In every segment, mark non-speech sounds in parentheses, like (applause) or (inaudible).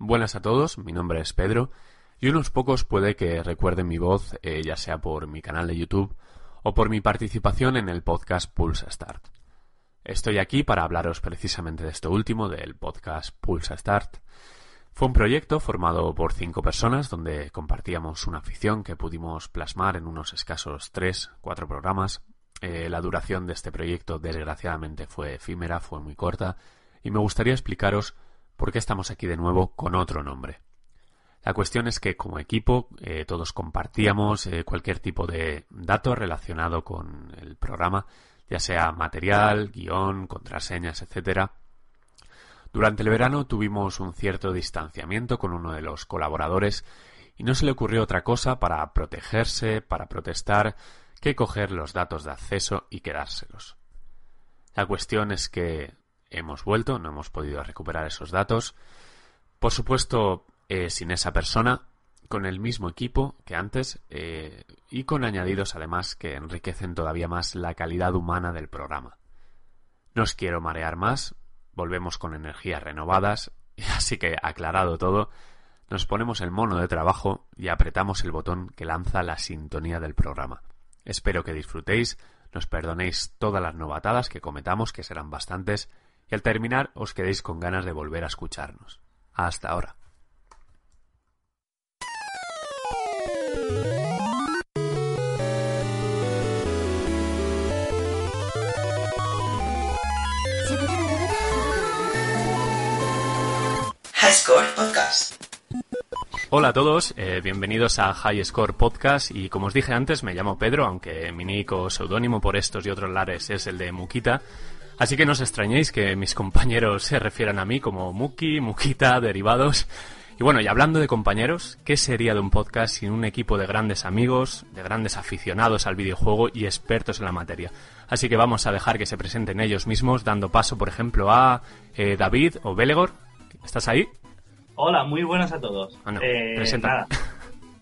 Buenas a todos, mi nombre es Pedro y unos pocos puede que recuerden mi voz eh, ya sea por mi canal de YouTube o por mi participación en el podcast Pulsa Start. Estoy aquí para hablaros precisamente de esto último, del podcast Pulsa Start. Fue un proyecto formado por cinco personas donde compartíamos una afición que pudimos plasmar en unos escasos tres, cuatro programas. Eh, la duración de este proyecto desgraciadamente fue efímera, fue muy corta y me gustaría explicaros por qué estamos aquí de nuevo con otro nombre. La cuestión es que como equipo eh, todos compartíamos eh, cualquier tipo de dato relacionado con el programa, ya sea material, guion, contraseñas, etc. Durante el verano tuvimos un cierto distanciamiento con uno de los colaboradores y no se le ocurrió otra cosa para protegerse, para protestar, que coger los datos de acceso y quedárselos. La cuestión es que hemos vuelto, no hemos podido recuperar esos datos. Por supuesto, eh, sin esa persona, con el mismo equipo que antes eh, y con añadidos además que enriquecen todavía más la calidad humana del programa. No os quiero marear más, volvemos con energías renovadas, (laughs) así que aclarado todo, nos ponemos el mono de trabajo y apretamos el botón que lanza la sintonía del programa. Espero que disfrutéis, nos perdonéis todas las novatadas que cometamos, que serán bastantes, y al terminar os quedéis con ganas de volver a escucharnos. Hasta ahora. High Score Podcast. Hola a todos, eh, bienvenidos a High Score Podcast y como os dije antes me llamo Pedro, aunque mi nick o seudónimo por estos y otros lares es el de Mukita, así que no os extrañéis que mis compañeros se refieran a mí como Muki, Mukita, derivados. Y bueno, y hablando de compañeros, ¿qué sería de un podcast sin un equipo de grandes amigos, de grandes aficionados al videojuego y expertos en la materia? Así que vamos a dejar que se presenten ellos mismos, dando paso, por ejemplo, a eh, David o Belegor. ¿Estás ahí? Hola, muy buenas a todos. Ah, no, Eh, presenta. nada,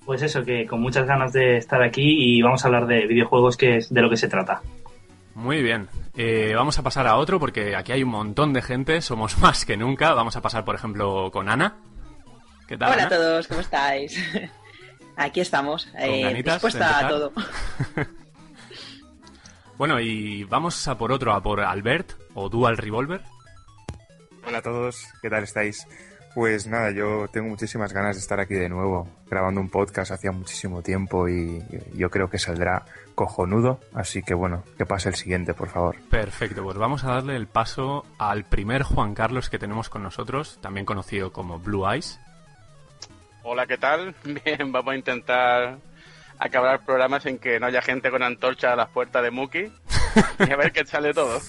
pues eso, que con muchas ganas de estar aquí y vamos a hablar de videojuegos, que es de lo que se trata. Muy bien. Eh, vamos a pasar a otro porque aquí hay un montón de gente, somos (laughs) más que nunca. Vamos a pasar, por ejemplo, con Ana. ¿Qué tal? Hola a todos, ¿cómo estáis? (laughs) Aquí estamos, eh, dispuesta a empezar? todo. (laughs) Bueno, y vamos a por otro, a por Albert o Dual Revolver. Hola a todos, ¿qué tal estáis? Pues nada, yo tengo muchísimas ganas de estar aquí de nuevo, grabando un podcast hacía muchísimo tiempo y yo creo que saldrá cojonudo, así que bueno, que pase el siguiente, por favor. Perfecto, pues vamos a darle el paso al primer Juan Carlos que tenemos con nosotros, también conocido como Blue Eyes. Hola, ¿qué tal? (laughs) Bien, vamos a intentar acabar programas en que no haya gente con antorcha a las puertas de Muki y a ver qué sale todo.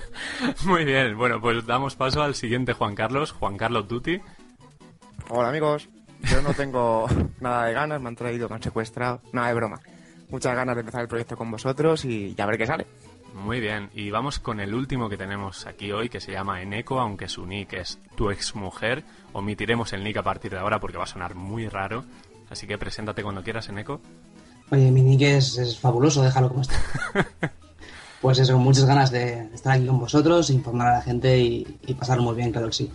(laughs) Muy bien, bueno, pues damos paso al siguiente Juan Carlos, Juan Carlos Duty. Hola amigos, yo no tengo (laughs) nada de ganas, me han traído, me han secuestrado, nada de broma. Muchas ganas de empezar el proyecto con vosotros y ya ver qué sale. Muy bien, y vamos con el último que tenemos aquí hoy, que se llama Eneco, aunque su nick es tu exmujer. Omitiremos el nick a partir de ahora porque va a sonar muy raro. Así que preséntate cuando quieras, Eneco. Oye, mi nick es, es fabuloso, déjalo como está. (laughs) Pues eso, muchas ganas de estar aquí con vosotros, informar a la gente y, y pasar muy bien, claro que sí.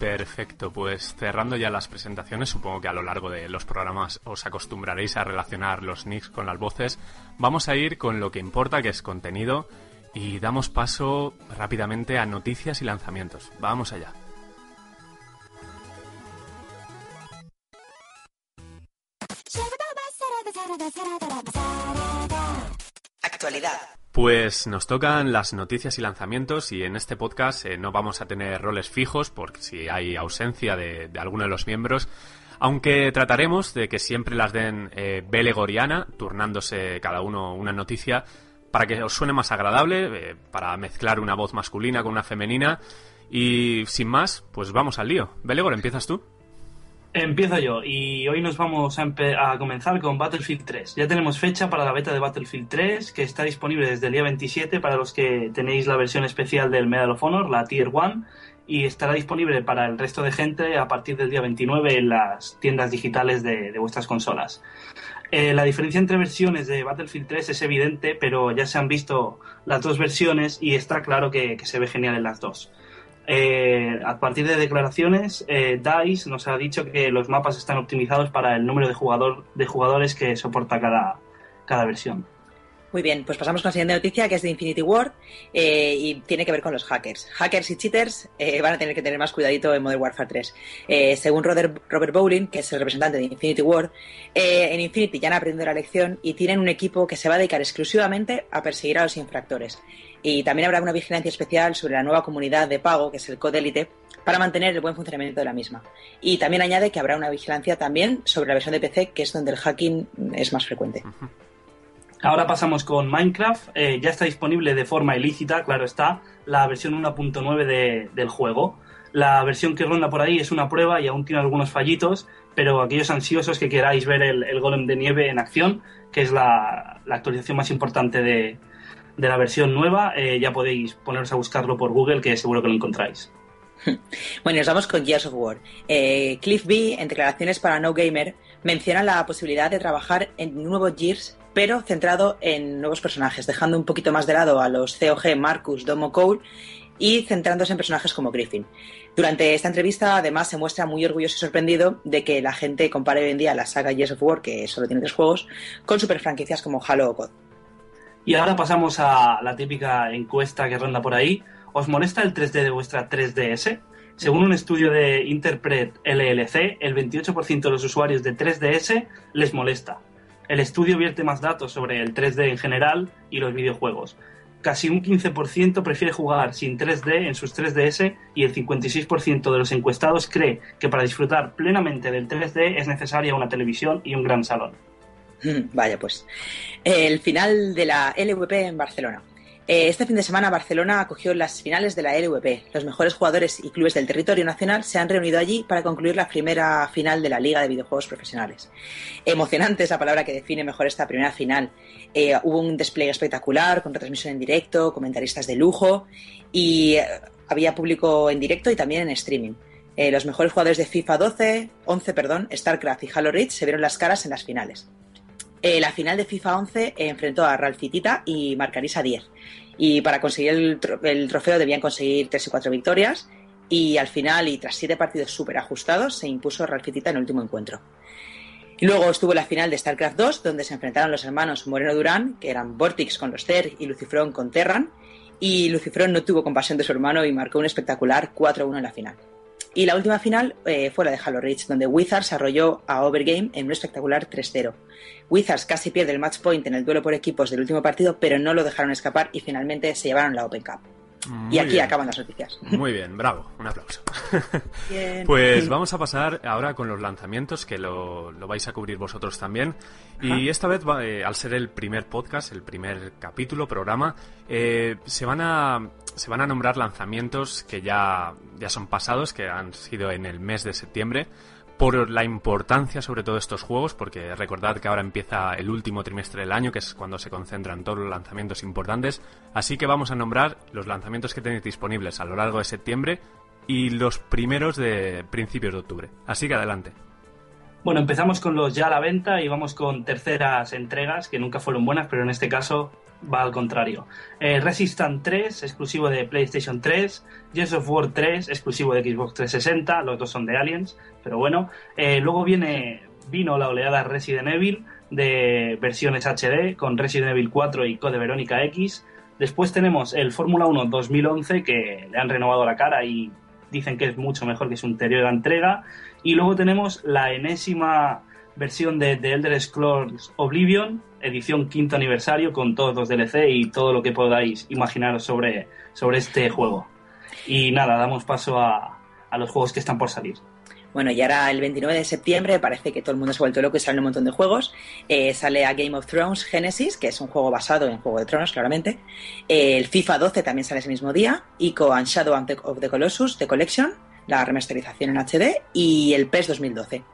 Perfecto, pues cerrando ya las presentaciones, supongo que a lo largo de los programas os acostumbraréis a relacionar los nicks con las voces. Vamos a ir con lo que importa, que es contenido, y damos paso rápidamente a noticias y lanzamientos. Vamos allá. Actualidad. Pues nos tocan las noticias y lanzamientos y en este podcast eh, no vamos a tener roles fijos porque si hay ausencia de, alguno de los miembros, aunque trataremos de que siempre las den eh, Belegor y Ana, turnándose cada uno una noticia para que os suene más agradable, eh, para mezclar una voz masculina con una femenina y sin más, pues vamos al lío. Belegor, ¿empiezas tú? Empiezo yo y hoy nos vamos a, comenzar con Battlefield 3. Ya tenemos fecha para la beta de Battlefield 3 que está disponible desde el día 27 para los que tenéis la versión especial del Medal of Honor, la Tier 1, y estará disponible para el resto de gente a partir del día 29 en las tiendas digitales de, de vuestras consolas. Eh, la diferencia entre versiones de Battlefield 3 es evidente, pero ya se han visto las dos versiones y está claro que, que se ve genial en las dos. Eh, a partir de declaraciones, eh, DICE nos ha dicho que los mapas están optimizados para el número de, jugador, de jugadores que soporta cada, cada versión. Muy bien, pues pasamos con la siguiente noticia que es de Infinity Ward eh, y tiene que ver con los hackers. Hackers y cheaters eh, van a tener que tener más cuidadito en Modern Warfare 3. Eh, según Robert, Bowling, que es el representante de Infinity Ward, eh, en Infinity ya han aprendido la lección y tienen un equipo que se va a dedicar exclusivamente a perseguir a los infractores. Y también habrá una vigilancia especial sobre la nueva comunidad de pago, que es el Code Elite, para mantener el buen funcionamiento de la misma. Y también añade que habrá una vigilancia también sobre la versión de PC, que es donde el hacking es más frecuente. Ahora pasamos con Minecraft. Eh, ya está disponible de forma ilícita, claro está, la versión 1.9 de, del juego. La versión que ronda por ahí es una prueba y aún tiene algunos fallitos, pero aquellos ansiosos que queráis ver el, el golem de nieve en acción, que es la, la actualización más importante de, de la versión nueva, eh, ya podéis poneros a buscarlo por Google, que seguro que lo encontráis. (laughs) Bueno, nos vamos con Gears of War. Eh, Cliff B, en declaraciones para No Gamer, menciona la posibilidad de trabajar en un nuevo Gears, pero centrado en nuevos personajes, dejando un poquito más de lado a los COG Marcus, Domo Cole y centrándose en personajes como Griffin. Durante esta entrevista, además, se muestra muy orgulloso y sorprendido de que la gente compare hoy en día la saga Gears of War, que solo tiene tres juegos, con super franquicias como Halo o COD. Y ahora pasamos a la típica encuesta que ronda por ahí. ¿Os molesta el 3D de vuestra 3DS? Según un estudio de Interpret LLC, el 28% de los usuarios de 3DS les molesta. El estudio vierte más datos sobre el 3D en general y los videojuegos. Casi un 15% prefiere jugar sin 3D en sus 3DS y el 56% de los encuestados cree que para disfrutar plenamente del 3D es necesaria una televisión y un gran salón. (laughs) Vaya pues. El final de la LVP en Barcelona. Eh, Este fin de semana Barcelona acogió las finales de la LVP. Los mejores jugadores y clubes del territorio nacional se han reunido allí para concluir la primera final de la Liga de Videojuegos Profesionales. Emocionante es la palabra que define mejor esta primera final. Eh, hubo un despliegue espectacular con retransmisión en directo, comentaristas de lujo y eh, había público en directo y también en streaming. Los mejores jugadores de FIFA 12, 11, perdón, StarCraft y Halo Reach se vieron las caras en las finales. Eh, la final de FIFA 11 eh, enfrentó a Ralfitita y Marcarisa 10. Y para conseguir el, tro- el trofeo debían conseguir 3 y 4 victorias. Y al final, y tras 7 partidos súper ajustados, se impuso Ralfitita en el último encuentro. Luego estuvo la final de StarCraft 2, donde se enfrentaron los hermanos Moreno Durán, que eran Vortix con los Ter y Lucifron con Terran. Y Lucifron no tuvo compasión de su hermano y marcó un espectacular 4-1 en la final. Y la última final eh, fue la de Halo Reach, donde Wizards arrolló a Overgame en un espectacular 3-0. Wizards casi pierde el match point en el duelo por equipos del último partido, pero no lo dejaron escapar y finalmente se llevaron la Open Cup. Muy y aquí bien. acaban las noticias. Muy bien, bravo, un aplauso. (laughs) Bien. Pues vamos a pasar ahora con los lanzamientos, que lo, lo vais a cubrir vosotros también. Y esta vez, va, eh, al ser el primer podcast, el primer capítulo, programa, eh, se, van a, se van a nombrar lanzamientos que ya, ya son pasados, que han sido en el mes de septiembre, por la importancia sobre todo de estos juegos, porque recordad que ahora empieza el último trimestre del año, que es cuando se concentran todos los lanzamientos importantes. Así que vamos a nombrar los lanzamientos que tenéis disponibles a lo largo de septiembre y los primeros de principios de octubre. Así que adelante. Bueno, empezamos con los ya a la venta y vamos con terceras entregas que nunca fueron buenas, pero en este caso va al contrario. Eh, Resistance 3, exclusivo de PlayStation 3. Gears of War 3, exclusivo de Xbox 360. Los dos son de Aliens, pero bueno. Eh, luego viene vino la oleada Resident Evil de versiones HD con Resident Evil 4 y Code Verónica X. Después tenemos el Fórmula 1 2011 que le han renovado la cara y dicen que es mucho mejor que su anterior entrega. Y luego tenemos la enésima versión de The Elder Scrolls Oblivion, edición quinto aniversario, con todos los DLC y todo lo que podáis imaginaros sobre, sobre este juego. Y nada, damos paso a, a los juegos que están por salir. Bueno, y ahora el 29 de septiembre parece que todo el mundo se ha vuelto loco y salen un montón de juegos. Eh, sale a Game of Thrones Genesis, que es un juego basado en Juego de Tronos, claramente. Eh, el FIFA 12 también sale ese mismo día. Ico and Shadow of the Colossus, The Collection, la remasterización en HD. Y el PES 2012.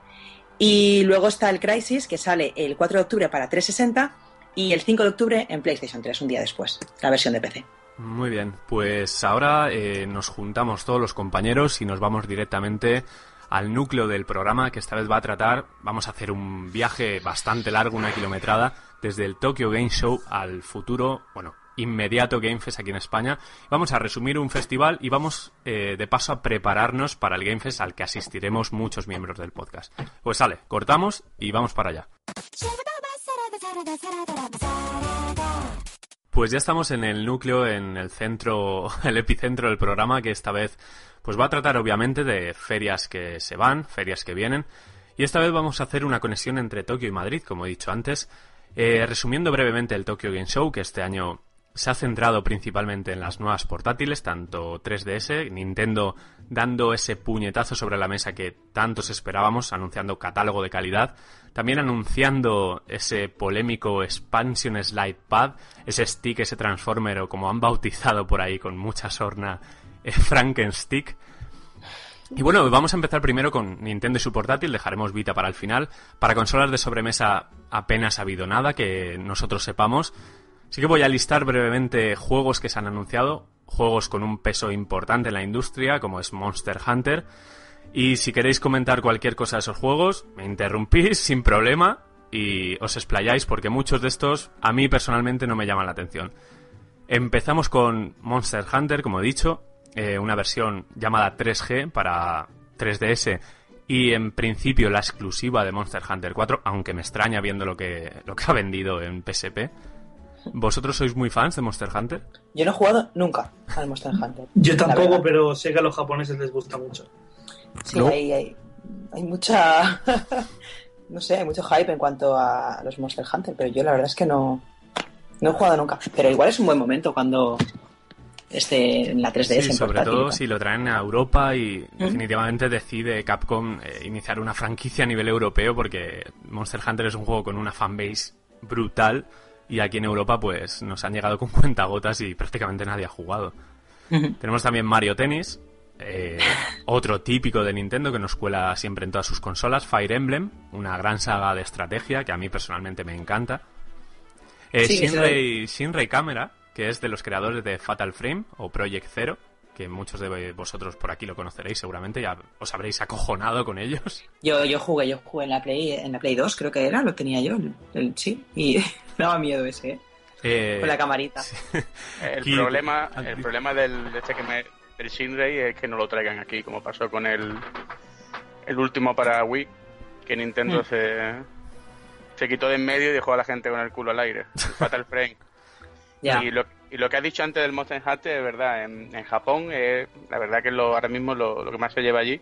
Y luego está el Crisis, que sale el 4 de octubre para 360 y el 5 de octubre en PlayStation 3, un día después, la versión de PC. Muy bien, pues ahora eh, nos juntamos todos los compañeros y nos vamos directamente al núcleo del programa que esta vez va a tratar, vamos a hacer un viaje bastante largo, una kilometrada, desde el Tokyo Game Show al futuro, bueno, inmediato Game Fest aquí en España. Vamos a resumir un festival y vamos eh, de paso a prepararnos para el Game Fest al que asistiremos muchos miembros del podcast. Pues sale, cortamos y vamos para allá. Pues ya estamos en el núcleo, en el centro, (laughs) el epicentro del programa, que esta vez pues va a tratar obviamente de ferias que se van, ferias que vienen. Y esta vez vamos a hacer una conexión entre Tokio y Madrid, como he dicho antes. Eh, resumiendo brevemente el Tokyo Game Show, que este año se ha centrado principalmente en las nuevas portátiles, tanto 3DS, Nintendo dando ese puñetazo sobre la mesa que tantos esperábamos, anunciando catálogo de calidad, también anunciando ese polémico Expansion Slide Pad, ese stick, ese transformer o como han bautizado por ahí con mucha sorna, eh, Frankenstick. Y bueno, vamos a empezar primero con Nintendo y su portátil, dejaremos Vita para el final. Para consolas de sobremesa apenas ha habido nada que nosotros sepamos. Así que voy a listar brevemente juegos que se han anunciado, juegos con un peso importante en la industria, como es Monster Hunter. Y si queréis comentar cualquier cosa de esos juegos, me interrumpís (laughs) sin problema y os explayáis porque muchos de estos a mí personalmente no me llaman la atención. Empezamos con Monster Hunter, como he dicho, eh, una versión llamada 3G para 3DS y en principio la exclusiva de Monster Hunter 4, aunque me extraña viendo lo que, lo que ha vendido en PSP. ¿Vosotros sois muy fans de Monster Hunter? Yo no he jugado nunca al Monster Hunter. (laughs) Yo tampoco, pero sé que a los japoneses les gusta mucho. Sí, ¿No? hay, hay, hay mucha. (laughs) no sé, hay mucho hype en cuanto a los Monster Hunter, pero yo la verdad es que no. No he jugado nunca. Pero igual es un buen momento cuando esté en la 3DS. Sí, en sobre portátil, todo ¿no? si lo traen a Europa y definitivamente decide Capcom eh, iniciar una franquicia a nivel europeo porque Monster Hunter es un juego con una fanbase brutal y aquí en Europa pues nos han llegado con (laughs) cuentagotas y prácticamente nadie ha jugado. Tenemos también Mario Tennis, eh, otro típico de Nintendo que nos cuela siempre en todas sus consolas, Fire Emblem, una gran saga de estrategia que a mí personalmente me encanta. Eh, Sí, Shinrei, Shinrei Camera, que es de los creadores de Fatal Frame o Project Zero, que muchos de vosotros por aquí lo conoceréis seguramente, ya os habréis acojonado con ellos. (laughs) Yo, yo jugué, yo jugué en la Play, en la Play 2, creo que era, lo tenía yo, el, el- sí, y (laughs) daba miedo ese, ¿eh? Eh, Con la camarita. (laughs) El problema, aquí- el problema del, de este que me, del Shinrei es que no lo traigan aquí, como pasó con el, el último para Wii, que Nintendo Mm. se, se quitó de en medio y dejó a la gente con el culo al aire. Fatal Frame. Y lo, y lo que has dicho antes del Monster Hunter es verdad. En, en Japón, eh, la verdad que es lo, ahora mismo lo, lo que más se lleva allí.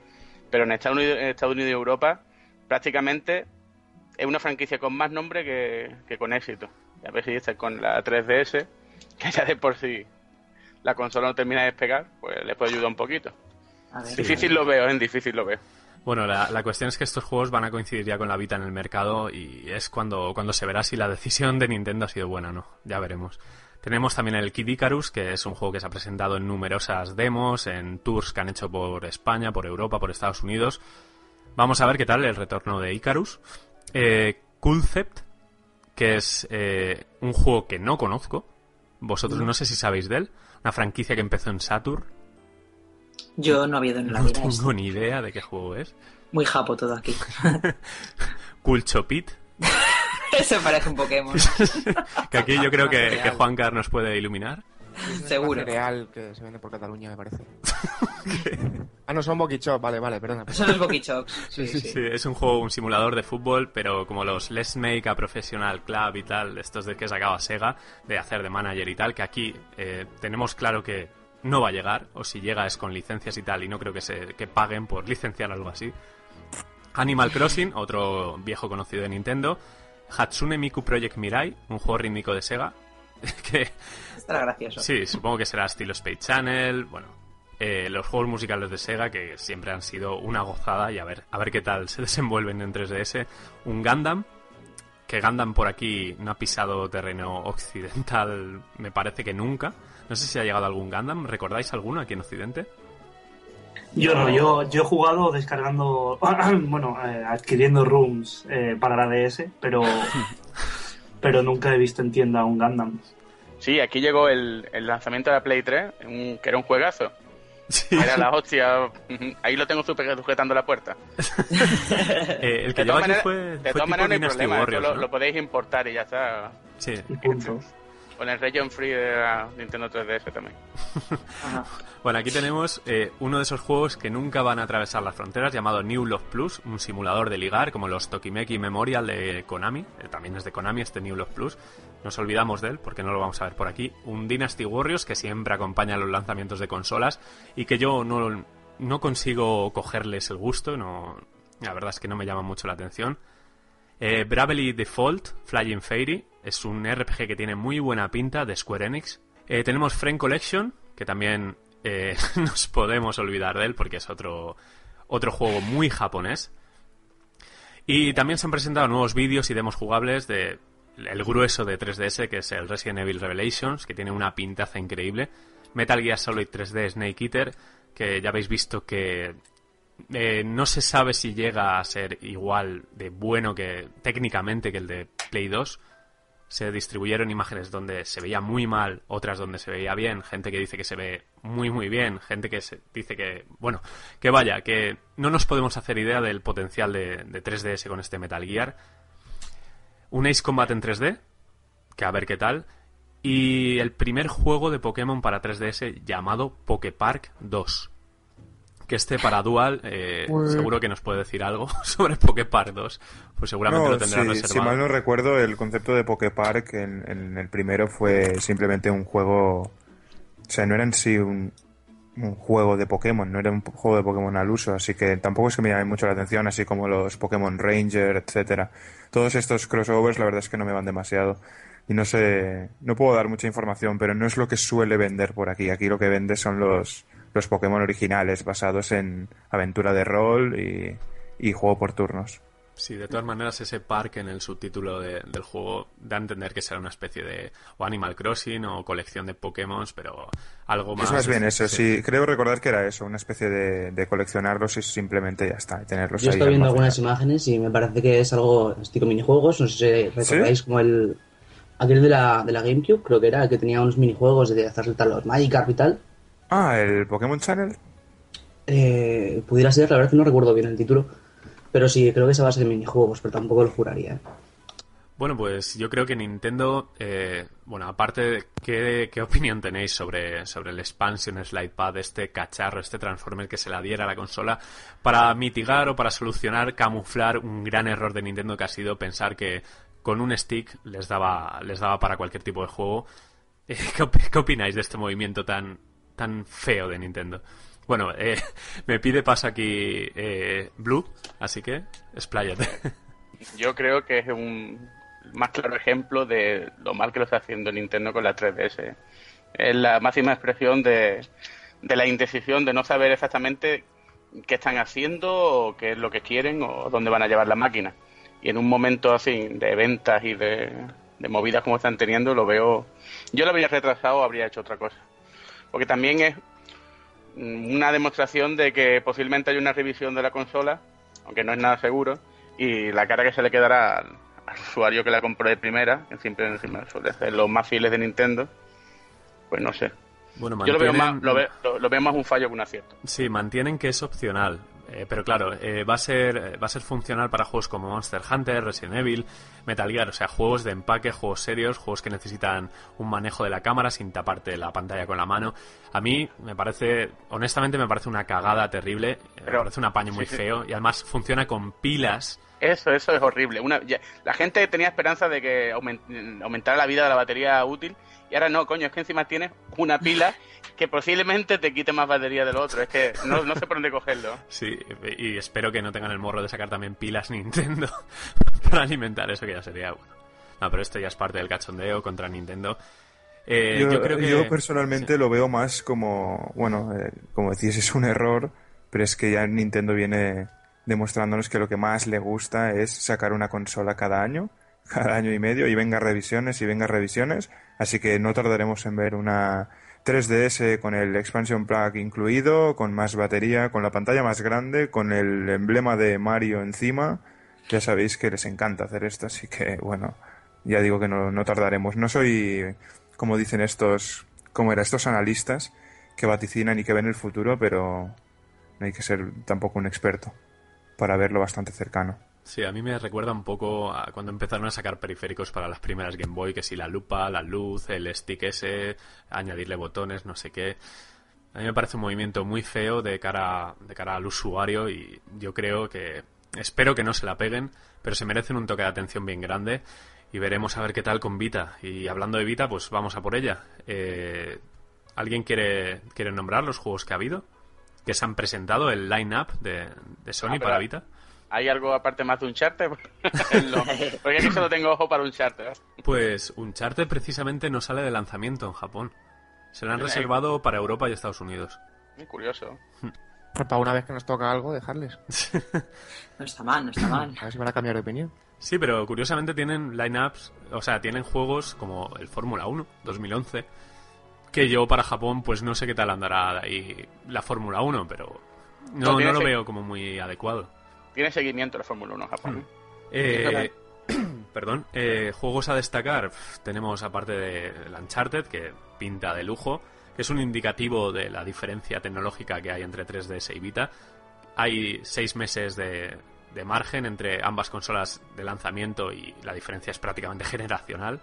Pero en Estados Unidos, en Estados Unidos y Europa, prácticamente es una franquicia con más nombre que, que con éxito. Y a ver si dices con la 3DS, que ya de por sí la consola no termina de despegar, pues le puede ayudar un poquito. A ver. Difícil lo veo, en difícil lo veo. Bueno, la, la cuestión es que estos juegos van a coincidir ya con la Vita en el mercado y es cuando, cuando se verá si la decisión de Nintendo ha sido buena o no. Ya veremos. Tenemos también el Kid Icarus, que es un juego que se ha presentado en numerosas demos, en tours que han hecho por España, por Europa, por Estados Unidos. Vamos a ver qué tal el retorno de Icarus. Eh, Concept, que es eh, un juego que no conozco. Vosotros no sé si sabéis de él. Una franquicia que empezó en Saturn. Yo no había ido en la No vida. es tengo ni idea de qué juego es. Muy japo todo aquí. (laughs) Cool (laughs) (laughs) Eso parece un Pokémon. (laughs) que aquí yo creo que, que Juan Carlos nos puede iluminar. Seguro. Real que se vende por Cataluña, me parece. (laughs) ah, no, son Boquichop, vale, vale, perdona. Son los Boquichocs. Sí, sí. Sí, es un juego, un simulador de fútbol, pero como los Let's Make a Professional Club y tal, estos de que sacaba Sega, de hacer de manager y tal, que aquí eh, tenemos claro que no va a llegar, o si llega es con licencias y tal, y no creo que, se, que paguen por licenciar algo así. Animal Crossing, otro viejo conocido de Nintendo. Hatsune Miku Project Mirai, un juego rítmico de Sega, (laughs) que Estará gracioso. Sí, supongo que será estilo Space Channel, bueno, eh, los juegos musicales de Sega que siempre han sido una gozada y a ver, a ver qué tal se (laughs) desenvuelven en 3DS. Un Gundam, que Gundam por aquí no ha pisado terreno occidental, me parece que nunca. No sé si ha llegado algún Gundam, ¿recordáis alguno aquí en Occidente? Yo no, yo, yo he jugado descargando, (clears throat) bueno, eh, adquiriendo rooms eh, para la DS, pero, (laughs) pero nunca he visto en tienda un Gundam. Sí, aquí llegó el, el lanzamiento de la Play 3, un- que era un juegazo. Sí. Era la (laughs) hostia. Ahí lo tengo super sujetando la puerta. (laughs) Eh, el que De todas aquí maneras, fue, de todas maneras no hay problema, Warriors, lo, ¿no? lo podéis importar y ya está. Sí. Y punto. Con el Region Free de la Nintendo 3DS también. (laughs) Bueno, aquí tenemos eh, uno de esos juegos que nunca van a atravesar las fronteras, llamado New Love Plus, un simulador de ligar, como los Tokimeki Memorial de Konami. eh, también es de Konami este New Love Plus. Nos olvidamos de él porque no lo vamos a ver por aquí. Un Dynasty Warriors que siempre acompaña los lanzamientos de consolas y que yo no, no consigo cogerles el gusto, no, la verdad es que no me llama mucho la atención. Eh, Bravely Default, Flying Fairy, es un RPG que tiene muy buena pinta de Square Enix. Eh, tenemos Friend Collection, que también eh, (laughs) nos podemos olvidar de él porque es otro, otro juego muy japonés. Y también se han presentado nuevos vídeos y demos jugables de el grueso de 3DS, que es el Resident Evil Revelations, que tiene una pintaza increíble. Metal Gear Solid 3D Snake Eater, que ya habéis visto que eh, no se sabe si llega a ser igual de bueno que técnicamente que el de Play 2. Se distribuyeron imágenes donde se veía muy mal, otras donde se veía bien, gente que dice que se ve muy muy bien, gente que se dice que, bueno, que vaya, que no nos podemos hacer idea del potencial de, de 3DS con este Metal Gear. Un Ace Combat en 3D, que a ver qué tal. Y el primer juego de Pokémon para 3DS llamado Poképark 2 que este para Dual eh, Pues- seguro que nos puede decir algo (laughs) sobre Poképark 2. Pues seguramente No, lo tendrá si, reservado. si mal no recuerdo, el concepto de Poképark en, en el primero fue simplemente un juego. O sea, no era en sí un, un juego de Pokémon, no era un juego de Pokémon al uso, así que tampoco es que me llame mucho la atención, así como los Pokémon Ranger, etcétera. Todos estos crossovers, la verdad es que no me van demasiado. Y no sé, no puedo dar mucha información, pero no es lo que suele vender por aquí. Aquí lo que vende son los, los Pokémon originales, basados en aventura de rol y, y juego por turnos. Sí, de todas maneras ese parque en el subtítulo de- del juego da a entender que será una especie de o Animal Crossing o colección de Pokémon, pero algo más. Es más bien eso, sí. Creo recordar que era eso, una especie de, de coleccionarlos y simplemente ya está, y tenerlos Yo ahí. estoy viendo algunas imágenes y me parece que es algo estilo minijuegos. No sé si recordáis como el. Aquel de la, de la GameCube, creo que era, el que tenía unos minijuegos de hacer saltar los Magikarp y tal. Ah, el Pokémon Channel. Eh, pudiera ser, la verdad que no recuerdo bien el título. Pero sí, creo que se basa en minijuegos, pero tampoco lo juraría. ¿eh? Bueno, pues yo creo que Nintendo, eh, bueno, aparte, de- ¿qué, qué opinión tenéis sobre, sobre el expansion slide pad, este cacharro, este transformer que se la diera a la consola para mitigar o para solucionar, camuflar un gran error de Nintendo que ha sido pensar que con un stick les daba, les daba para cualquier tipo de juego? (laughs) ¿Qué, qué opináis de este movimiento tan, tan feo de Nintendo? Bueno, eh, (laughs) me pide paso aquí eh, Blue, así que expláyate. (laughs) Yo creo que es un más claro ejemplo de lo mal que lo está haciendo Nintendo con la 3DS. Es la máxima expresión de, de la indecisión, de no saber exactamente qué están haciendo, o qué es lo que quieren, o dónde van a llevar la máquina. Y en un momento así de ventas y de, de movidas como están teniendo, lo veo. Yo lo habría retrasado habría hecho otra cosa. Porque también es una demostración de que posiblemente hay una revisión de la consola, aunque no es nada seguro, y la cara que se le quedará al, al usuario que la compró de primera, que siempre encima suele ser los más fieles de Nintendo, pues no sé. Bueno, Yo lo veo, más, lo, veo, lo- lo veo más un fallo que un acierto. Sí, mantienen que es opcional. Eh, pero claro, eh, va a ser eh, va a ser funcional para juegos como Monster Hunter, Resident Evil, Metal Gear, o sea, juegos de empaque, juegos serios, juegos que necesitan un manejo de la cámara sin taparte la pantalla con la mano. A mí me parece, honestamente me parece una cagada terrible, eh, me parece un apaño muy sí, feo y además funciona con pilas. Eso, eso es horrible. Una, ya- la gente tenía esperanza de que aumen- aumentara la vida de la batería útil y ahora no, coño, es que encima tienes una pila que posiblemente te quite más batería de lo otro. Es que no, no sé por dónde cogerlo. Sí, y espero que no tengan el morro de sacar también pilas Nintendo (laughs) para alimentar eso que ya sería bueno. No, pero esto ya es parte del cachondeo contra Nintendo. Eh, yo, yo, creo que yo personalmente lo veo más como, bueno, eh, como decís, es un error, pero es que ya Nintendo viene demostrándonos que lo que más le gusta es sacar una consola cada año, cada año y medio, y venga revisiones y venga revisiones, así que no tardaremos en ver una 3DS con el expansion plug incluido, con más batería, con la pantalla más grande, con el emblema de Mario encima. Ya sabéis que les encanta hacer esto, así que bueno, ya digo que no, no tardaremos. No soy, como dicen estos, como era, estos analistas que vaticinan y que ven el futuro, pero no hay que ser tampoco un experto para verlo bastante cercano. Sí, a mí me recuerda un poco a cuando empezaron a sacar periféricos para las primeras Game Boy, que si la lupa, la luz, el stick ese, añadirle botones, no sé qué. A mí me parece un movimiento muy feo de cara, de cara al usuario y yo creo que, espero que no se la peguen, pero se merecen un toque de atención bien grande y veremos a ver qué tal con Vita. Y hablando de Vita, pues vamos a por ella. Eh, ¿Alguien quiere, quiere nombrar los juegos que ha habido? Que se han presentado, el line-up de, de Sony Ah, para Vita. ¿Hay algo aparte más de un charter? (laughs) Porque aquí solo tengo ojo para un charter. Pues Uncharted precisamente no sale de lanzamiento en Japón. Se lo han reservado para Europa y Estados Unidos. Muy curioso. Pues para una vez que nos toca algo, dejarles. (laughs) No está mal, no está mal. A ver si van a cambiar de opinión. Sí, pero curiosamente tienen lineups, o sea, tienen juegos como el Fórmula 1 2011, que yo para Japón pues no sé qué tal andará de ahí la Fórmula 1, pero No, no, no lo veo como muy adecuado. Tiene seguimiento la Fórmula 1 en Japón. Eh, (clears throat) perdón, eh, juegos a destacar. Tenemos aparte de Uncharted, que pinta de lujo, que es un indicativo de la diferencia tecnológica que hay entre 3DS y Vita. Hay seis meses de, de margen entre ambas consolas de lanzamiento y la diferencia es prácticamente (laughs) generacional.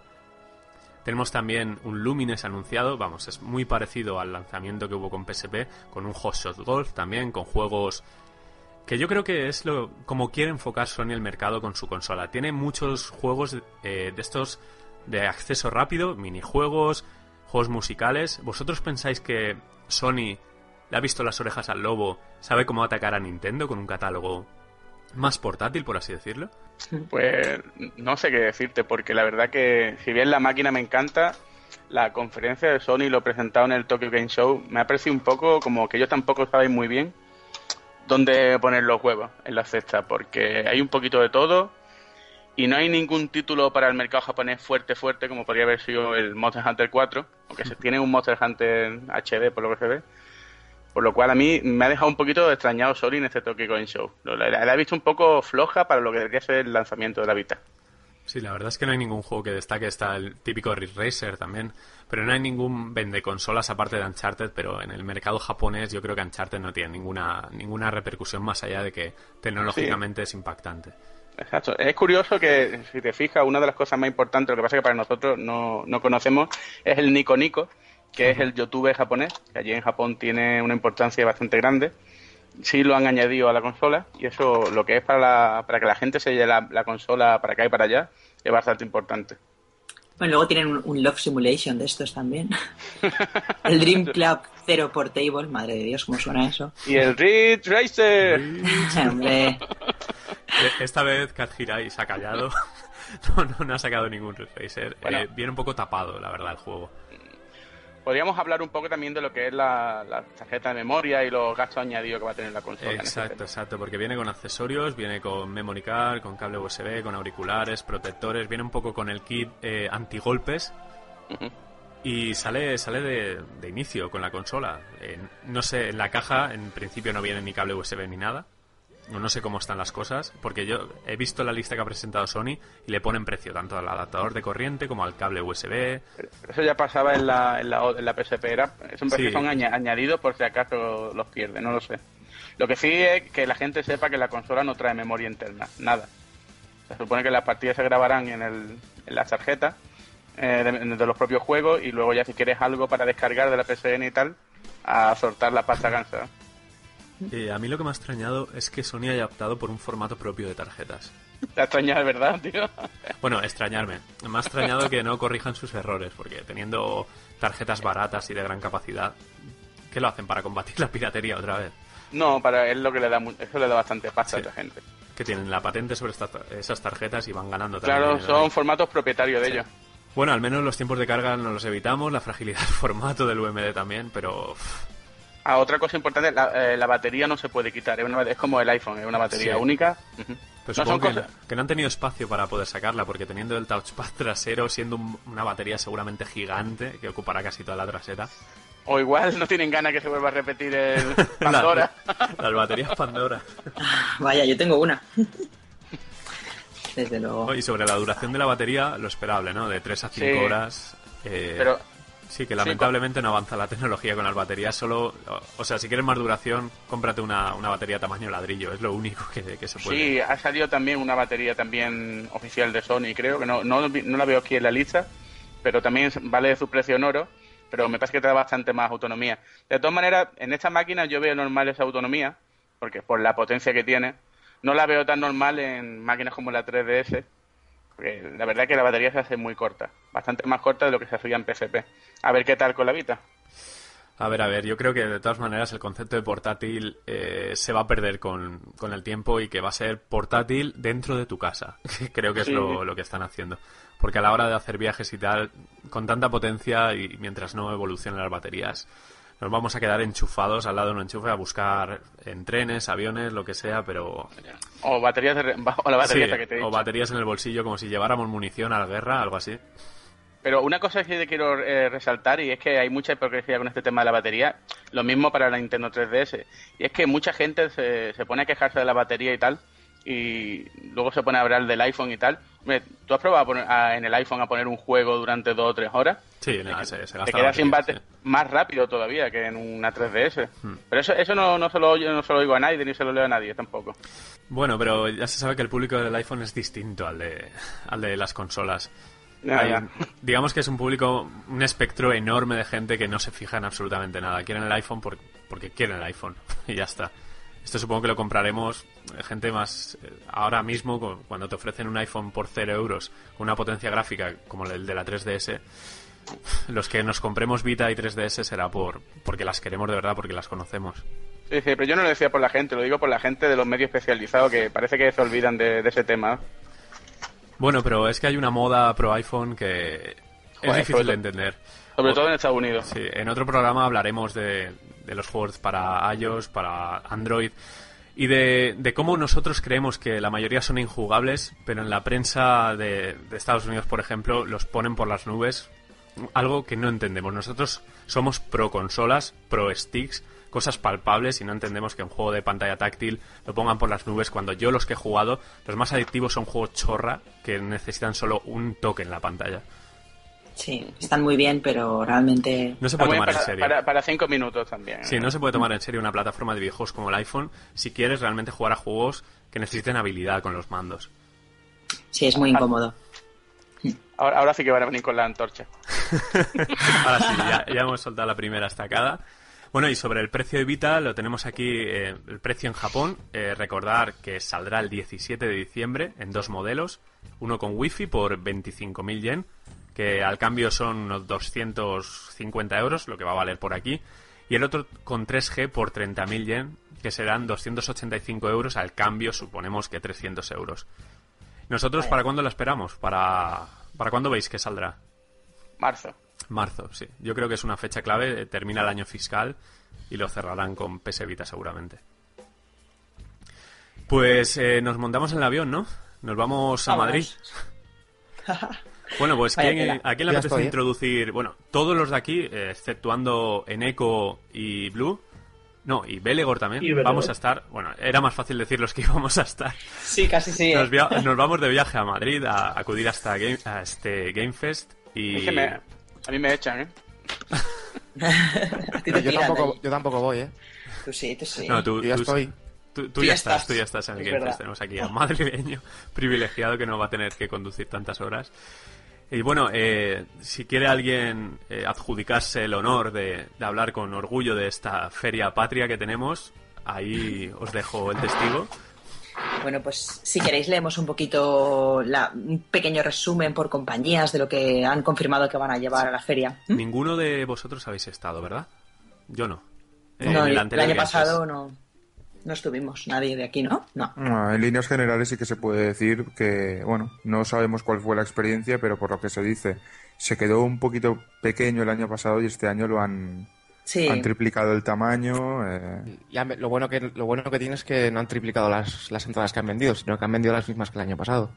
Tenemos también un Lumines anunciado, vamos, es muy parecido al lanzamiento que hubo con PSP, con un Hot Shot Golf también, con juegos que yo creo que es lo como quiere enfocar Sony el mercado con su consola. Tiene muchos juegos eh, de estos de acceso rápido, minijuegos, juegos musicales. ¿Vosotros pensáis que Sony le ha visto las orejas al lobo, sabe cómo atacar a Nintendo con un catálogo más portátil, por así decirlo? Pues no sé qué decirte, porque la verdad que si bien la máquina me encanta, la conferencia de Sony lo presentado en el Tokyo Game Show me ha parecido un poco como que ellos tampoco saben muy bien dónde poner los huevos en la cesta, porque hay un poquito de todo y no hay ningún título para el mercado japonés fuerte, fuerte, como podría haber sido el Monster Hunter 4, aunque se (laughs) tiene un Monster Hunter HD por lo que se ve. Por lo cual a mí me ha dejado un poquito extrañado Sony en este Tokyo Game Show. Lo- La, la he visto un poco floja para lo que debería ser el lanzamiento de la Vita. Sí, la verdad es que no hay ningún juego que destaque. Está el típico Ridge Racer también. Pero no hay ningún vende consolas aparte de Uncharted. Pero en el mercado japonés yo creo que Uncharted no tiene ninguna, ninguna repercusión más allá de que tecnológicamente es impactante. Exacto. Es curioso que, si te fijas, una de las cosas más importantes, lo que pasa es que para nosotros no, no conocemos, es el Nico Nico, que es el YouTube japonés, que allí en Japón tiene una importancia bastante grande. Sí lo han añadido a la consola y eso, lo que es para, la- para que la gente se lleve la, la consola para acá y para allá, es bastante importante. Bueno, luego tienen un, un Love Simulation de estos también. (laughs) El Dream Club Zero Portable, madre de Dios, cómo suena eso. Y el Ridge Racer. (laughs) Hombre, E- Esta vez Kat Hirai se ha callado. (laughs) No, no, no ha sacado ningún Ridge Racer. Bueno. Eh, viene un poco tapado, la verdad, el juego. Podríamos hablar un poco también de lo que es la, la tarjeta de memoria y los gastos añadidos que va a tener la consola. este Exacto, exacto, porque viene con accesorios, viene con memory card, con cable USB, con auriculares, protectores, viene un poco con el kit eh, antigolpes y sale sale de, de inicio con la consola. Eh, no sé, en la caja en principio no viene ni cable USB ni nada. No, sé cómo están las cosas, porque yo he visto la lista que ha presentado Sony y le ponen precio tanto al adaptador de corriente como al cable USB. Pero eso ya pasaba en la, en la, en la PSP, era, son precios Sí. son aña- añadidos por si acaso los pierde, no lo sé. Lo que sí es que la gente sepa que la consola no trae memoria interna, nada. Se supone que las partidas se grabarán en, el, en la tarjeta eh, de, de los propios juegos y luego ya si quieres algo para descargar de la PSN y tal, a soltar la pasta gansa. Eh, a mí lo que me ha extrañado es que Sony haya optado por un formato propio de tarjetas. (laughs) Te ha extrañado, ¿verdad, tío? Bueno, extrañarme. Me ha extrañado que no corrijan sus errores, porque teniendo tarjetas baratas y de gran capacidad, ¿qué lo hacen para combatir la piratería otra vez? No, para es lo que le da, eso le da bastante pasta Sí. a esa gente. Que tienen la patente sobre estas, esas tarjetas y van ganando también. Claro, son formatos propietarios de Sí. ellos. Bueno, al menos los tiempos de carga nos los evitamos, la fragilidad del formato del UMD también, pero Ah, otra cosa importante, la, eh, la batería no se puede quitar, es, una- es como el iPhone, es una batería Sí. única. Ujú. pues No, son supongo que, cosas- que no han tenido espacio para poder sacarla, porque teniendo el touchpad (laughs) trasero, siendo un- una batería seguramente gigante, que ocupará casi toda la trasera. O igual no tienen ganas que se vuelva a repetir el (laughs) Pandora. La- las baterías Pandora. vaya, yo tengo una. (laughs) Desde luego. Y sobre la duración de la batería, lo esperable, ¿no? De 3 a 5 Sí. horas. eh, Pero Sí, que lamentablemente no avanza la tecnología con las baterías. Solo, o- o sea, si quieres más duración, cómprate una, una batería tamaño ladrillo. Es lo único que, que se puede. Sí, ha salido también una batería también oficial de Sony, creo que no, no, no la veo aquí en la lista, pero también vale su precio en oro, pero me parece que te da bastante más autonomía. De todas maneras, en esta máquina yo veo normal esa autonomía, porque por la potencia que tiene, no la veo tan normal en máquinas como la 3DS, porque la verdad que la batería se hace muy corta, bastante más corta de lo que se hacía en PSP. A ver qué tal con la Vita. A ver, a ver, yo creo que de todas maneras el concepto de portátil eh, se va a perder con, con el tiempo y que va a ser portátil dentro de tu casa. (laughs) creo que es Sí. lo, lo que están haciendo. Porque a la hora de hacer viajes y tal, con tanta potencia y mientras no evolucionen las baterías, nos vamos a quedar enchufados al lado de un enchufe a buscar en trenes, aviones, lo que sea, pero... O baterías de re- (laughs) o la batería Sí, que te he o baterías en el bolsillo como si lleváramos munición a la guerra, algo así. Pero una cosa que quiero eh, resaltar y es que hay mucha hipocresía con este tema de la batería. Lo mismo para la Nintendo 3DS. Y es que mucha gente se, se pone a quejarse de la batería y tal. Y luego se pone a hablar del iPhone y tal. ¿tú has probado a poner- a- en el iPhone a poner un juego durante dos o tres horas? Sí, nada, se, se Te quedas sin bate sí. más rápido todavía que en una 3DS. Hmm. Pero eso, eso no, no, se lo, no se lo oigo a nadie ni se lo leo a nadie tampoco. Bueno, pero ya se sabe que el público del iPhone es distinto al de, al de las consolas. Hay- digamos que es un público, un espectro enorme de gente que no se fija en absolutamente nada. Quieren el iPhone por- porque quieren el iPhone (laughs) y ya está. Esto supongo que lo compraremos eh, gente más eh, ahora mismo cu- cuando te ofrecen un iPhone por 0 euros con una potencia gráfica como el de la 3DS. Los que nos compremos Vita y 3DS será por porque las queremos de verdad, porque las conocemos. Sí, sí, pero yo no lo decía por la gente, lo digo por la gente de los medios especializados que parece que se olvidan de, de ese tema. Bueno, pero es que hay una moda pro iPhone que es difícil de entender. Sobre todo en Estados Unidos. Sí, en otro programa hablaremos de, de los juegos para iOS, para Android y de, de cómo nosotros creemos que la mayoría son injugables, pero en la prensa de, de Estados Unidos, por ejemplo, los ponen por las nubes. Algo que no entendemos. Nosotros somos pro consolas, pro sticks, cosas palpables y no entendemos que un juego de pantalla táctil lo pongan por las nubes cuando yo los que he jugado, los más adictivos son juegos chorra que necesitan solo un toque en la pantalla. Sí, están muy bien, pero realmente... No se puede tomar en serio. para, para cinco minutos también. Sí, no se puede tomar en serio una plataforma de videojuegos como el iPhone si quieres realmente jugar a juegos que necesiten habilidad con los mandos. Sí, es muy incómodo. Ahora, ahora sí que van a venir con la antorcha. (laughs) Ahora sí, ya, ya hemos soltado la primera estacada. Bueno, y sobre el precio de Vita, lo tenemos aquí, eh, el precio en Japón. Eh, recordar que saldrá el 17 de diciembre en dos modelos. Uno con Wi-Fi por 25.000 yen, que al cambio son unos 250 euros, lo que va a valer por aquí. Y el otro con 3G por 30.000 yen, que serán 285 euros al cambio, suponemos que 300 euros. ¿Nosotros para cuándo la esperamos? ¿Para, para cuándo veis que saldrá? Marzo. Marzo, sí. Yo creo que es una fecha clave. eh, Termina el año fiscal y lo cerrarán con PS Vita seguramente. Pues eh, nos montamos en el avión, ¿no? Nos vamos a. Madrid. (laughs) Bueno, pues Vaya ¿quién-. ¿a quién le apetece estoy, ¿eh? introducir? Bueno, todos los de aquí, eh, exceptuando Eneco y Blue. No, y Belegor también. Y Belegor. Vamos a estar. Bueno, era más fácil decir los que íbamos a estar. Sí, casi sí. Nos, via- nos vamos de viaje a Madrid a acudir hasta Game, a este Game Fest y. Es que me- a mí me echan, ¿eh? (laughs) Yo tampoco, yo tampoco voy, ¿eh? Tú sí, tú sí. No, tú, Yo ya tú- estoy. Tú, tú Tú ya estás, estás. tú ya estás en el Es Game Fest. Tenemos aquí a un madrileño (laughs) privilegiado que no va a tener que conducir tantas horas. Y bueno, eh, si quiere alguien eh, adjudicarse el honor de, de hablar con orgullo de esta feria patria que tenemos, ahí os dejo el testigo. Bueno, pues si queréis leemos un poquito la- un pequeño resumen por compañías de lo que han confirmado que van a llevar a la feria. ¿Mm? Ninguno de vosotros habéis estado, ¿verdad? Yo no. Eh, el, año pasado no, no estuvimos, nadie de aquí, ¿no? No. En líneas generales sí que se puede decir que, bueno, no sabemos cuál fue la experiencia, pero por lo que se dice, se quedó un poquito pequeño el año pasado y este año lo han, Sí, han triplicado el tamaño. eh, Y han- lo bueno que lo bueno que tiene es que no han triplicado las, las entradas que han vendido, sino que han vendido las mismas que el año pasado.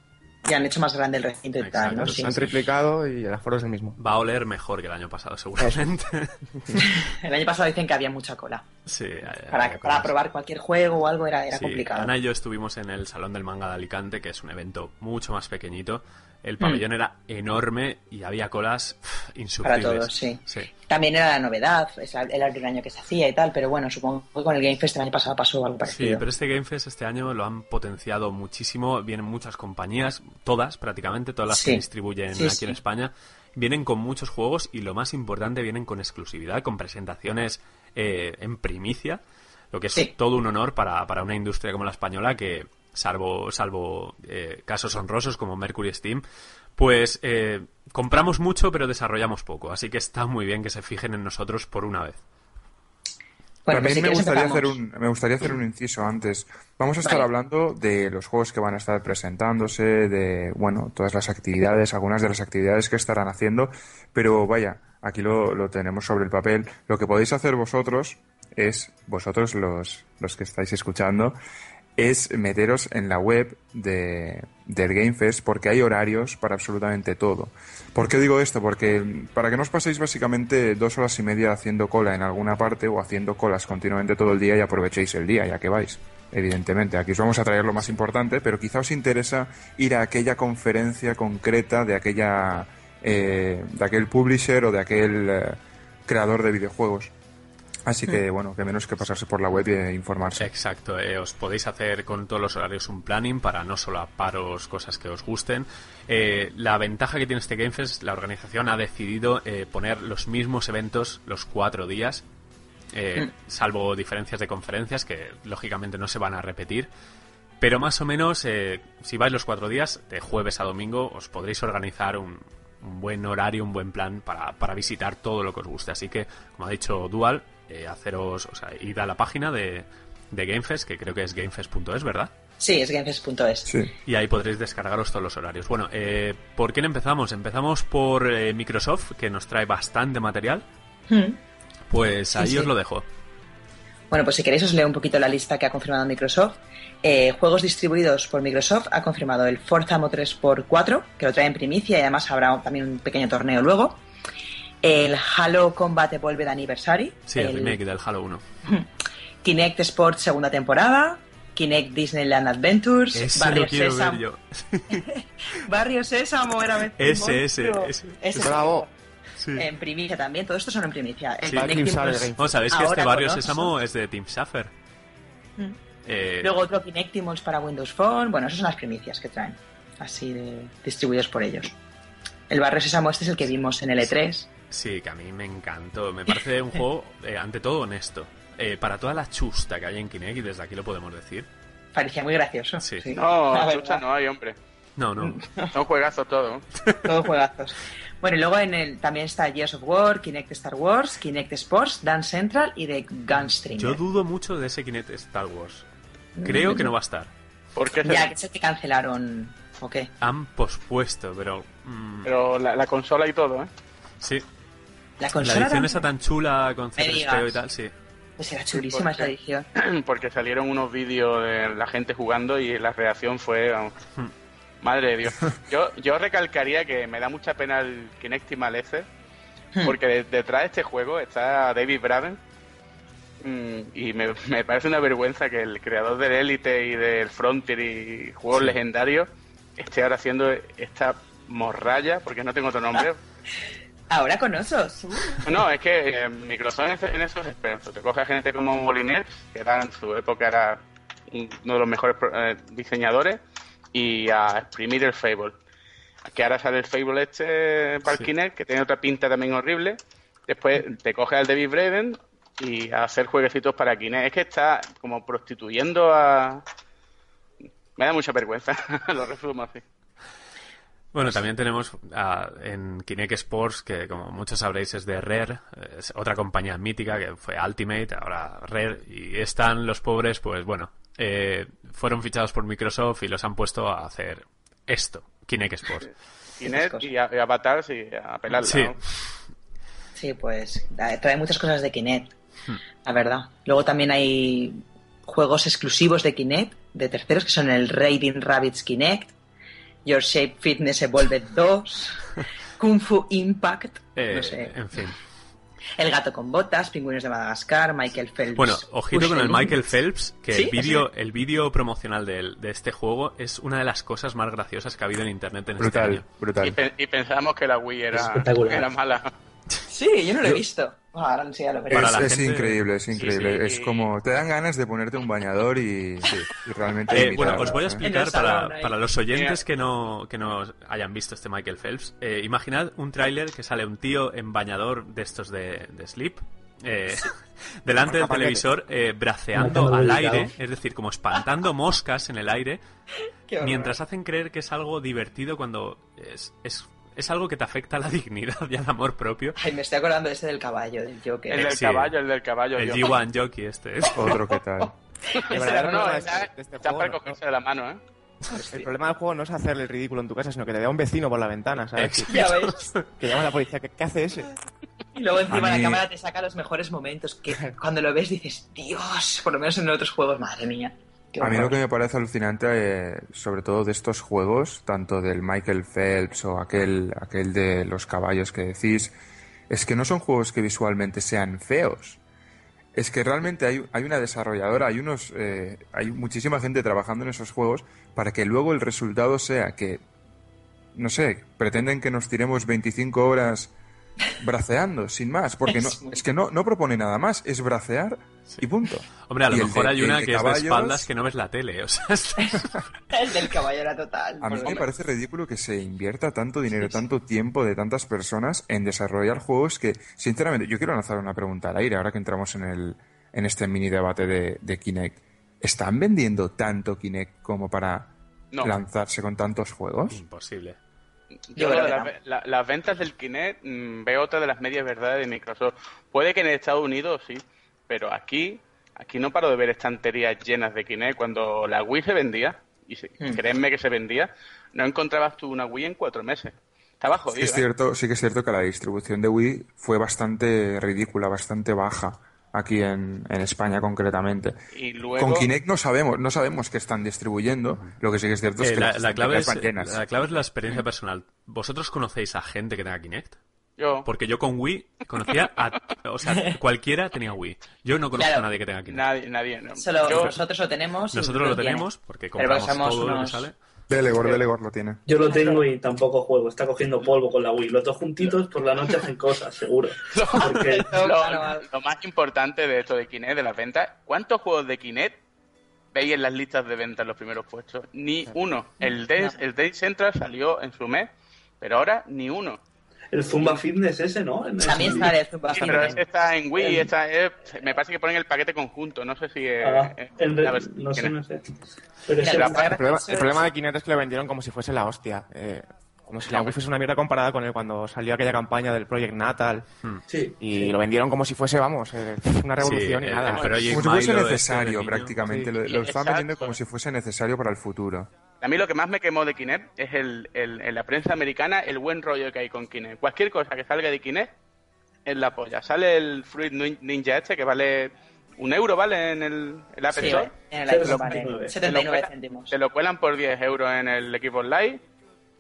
ya han hecho más grande el recinto y tal, ¿no? Sí, han sí. triplicado y el aforo es el mismo. Va a oler mejor que el año pasado, seguramente. (laughs) El año pasado dicen que había mucha cola. Sí, Para, para probar cualquier juego o algo era, era Sí, complicado. Ana y yo estuvimos en el Salón del Manga de Alicante, que es un evento mucho más pequeñito. Mm. El pabellón era enorme y había colas pff, Para insufribles. todos, sí. Sí. También era la novedad, es el primer año que se hacía y tal, pero bueno, supongo que con el Game Fest el año pasado pasó algo Sí, parecido. pero este Game Fest este año lo han potenciado muchísimo. Vienen muchas compañías, todas prácticamente, todas las Sí. que distribuyen Sí, aquí sí. en España. Vienen con muchos juegos y lo más importante, vienen con exclusividad, con presentaciones eh, en primicia, lo que es Sí. todo un honor para, para una industria como la española que, salvo, salvo eh, casos honrosos como Mercury Steam, pues eh, compramos mucho pero desarrollamos poco. Así que está muy bien que se fijen en nosotros por una vez. Bueno, También pues si me, gustaría hacer un, me gustaría hacer un inciso antes. Vamos a estar Vale. hablando de los juegos que van a estar presentándose, de, bueno, todas las actividades, algunas de las actividades que estarán haciendo, pero vaya, aquí lo, lo tenemos sobre el papel. Lo que podéis hacer vosotros es, vosotros los, los que estáis escuchando, es meteros en la web de, del Game Fest porque hay horarios para absolutamente todo. ¿Por qué digo esto? Porque para que no os paséis básicamente dos horas y media haciendo cola en alguna parte o haciendo colas continuamente todo el día y aprovechéis el día ya que vais. Evidentemente, aquí os vamos a traer lo más importante, pero quizá os interesa ir a aquella conferencia concreta de aquella eh, de aquel publisher o de aquel eh, creador de videojuegos. Así que, bueno, que menos que pasarse por la web e informarse. Exacto, eh, os podéis hacer con todos los horarios un planning para no solo aparos cosas que os gusten. Eh, la ventaja que tiene este Game Fest, la organización ha decidido eh, poner los mismos eventos los cuatro días, eh, salvo diferencias de conferencias que lógicamente no se van a repetir. Pero más o menos, eh, si vais los cuatro días, de jueves a domingo, os podréis organizar un, un buen horario, un buen plan para, para visitar todo lo que os guste. Así que, como ha dicho Dual, eh, haceros, o sea, id a la página de, de GameFest, que creo que es gamefest.es, ¿verdad? Sí, es gamefest.es. Sí. Y ahí podréis descargaros todos los horarios. Bueno, eh, ¿por quién empezamos? Empezamos por eh, Microsoft, que nos trae bastante material. Hmm. Pues ahí sí. os lo dejo. Bueno, pues si queréis os leo un poquito la lista que ha confirmado Microsoft. Eh, juegos distribuidos por Microsoft ha confirmado el Forza Motorsport 4, que lo trae en primicia y además habrá también un pequeño torneo luego. El Halo Combat Evolved Anniversary. Sí, el el remake del Halo 1. (laughs) Kinect Sports segunda temporada. Kinect Disneyland Adventures. Ese Barrio lo quiero Sésamo. ver yo. (laughs) Barrio Sésamo era Ese, ese, ese. Ese Bravo. Sí. En primicia también, todo esto son en primicia. El Sí. Kinect Vamos, sabéis que este barrio Sésamo es de Team Schaffer. Mm. Eh, Luego otro Kinectimals para Windows Phone. Bueno, esas son las primicias que traen. Así de distribuidos por ellos. El barrio Sésamo este es el que vimos en el E E3. Sí, que a mí me encantó. Me parece un (laughs) juego, eh, ante todo, honesto. Eh, para toda la chusta que hay en Kinect, y desde aquí lo podemos decir. Parecía muy gracioso. Sí. No, (laughs) La chucha verdad. no hay, hombre. No, no. (laughs) Son juegazos todos. Todos juegazos. Bueno, y luego en el, también está Gears of War, Kinect Star Wars, Kinect Sports, Dance Central y The Gunstreamer. Yo dudo mucho de ese Kinect Star Wars. Creo que no va a estar. ¿Por qué? Ya, que sé que cancelaron. ¿O qué? Han pospuesto, pero. mm, Pero la, la consola y todo, ¿eh? sí. La La consola. edición era- esa tan chula con C3PO y tal, sí. Pues era chulísima Sí, esa edición. (clears throat) Porque salieron unos vídeos de la gente jugando y la reacción fue... vamos, Hmm. Madre de Dios. (laughs) Yo, yo recalcaría que me da mucha pena el Kinectimal Hmm. porque de- detrás de este juego está David Braben. Mm, Y me, (laughs) me parece una vergüenza que el creador del Elite y del Frontier y juegos Sí. legendarios esté ahora haciendo esta morralla, porque no tengo otro nombre. (laughs) Ahora con osos. No, es que eh, Microsoft en eso- en eso es experto. Te coge a gente como Moliner, que era en su época era uno de los mejores eh, diseñadores, y a exprimir el Fable. Que ahora sale el Fable este para Sí. Que tiene otra pinta también horrible. Después te coge al David Braden y a hacer jueguecitos para Kinect. Es que está como prostituyendo a... Me da mucha vergüenza, (laughs) lo resumo así. Bueno, también tenemos en Kinect Sports, que como muchos sabréis es de Rare, es otra compañía mítica que fue Ultimate, ahora Rare, y están los pobres, pues bueno, eh, fueron fichados por Microsoft y los han puesto a hacer esto, Kinect Sports. (laughs) Kinect y, a, y Avatar, sí, a pelarla, Sí. ¿no? Sí, pues da- trae muchas cosas de Kinect, la verdad. Luego también hay juegos exclusivos de Kinect, de terceros, que son el Raiding Rabbids Kinect, Your Shape Fitness Evolved 2, (laughs) Kung Fu Impact, Eh, no sé. En fin. El gato con botas, pingüinos de Madagascar, Michael Phelps. Bueno, ojito con el Michael Phelps, que ¿Sí? el vídeo el vídeo promocional del- de, este juego es una de las cosas más graciosas que ha habido en internet en este Brutal, año. Y, brutal. pe- y pensábamos que la Wii era, Espectacular. era mala. Sí, yo no lo he visto. Bueno, ahora sí, ya lo veré. Es, la es gente- increíble, es increíble. sí, es y- como, te dan ganas de ponerte un bañador y, sí, y realmente Eh, bueno, os voy a ¿eh? explicar para, ahí. para los oyentes Mira. que no, que no hayan visto este Michael Phelps. eh, imaginad un tráiler que sale un tío en bañador de estos de, de Sleep. eh, (laughs) delante del televisor eh, braceando al aire, es decir, como espantando moscas en el aire, (laughs) mientras hacen creer que es algo divertido cuando es, es, es algo que te afecta a la (laughs) dignidad y al amor propio. Ay, me estoy acordando ese del caballo, del Joker. El del Sí. caballo, el del caballo. El yo. G1 Jockey este (laughs) (laughs) es. Otro que tal. No, no, de está, este- de está juego para no- cogerse de la mano, ¿eh? El problema del juego no es hacerle el ridículo en tu casa, sino que te vea un vecino por la ventana, ¿sabes? Ya ves. Que llama a la policía, ¿qué, qué hace ese? Y luego encima mí- la cámara te saca los mejores momentos que cuando lo ves dices, Dios, por lo menos en otros juegos, madre mía. A mí lo que me parece alucinante, eh, sobre todo de estos juegos, tanto del Michael Phelps o aquel, aquel de los caballos que decís, es que no son juegos que visualmente sean feos. Es que realmente hay, hay una desarrolladora, hay unos, eh, hay muchísima gente trabajando en esos juegos para que luego el resultado sea que, no sé, pretenden que nos tiremos 25 horas braceando, sin más, porque no, Es muy- es que no, no propone nada más, es bracear y punto. Hombre, a lo mejor de- hay una que es de espaldas que no ves la tele. O sea, es- (laughs) El del caballo era total. A mí me parece ridículo que se invierta tanto dinero, tanto tiempo de tantas personas en desarrollar juegos que, sinceramente, yo quiero lanzar una pregunta al aire ahora que entramos en, el, en este mini debate de, de Kinect. ¿Están vendiendo tanto Kinect como para No. lanzarse con tantos juegos? imposible. Yo de la- las ventas del Kinect mm, veo otra de las medias verdades de Microsoft. Puede que en Estados Unidos sí, pero aquí aquí no paro de ver estanterías llenas de Kinect. Cuando la Wii se vendía, y se- Hmm. créeme que se vendía, no encontrabas tú una Wii en cuatro meses. Estaba Sí, jodido. es ¿eh? cierto, sí que es cierto que la distribución de Wii fue bastante ridícula, bastante baja aquí en, en España concretamente. Y luego, Con Kinect no sabemos, no sabemos qué están distribuyendo. Lo que sí que es cierto es Eh, que la, las la clave es, llenas. la clave es la experiencia personal. ¿Vosotros conocéis a gente que tenga Kinect? yo, Porque yo con Wii conocía a... O sea, (laughs) cualquiera tenía Wii. Yo no conozco Claro. a nadie que tenga Kinect. nadie, nadie. no. Solo Yo- nosotros lo tenemos. Nosotros lo tiene. tenemos porque compramos todo lo que sale. Delegor, Delegor lo tiene. Yo lo tengo y tampoco juego. Está cogiendo polvo con la Wii. Los dos juntitos por la noche hacen cosas, seguro. (laughs) Porque lo, Claro. lo más importante de esto de Kinect, de las ventas, ¿cuántos juegos de Kinect veis en las listas de ventas en los primeros puestos? Ni uno. El Day, el Day Central salió en su mes, pero ahora ni uno. El Zumba Fitness ese, ¿no? En- También está de Zumba Sí, pero Fitness. ese está en Wii, El- esta es- me parece que ponen el paquete conjunto, no sé si es... Ah, es el de- no sé, no sé. Pero Mira, ese- la- El problema, el de Kinect es que lo vendieron como si fuese la hostia. eh, como si la Wii fuese una mierda comparada con él cuando salió aquella campaña del Project Natal. sí. Y lo vendieron como si fuese, vamos, eh, una revolución Sí, y nada. Como si fuese necesario prácticamente. Sí. Lo, lo Exacto. vendiendo como si fuese necesario para el futuro. A mí lo que más me quemó de Kinect es el, el- en la prensa americana el buen rollo que hay con Kinect. Cualquier cosa que salga de Kinect es la polla. Sale el Fruit Nin- Ninja este que vale un euro, ¿vale? En el, el App Sí, Store. en el iPhone 79. vale. Te lo 79 cuelan- céntimos. Te lo cuelan por 10 euros en el equipo online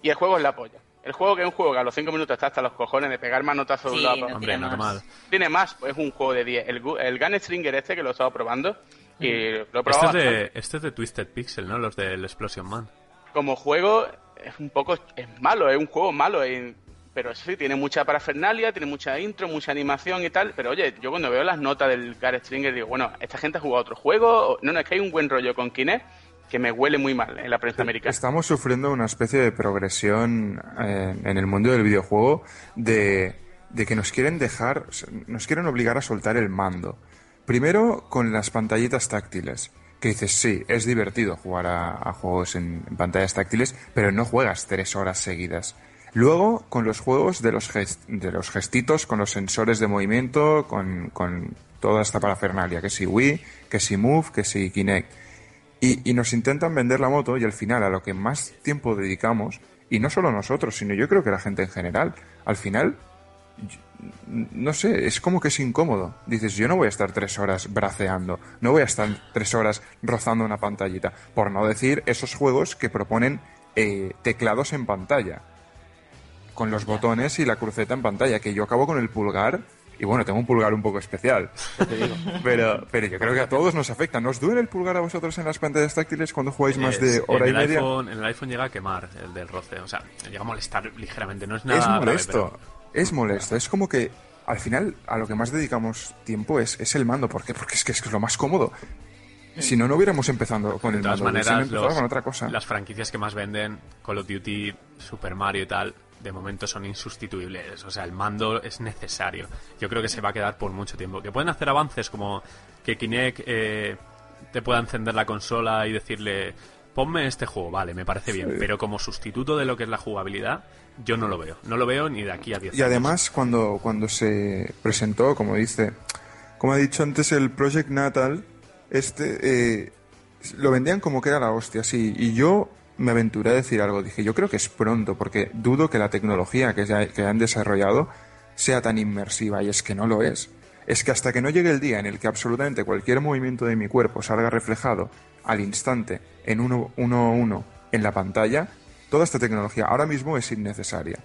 y el juego es la polla. El juego que es un juego que a los 5 minutos está hasta los cojones de pegar manotazos de un Sí, lado no. Hombre, tiene normal. más. Tiene más, pues es un juego de 10. El, Gu- el Gun Stringer este que lo he estado probando y lo he Este probado es, de, este es de Twisted Pixel, ¿no? Los del Explosion Man. como juego es un poco es malo, es un juego malo, eh, pero sí tiene mucha parafernalia, tiene mucha intro, mucha animación y tal, pero oye, yo cuando veo las notas del Gar Stringer digo, bueno, esta gente ha jugado otro juego, no, no, es que hay un buen rollo con Kinect que me huele muy mal en la prensa americana. Estamos sufriendo una especie de progresión eh, en el mundo del videojuego de, de que nos quieren dejar, nos quieren obligar a soltar el mando. Primero con las pantallitas táctiles, que dices, sí, es divertido jugar a, juegos en, pantallas táctiles, pero no juegas tres horas seguidas. Luego con los juegos de los, gest- de los gestitos, con los sensores de movimiento, con, con toda esta parafernalia, que si Wii, que si Move, que si Kinect. Y, y nos intentan vender la moto y al final a lo que más tiempo dedicamos, y no solo nosotros, sino yo creo que la gente en general, al final, no sé, es como que es incómodo. Dices, yo no voy a estar tres horas braceando, no voy a estar tres horas rozando una pantallita, por no decir esos juegos que proponen eh, teclados en pantalla, con los botones y la cruceta en pantalla, que yo acabo con el pulgar Y bueno, tengo un pulgar un poco especial. (laughs) Pero, pero yo creo que a todos nos afecta. ¿Nos duele el pulgar a vosotros en las pantallas táctiles cuando jugáis más de Es- hora y en media? iPhone- en el iPhone llega a quemar el del roce. O sea, llega a molestar ligeramente. No es Es nada grave, molesto. Es molesto. Es como que al final a lo que más dedicamos tiempo es, es el mando. ¿Por qué? Porque es que es lo más cómodo. Si no, no hubiéramos empezado con De el todas mando. maneras, los- con otra cosa. las franquicias que más venden, Call of Duty, Super Mario y tal, de momento son insustituibles. O sea, el mando es necesario. Yo creo que se va a quedar por mucho tiempo. Que pueden hacer avances como que Kinect eh, te pueda encender la consola y decirle, ponme este juego, vale, me parece bien. Pero como sustituto de lo que es la jugabilidad, yo no lo veo. No lo veo ni de aquí a 10 Y además, cuando, cuando se presentó, como dice, como ha dicho antes, el Project Natal, este eh, lo vendían como que era la hostia, sí. Y yo me aventuré a decir algo. Dije, yo creo que es pronto, porque dudo que la tecnología que, ya- que han desarrollado sea tan inmersiva, y es que no lo es. Es que hasta que no llegue el día en el que absolutamente cualquier movimiento de mi cuerpo salga reflejado al instante en uno, uno a uno en la pantalla, toda esta tecnología ahora mismo es innecesaria.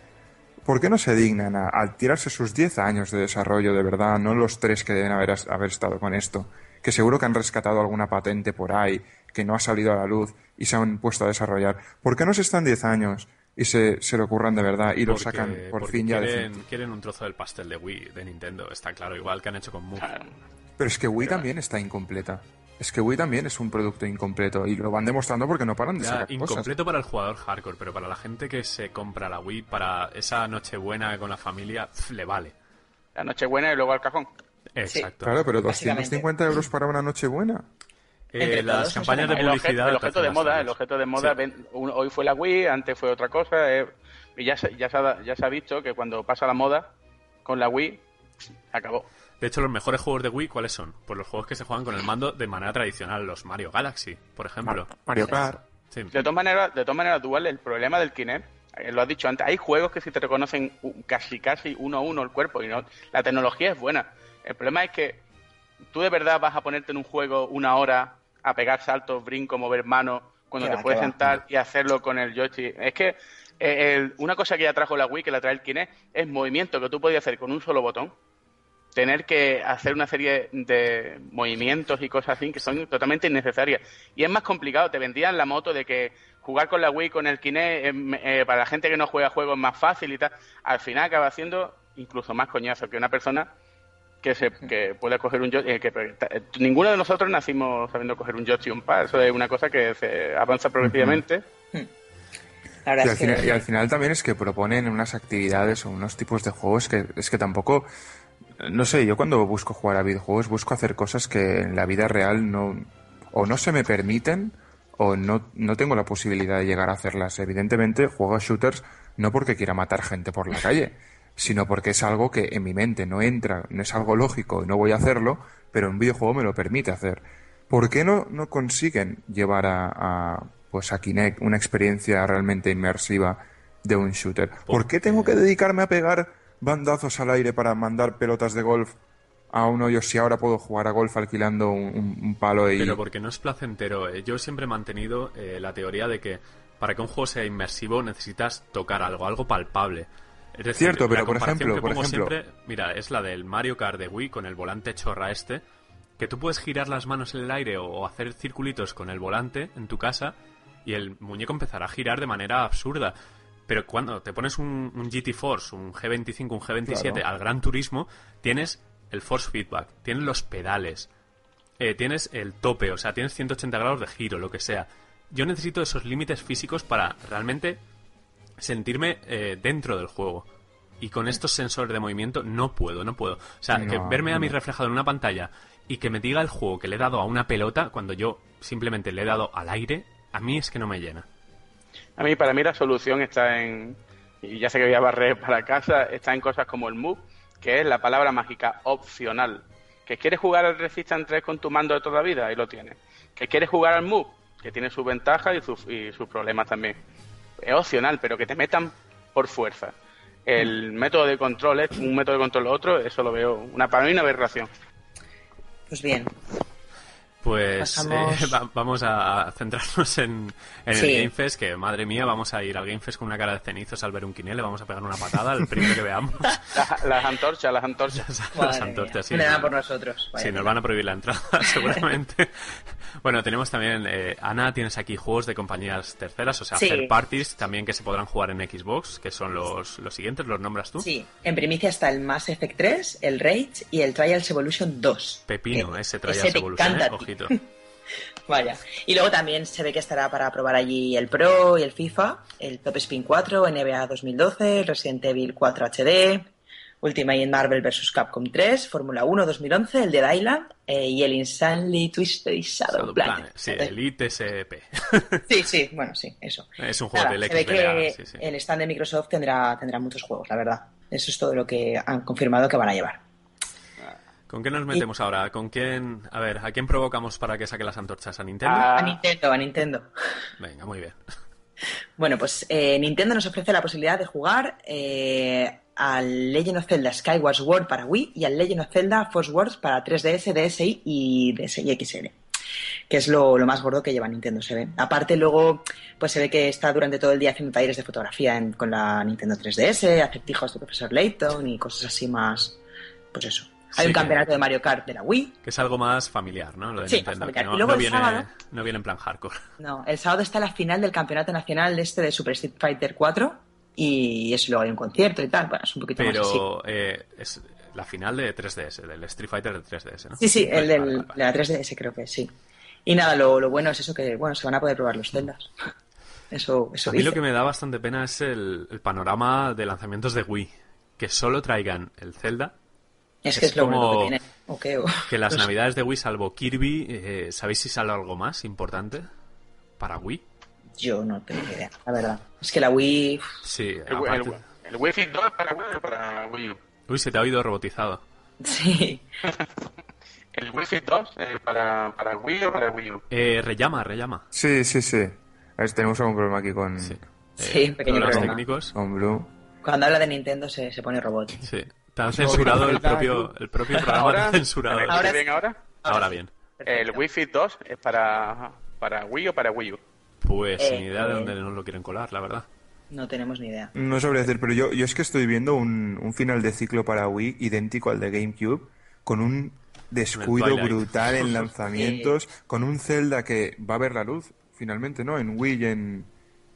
¿Por qué no se dignan a, a tirarse sus 10 años de desarrollo de verdad, no los tres que deben haber, haber estado con esto? Que seguro que han rescatado alguna patente por ahí, que no ha salido a la luz y se han puesto a desarrollar. ¿Por qué no se están 10 años y se, se lo ocurran de verdad y lo sacan por fin ya de quieren, quieren un trozo del pastel de Wii, de Nintendo, está claro, igual que han hecho con Move. Pero es que Wii también está incompleta. Es que Wii también es un producto incompleto y lo van demostrando porque no paran de Ya, sacar cosas. incompleto para el jugador hardcore, pero para la gente que se compra la Wii para esa noche buena con la familia, le vale. La noche buena y luego al cajón. Exacto. Claro, pero Básicamente. 250 euros para una noche buena. Eh, Entre las campañas de nos El objeto, publicidad. el objeto de moda, el objeto de moda, Sí. ven- un- hoy fue la Wii, antes fue otra cosa, eh, y ya se, ya, se ha, ya se ha visto que cuando pasa la moda con la Wii, acabó. De hecho, los mejores juegos de Wii, ¿cuáles son? Pues los juegos que se juegan con el mando de manera tradicional, los Mario Galaxy, por ejemplo. Mario Kart. Sí. De todas maneras, de todas maneras, Dual, el problema del Kinect, eh, lo has dicho antes, hay juegos que si te reconocen casi casi uno a uno el cuerpo y no, la tecnología es buena. El problema es que tú de verdad vas a ponerte en un juego una hora a pegar saltos, brinco, mover manos, cuando te va, puedes va. sentar y hacerlo con el joystick. Es que eh, el- una cosa que ya trajo la Wii, que la trae el Kinect, es movimiento que tú podías hacer con un solo botón. Tener que hacer una serie de movimientos y cosas así que son totalmente innecesarias. Y es más complicado, te vendían la moto de que jugar con la Wii, con el Kinect, eh, eh, para la gente que no juega juegos es más fácil y tal. Al final acaba siendo incluso más coñazo que una persona que se que puede coger un joystick. que, eh, ninguno de nosotros nacimos sabiendo coger un joystick y un pad. Eso es una cosa que se avanza progresivamente. Verdad Y al, final, y al final también es que proponen unas actividades o unos tipos de juegos que es que tampoco no sé, yo cuando busco jugar a videojuegos busco hacer cosas que en la vida real no o no se me permiten o no, no tengo la posibilidad de llegar a hacerlas. Evidentemente juego a shooters no porque quiera matar gente por la calle, sino porque es algo que en mi mente no entra, no es algo lógico y no voy a hacerlo, pero un videojuego me lo permite hacer. ¿Por qué no, no consiguen llevar a, a, pues a Kinect una experiencia realmente inmersiva de un shooter? ¿Por qué tengo que dedicarme a pegar bandazos al aire para mandar pelotas de golf a un hoyo si ahora puedo jugar a golf alquilando un, palo y... Pero porque no es placentero. eh. Yo siempre he mantenido eh, la teoría de que para que un juego sea inmersivo necesitas tocar algo, algo palpable. Es decir, Cierto, pero la por ejemplo- que por pongo ejemplo- siempre, mira, es la del Mario Kart de Wii con el volante chorra este, que tú puedes girar las manos en el aire o hacer circulitos con el volante en tu casa y el muñeco empezará a girar de manera absurda. Pero cuando te pones un, un GT Force, un G25, un G27 Claro. al Gran Turismo, tienes el force feedback, tienes los pedales, eh, tienes el tope, o sea, tienes 180 grados de giro, lo que sea. Yo necesito esos límites físicos para realmente sentirme eh, dentro del juego. Y con estos sensores de movimiento no puedo, no puedo. O sea, No, que verme a mí reflejado en una pantalla y que me diga el juego que le he dado a una pelota cuando yo simplemente le he dado al aire, a mí es que no me llena. A mí, para mí, la solución está en, y ya sé que voy a barrer para casa, está en cosas como el move, que es la palabra mágica opcional. Que quieres jugar al Resistance 3 con tu mando de toda la vida, ahí lo tienes. Que quieres jugar al move, que tiene sus ventajas y sus, y problemas también. Es opcional, pero que te metan por fuerza. El método de control es un método de control otro, eso lo veo una para mí una aberración. Pues bien. Pues Pasamos- eh, (laughs) va- vamos a centrarnos en, en Sí. el Game Fest, que madre mía, vamos a ir al Game Fest con una cara de cenizos al ver un quinel, le vamos a pegar una patada al primero que veamos. (laughs) Las, las antorchas, las antorchas. (laughs) Las antorchas, sí. edad por nosotros. Vaya Sí, nos van a prohibir la entrada, seguramente. bueno, tenemos también, eh, Ana, tienes aquí juegos de compañías terceras, o sea, Sí. third parties, también que se podrán jugar en Xbox, que son los, los siguientes, ¿los nombras tú? Sí, en primicia está el Mass Effect 3, el Rage y el Trials Evolution 2. Pepino, Eh, ese Trials ese te Evolution, encanta (laughs) Vaya. Y luego también se ve que estará para probar allí el Pro y el FIFA, el Top Spin 4, NBA 2012, el Resident Evil 4 HD, Ultimate Marvel vs. Capcom 3, Fórmula 1 2011, el Dead Island eh, y el Insanely Twisted Shadow, Shadow Planet. Planet, sí, Elite SP. (laughs) Sí, sí, bueno, sí, eso. es un juego Nada, del se ve que sí, sí. el stand de Microsoft tendrá, tendrá muchos juegos, la verdad. Eso es todo lo que han confirmado que van a llevar. ¿Con qué nos metemos ahora? ¿Con quién? A ver, ¿a quién provocamos para que saque las antorchas? ¿A Nintendo? Ah. A Nintendo, a Nintendo. Venga, muy bien. (laughs) Bueno, pues eh, Nintendo nos ofrece la posibilidad de jugar eh, al Legend of Zelda Skyward Sword para Wii y al Legend of Zelda Force Wars para 3DS, DSi y DSi XL. Que es lo, lo más gordo que lleva Nintendo, se ve. Aparte, luego, pues se ve que está durante todo el día haciendo talleres de fotografía en- con la Nintendo 3DS, acertijos de Profesor Layton y cosas así más. Pues eso. Hay Sí, un campeonato de Mario Kart de la Wii. Que es algo más familiar, ¿no? Lo de Sí, Nintendo, más que familiar. no, Y luego no el viene, sábado- no viene en plan hardcore. (laughs) No, el sábado está la final del campeonato nacional este de Super Street Fighter 4 y eso luego hay un concierto y tal. Bueno, es un poquito más así. Pero eh, es la final de 3DS, del Street Fighter de 3DS, ¿no? Sí, sí, el vale, vale, de la 3DS creo que sí. Y nada, lo, lo bueno es eso que, bueno, se van a poder probar los celdas. (laughs) Eso, eso A mí lo que me da bastante pena es el, el panorama de lanzamientos de Wii. Que solo traigan el Zelda. Es que es es lo único que tiene. O qué, o- Que las (laughs) navidades de Wii, salvo Kirby, eh, ¿sabéis si sale algo más importante para Wii? Yo no tengo ni idea, la verdad. Es que la Wii... Sí, El, aparte... el Wii Fit 2 es para Wii o para Wii U. Uy, se te ha oído robotizado. Sí. (laughs) El Wii Fit 2 es para, para Wii o para Wii U. Eh, rellama, rellama. Sí, sí, sí. A ver, tenemos algún problema aquí con, Sí. Sí, Eh, pequeño problemas problema. técnicos. con Blue. Cuando habla de Nintendo se, se pone robot. Sí. Te han censurado el propio, el propio programa Ahora, ha censurado. ¿me Ahora escuchas sí. bien ahora? Ahora bien. El Fit 2 es para, para Wii o para Wii U. Pues Eh, ni idea de eh. dónde nos lo quieren colar, la verdad. No tenemos ni idea. No sabría decir, pero yo, yo es que estoy viendo un, un final de ciclo para Wii idéntico al de GameCube, con un descuido brutal en (laughs) lanzamientos, con un Zelda que va a ver la luz, finalmente, ¿no? En Wii y en,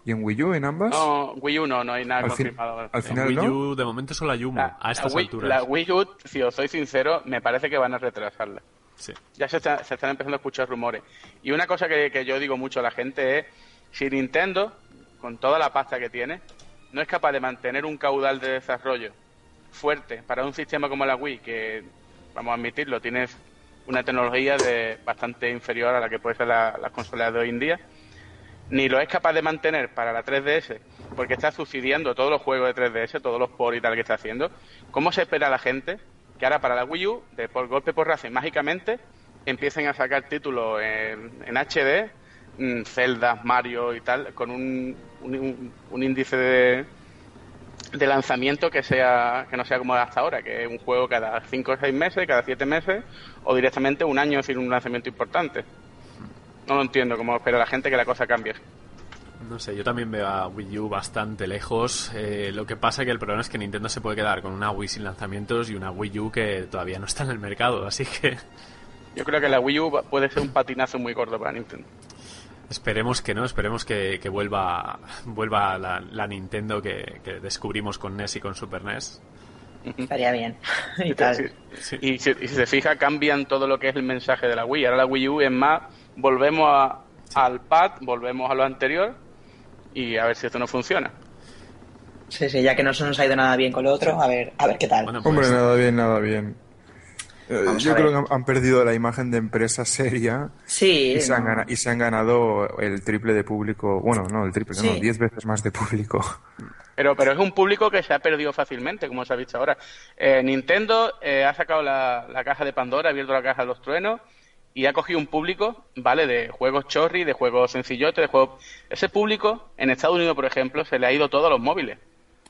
y en Wii U, en ambas. No, Wii U no, no hay nada al, fin- confirmado. al En final, Wii ¿no? U, de momento solo hay humo, La, a estas la Wii, alturas. la Wii U, si os soy sincero, me parece que van a retrasarla. Sí. Ya se, está- se están empezando a escuchar rumores. Y una cosa que, que yo digo mucho a la gente es, si Nintendo, con toda la pasta que tiene, no es capaz de mantener un caudal de desarrollo fuerte para un sistema como la Wii, que, vamos a admitirlo, tiene una tecnología de bastante inferior a la que puede ser la- las consolas de hoy en día, ni lo es capaz de mantener para la 3DS, porque está subsidiando todos los juegos de 3DS, todos los por y tal que está haciendo, ¿cómo se espera la gente que ahora para la Wii U, de por golpe por raza mágicamente, empiecen a sacar títulos en, en HD, mm, Zelda, Mario y tal, con un, un, un índice de, de lanzamiento que sea que no sea como hasta ahora, que es un juego cada 5 o 6 meses, cada 7 meses, o directamente un año sin un lanzamiento importante. No lo entiendo, cómo espera la gente que la cosa cambie. No sé, yo también veo a Wii U bastante lejos. Eh, lo que pasa que el problema es que Nintendo se puede quedar con una Wii sin lanzamientos y una Wii U que todavía no está en el mercado, así que Yo creo que la Wii U puede ser un patinazo muy corto para Nintendo. esperemos que no, esperemos que, que vuelva, vuelva la, la Nintendo que, que descubrimos con NES y con Super NES. Estaría bien. (laughs) y tal. Sí. Sí. Y, si, y si se fija, cambian todo lo que es el mensaje de la Wii. Ahora la Wii U es más, volvemos a- al pad, volvemos a lo anterior y a ver si esto no funciona. Sí, sí, ya que no se nos ha ido nada bien con lo otro, a ver, a ver qué tal. Bueno, Hombre, pues, nada bien, nada bien. Eh, Vamos yo creo ver. que han, perdido la imagen de empresa seria sí, y se, han no. gana- y se han ganado el triple de público. Bueno, no, el triple, Sí. no, diez veces más de público. (laughs) Pero, pero es un público que se ha perdido fácilmente, como se ha visto ahora. Eh, Nintendo eh, ha sacado la, la caja de Pandora, ha abierto la caja de los truenos y ha cogido un público, ¿vale? De juegos chorri, de juegos sencillotes, de juegos... Ese público, en Estados Unidos, por ejemplo, se le ha ido todo a los móviles.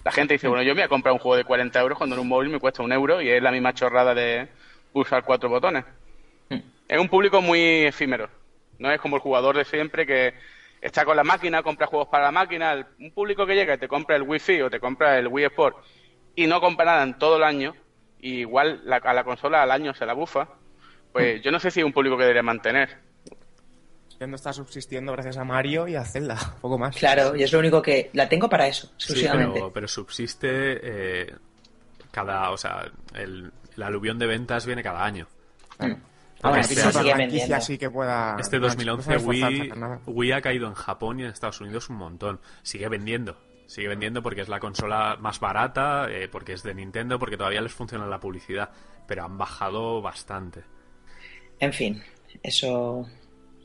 La gente dice, bueno, yo me voy a comprar un juego de 40 euros cuando en un móvil me cuesta un euro y es la misma chorrada de usar cuatro botones. En es un público muy efímero. No es como el jugador de siempre que está con la máquina, compra juegos para la máquina. El- un público que llega y te compra el Wi-Fi o te compra el Wii Sport y no compra nada en todo el año, y igual la- a la consola al año se la bufa, pues yo no sé si es un público que debería mantener. Nintendo está subsistiendo gracias a Mario y a Zelda, (laughs) poco más. Claro, y es lo único que la tengo para eso, Sí, exclusivamente. pero, pero subsiste eh, cada, o sea, el, el aluvión de ventas viene cada año. Claro. Ah, bueno, Este sigue franquicia así que pueda... Este no, 2011 no se esforzar en Wii. Wii ha caído en Japón y en Estados Unidos un montón. Sigue vendiendo. Sigue vendiendo porque es la consola más barata, eh, porque es de Nintendo, porque todavía les funciona la publicidad. Pero han bajado bastante. En fin, eso.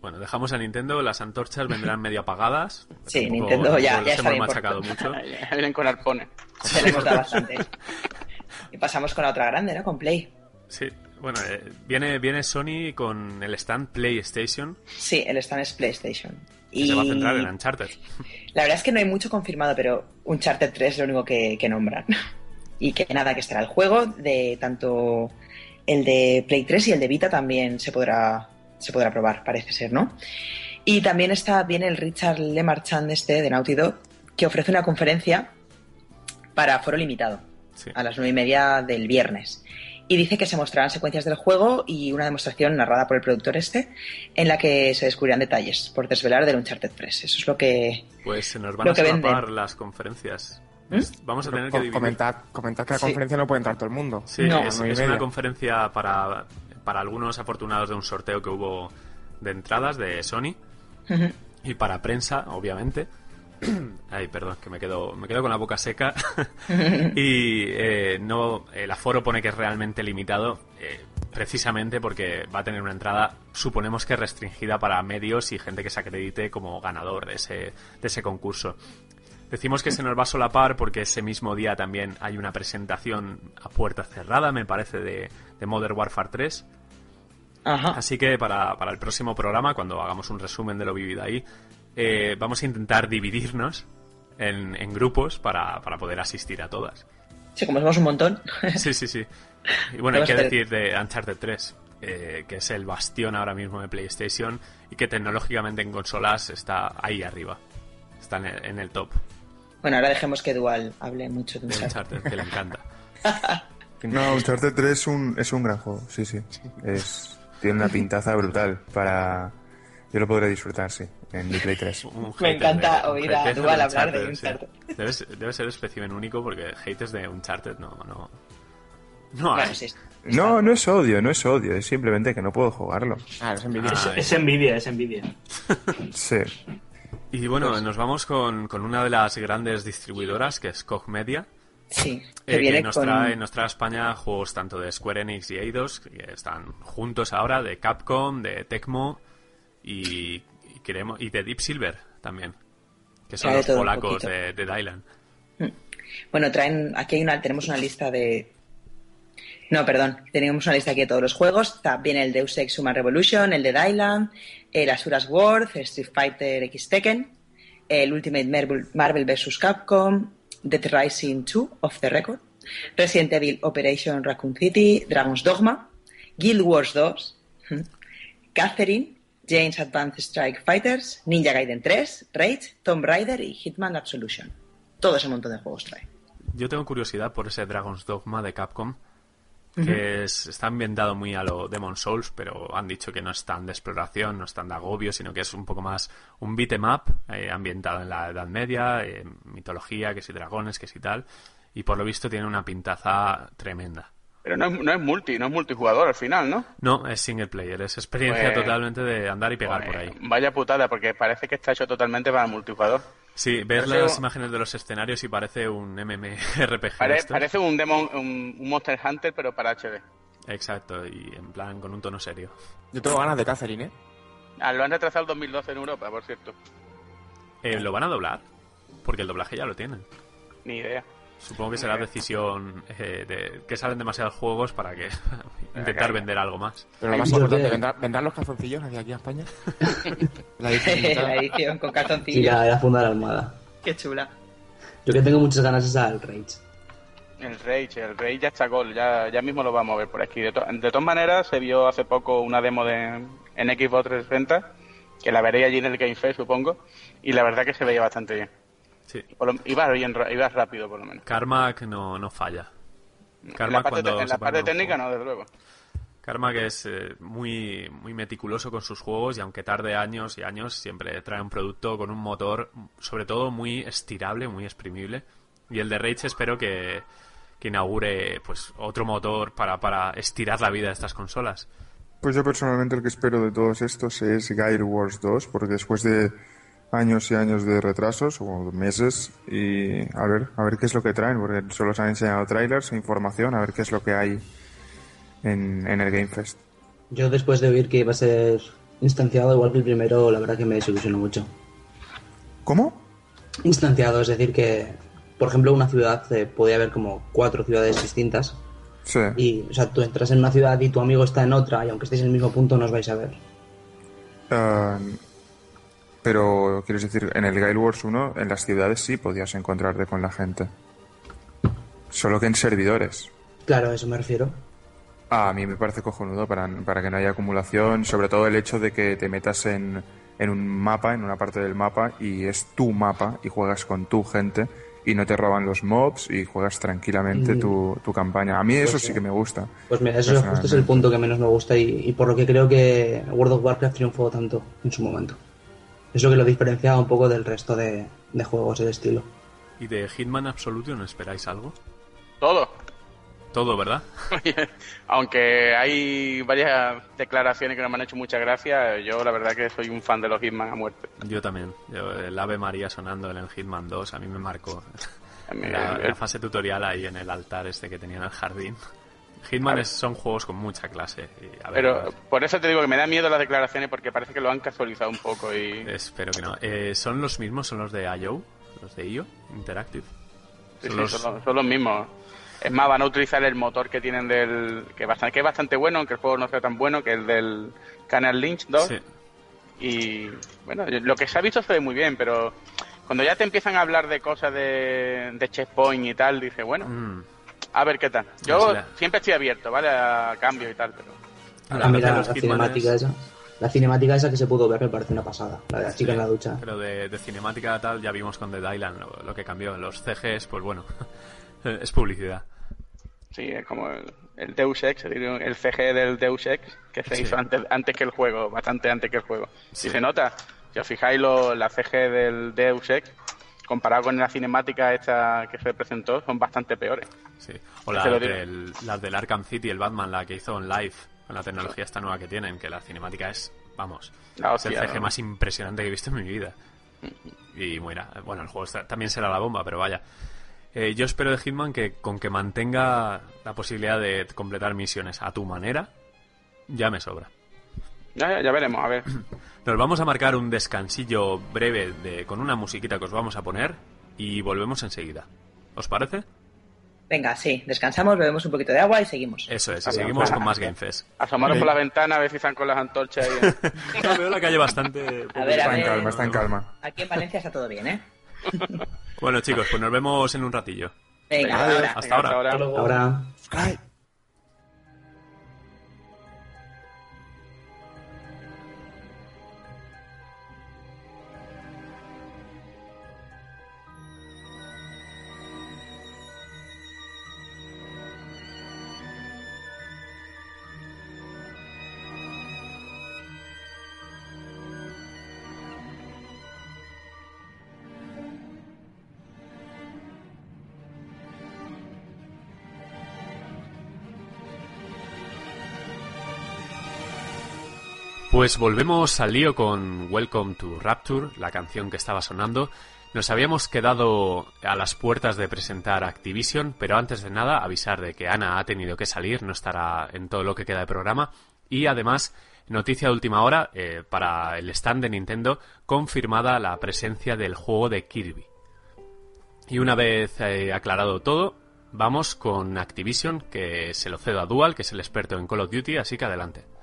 Bueno, dejamos a Nintendo, las antorchas vendrán medio apagadas. Sí, Tampoco- Nintendo ya- ya está hemos bien machacado mucho. (laughs) Vienen con arpones. Se le hemos dado (laughs) bastante. Y pasamos con la otra grande, ¿no? Con Play. Sí, bueno, eh, viene, viene Sony con el stand PlayStation, Sí, el stand es PlayStation. Y se va a centrar en Uncharted. la verdad es que no hay mucho confirmado, pero Uncharted 3 es lo único que, que nombran. (laughs) Y que nada, que estará el juego de tanto el de Play 3 y el de Vita también se podrá, se podrá probar, parece ser, ¿no? Y también está bien el Richard Lemarchand este de Naughty Dog, que ofrece una conferencia para foro limitado Sí. a las nueve y media del viernes. Y dice que se mostrarán secuencias del juego y una demostración narrada por el productor este, en la que se descubrirán detalles por desvelar del Uncharted 3. Eso es lo que... Pues se nos van a venden. las conferencias. ¿Mm? Vamos a tener que comentad que a la Sí. conferencia no puede entrar todo el mundo. Sí, No. es, es una conferencia para, para algunos afortunados de un sorteo que hubo de entradas de Sony y para prensa, obviamente. (clears throat) Ay, perdón, que me quedo, me quedo con la boca seca. (laughs) y eh, no, el aforo pone que es realmente limitado, eh, precisamente porque va a tener una entrada, suponemos que restringida para medios y gente que se acredite como ganador de ese, de ese concurso. Decimos que se nos va a solapar porque ese mismo día también hay una presentación a puerta cerrada, me parece, de, de Modern Warfare 3. Ajá. Así que para, para el próximo programa, cuando hagamos un resumen de lo vivido ahí, eh, vamos a intentar dividirnos en, en grupos para, para poder asistir a todas. Sí, como somos un montón. (laughs) Sí, sí, sí. Y bueno, hay que decir de Uncharted 3, eh, que es el bastión ahora mismo de PlayStation y que tecnológicamente en consolas está ahí arriba. Está en el, en el top Bueno, ahora dejemos que Dual hable mucho de de Uncharted. Uncharted, que le encanta. (laughs) No, Uncharted 3 es un, es un gran juego, sí, sí. Es, tiene una pintaza brutal para... Yo lo podré disfrutar, sí, en mi Play 3. Un Me encanta de- un oír a Dual de hablar de Uncharted, sí. Debe, ser- ser espécimen único porque haters de Uncharted no, no, no hay. Bueno, sí. No, no es odio, no es odio, es simplemente que no puedo jugarlo. Ah, es envidia. Ah, Es envidia, es envidia. Sí. Y bueno, Pues- nos vamos con, con una de las grandes distribuidoras, que es Koch Media, Sí, eh, que viene que nos, con... trae, nos trae a España juegos tanto de Square Enix y Eidos, que están juntos ahora, de Capcom, de Tecmo y, y, queremos, y de Deep Silver también, que son Trae los polacos de, de Dylan. Bueno, traen... Aquí hay una... tenemos una lista de... No, perdón. Tenemos una lista aquí de todos los juegos. Bien el Deus Ex Human Revolution, el de Dylan, el Asuras World, el Street Fighter X Tekken, el Ultimate Marvel, vs. Capcom, Dead Rising 2 of the Record, Resident Evil Operation Raccoon City, Dragon's Dogma, Guild Wars 2, ¿hmm? (laughs) Catherine, Jane's Advanced Strike Fighters, Ninja Gaiden 3, Rage, Tomb Raider y Hitman Absolution. Todo ese montón de juegos trae. Yo tengo curiosidad por ese Dragon's Dogma de Capcom, que es- está ambientado muy a lo Demon Souls, pero han dicho que no es tan de exploración, no es tan de agobio, sino que es un poco más un beat'em up eh, ambientado en la Edad Media, eh, mitología, que si dragones, que si tal, y por lo visto tiene una pintaza tremenda. Pero no es, no es multi, no es multijugador al final, ¿no? No, es single player, es experiencia Pues- totalmente de andar y pegar Pues, por ahí. Vaya putada, porque parece que está hecho totalmente para multijugador. Sí, ves parece las un- imágenes de los escenarios y parece un MMRPG. de Pare- parece un, Demon, un, un Monster Hunter, pero para HD. Exacto, y en plan con un tono serio. Yo tengo ganas de Catherine, ¿eh? Ah, lo han retrasado el 2012 en Europa, por cierto. Eh, ¿Lo van a doblar? Porque el doblaje ya lo tienen. Ni idea. Supongo que será decisión eh, de que salen demasiados juegos para que (laughs) intentar vender algo más. Pero lo más importante, ¿vendrán, vendrán los calzoncillos hacia aquí a España? (laughs) La edición limitada. la edición con Sí, calzoncillos. la, la funda de la almohada. Qué chula. Yo que tengo muchas ganas es al Rage. El Rage, el Rage ya está gol, ya, ya mismo lo vamos a ver por aquí. De, to- de todas maneras, se vio hace poco una demo de, en Xbox 360, que la veré allí en el Game Fest, supongo, y la verdad que se veía bastante bien. Sí. Lo- bien, rápido, por lo menos. Carmack no, no falla. en Carmack la parte, en la parte técnica juego. no, desde luego. Karma que es eh, muy, muy meticuloso con sus juegos y aunque tarde años y años, siempre trae un producto con un motor, sobre todo muy estirable, muy exprimible. Y el de Rage espero que, que inaugure pues otro motor para, para estirar la vida de estas consolas. Pues yo personalmente el que espero de todos estos es Guile Wars 2, porque después de años y años de retrasos, o meses, y a ver, a ver qué es lo que traen, porque solo se han enseñado trailers e información, a ver qué es lo que hay en, en el Game Fest. Yo después de oír que iba a ser instanciado igual que el primero, la verdad que me desilusionó mucho. ¿Cómo? Instanciado, es decir que, por ejemplo, una ciudad eh, podía haber como cuatro ciudades distintas Sí. y, o sea, tú entras en una ciudad y tu amigo está en otra y aunque estéis en el mismo punto no os vais a ver. Ah, pero, quieres decir, en el Guile Wars 1, en las ciudades sí podías encontrarte con la gente. Solo que en servidores. Claro, a eso me refiero. Ah, a mí me parece cojonudo para, para que no haya acumulación, sobre todo el hecho de que te metas en, en un mapa, en una parte del mapa, y es tu mapa y juegas con tu gente y no te roban los mobs y juegas tranquilamente Mm. tu, tu campaña. A mí eso Pues sí sí. que me gusta. Pues mira, eso justo es el punto que menos me gusta y, y por lo que creo que World of Warcraft triunfó tanto en su momento. Es lo que lo diferenciaba un poco del resto de, de juegos del estilo. ¿Y de Hitman Absolution esperáis algo? Todo. Todo, ¿verdad? (laughs) Aunque hay varias declaraciones que no me han hecho mucha gracia, yo la verdad que soy un fan de los Hitman a muerte. Yo también. Yo, el Ave María sonando en el Hitman 2 a mí me marcó. (laughs) La, la fase tutorial ahí en el altar este que tenía en el jardín. Hitman es- son juegos con mucha clase. y, a ver, Pero por eso te digo que me da miedo las declaraciones porque parece que lo han casualizado un poco y... espero que no. Eh, ¿Son los mismos? ¿Son los de IO? ¿Los de IO? Interactive. Sí, Son sí, los- son, los, son los mismos. Es más, van a utilizar el motor que tienen del... Que, bastante, que es bastante bueno, aunque el juego no sea tan bueno, que el del Canal Lynch 2. Sí. Y bueno, lo que se ha visto se ve muy bien, pero cuando ya te empiezan a hablar de cosas de, de checkpoint y tal, dice, bueno, Mm. A ver qué tal. Yo siempre estoy abierto, ¿vale? A cambio y tal, pero... La A la, los la cinemática es- esa, la cinemática esa que se pudo ver me parece una pasada. La de la chica en la ducha. Pero de, de cinemática tal ya vimos con The Island lo, lo que cambió. Los CGs, pues bueno, (laughs) es publicidad. Sí, es como el, el Deus Ex, el CG del Deus Ex, que se Sí. hizo antes, antes que el juego, bastante antes que el juego. Sí. Y se nota, si os fijáis, lo, la CG del Deus Ex, comparado con la cinemática esta que se presentó, son bastante peores. Sí. O Te las del, Arkham City, el Batman, la que hizo en live, con la tecnología esta nueva que tienen, que la cinemática es, vamos, es el CG ¿no? más impresionante que he visto en mi vida. Y mira, bueno, el juego está- también será la bomba, pero vaya. Eh, yo espero de Hitman que con que mantenga la posibilidad de completar misiones a tu manera, ya me sobra. Ya, ya, ya veremos, a ver. (clears throat) Nos vamos a marcar un descansillo breve de, con una musiquita que os vamos a poner y volvemos enseguida. ¿Os parece? Venga, sí, descansamos, bebemos un poquito de agua y seguimos. Eso es, y seguimos con más Game Fest. Asomaros por la ventana a ver si están con las antorchas ahí. No, (laughs) veo la calle bastante... A ver, a Está en ver. calma, está en calma. Aquí en Valencia está todo bien, ¿eh? (laughs) Bueno, chicos, pues nos vemos en un ratillo. Venga, Adiós. ahora. Hasta ahora. Ahora, Pues volvemos al lío con Welcome to Rapture, la canción que estaba sonando. Nos habíamos quedado a las puertas de presentar Activision, pero antes de nada avisar de que Ana ha tenido que salir, no estará en todo lo que queda de programa. Y además, noticia de última hora, eh, para el stand de Nintendo, confirmada la presencia del juego de Kirby. Y una vez eh, aclarado todo, vamos con Activision, que se lo cedo a Dual, que es el experto en Call of Duty, así que adelante.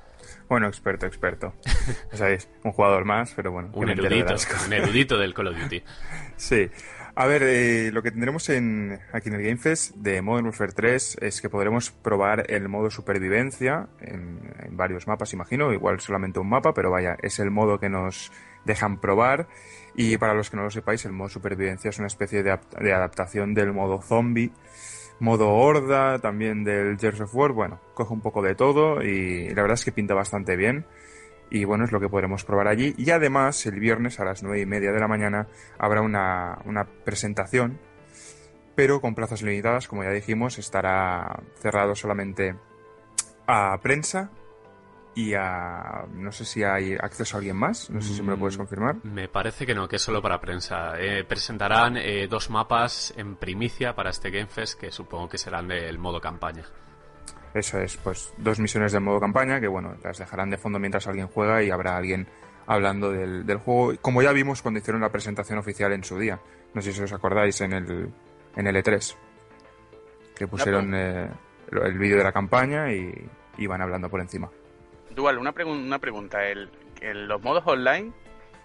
Bueno, experto, experto. (laughs) Ya sabéis, un jugador más, pero bueno. Un erudito, un erudito del Call of Duty. (laughs) Sí. A ver, eh, lo que tendremos en, aquí en el Game Fest de Modern Warfare 3 es que podremos probar el modo supervivencia en, en varios mapas, imagino, igual solamente un mapa, pero vaya, es el modo que nos dejan probar. Y para los que no lo sepáis, el modo supervivencia es una especie de, de adaptación del modo zombie, modo horda, también del Gears of War. Bueno, coge un poco de todo y la verdad es que pinta bastante bien. Y bueno, es lo que podremos probar allí. Y además, el viernes a las nueve y media de la mañana habrá una, una presentación, pero con plazas limitadas, como ya dijimos, estará cerrado solamente a prensa y a... no sé si hay acceso a alguien más, no sé si me lo puedes Mm, confirmar. Me parece que no, que es solo para prensa. Eh, presentarán eh, dos mapas en primicia para este Game Fest que supongo que serán del modo campaña. Eso es, pues dos misiones del modo campaña que bueno, las dejarán de fondo mientras alguien juega y habrá alguien hablando del, del juego, como ya vimos cuando hicieron la presentación oficial en su día. No sé si os acordáis en el, en el E3, que pusieron eh, el vídeo de la campaña y iban hablando por encima. Dual, una, pregun- una pregunta. El, el- los modos online,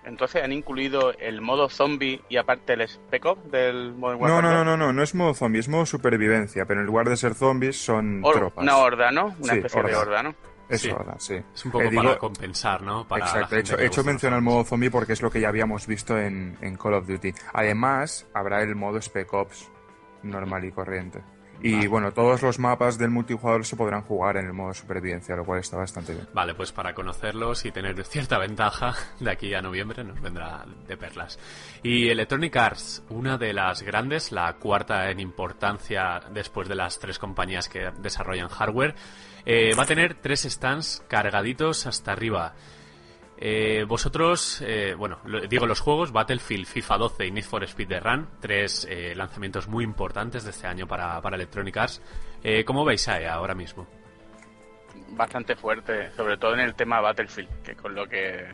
entonces han incluido el modo zombie y aparte el Spec Ops del Modern No, Warfare no, no, 2? no, no, no es modo zombie, es modo supervivencia, pero en lugar de ser zombies son tropas. Una horda, ¿no? Una Sí, especie de horda. ¿no? Es Sí. horda, sí. Es un poco Eh, digo- para compensar, ¿no? Para Exacto, he hecho, he hecho mención al modo zombie porque es lo que ya habíamos visto en, en Call of Duty. Además, habrá el modo Spec Ops normal y corriente. Y bueno, todos los mapas del multijugador se podrán jugar en el modo supervivencia, lo cual está bastante bien. Vale, pues para conocerlos y tener cierta ventaja de aquí a noviembre nos vendrá de perlas. Y Electronic Arts, una de las grandes, la cuarta en importancia después de las tres compañías que desarrollan hardware, eh, va a tener tres stands cargaditos hasta arriba. Eh, vosotros, eh, bueno, digo los juegos, Battlefield, FIFA 12 y Need for Speed The Run, tres eh, lanzamientos muy importantes de este año para, para Electronic Arts. Eh, ¿Cómo veis a EA ahora mismo? Bastante fuerte, sobre todo en el tema Battlefield, que con lo que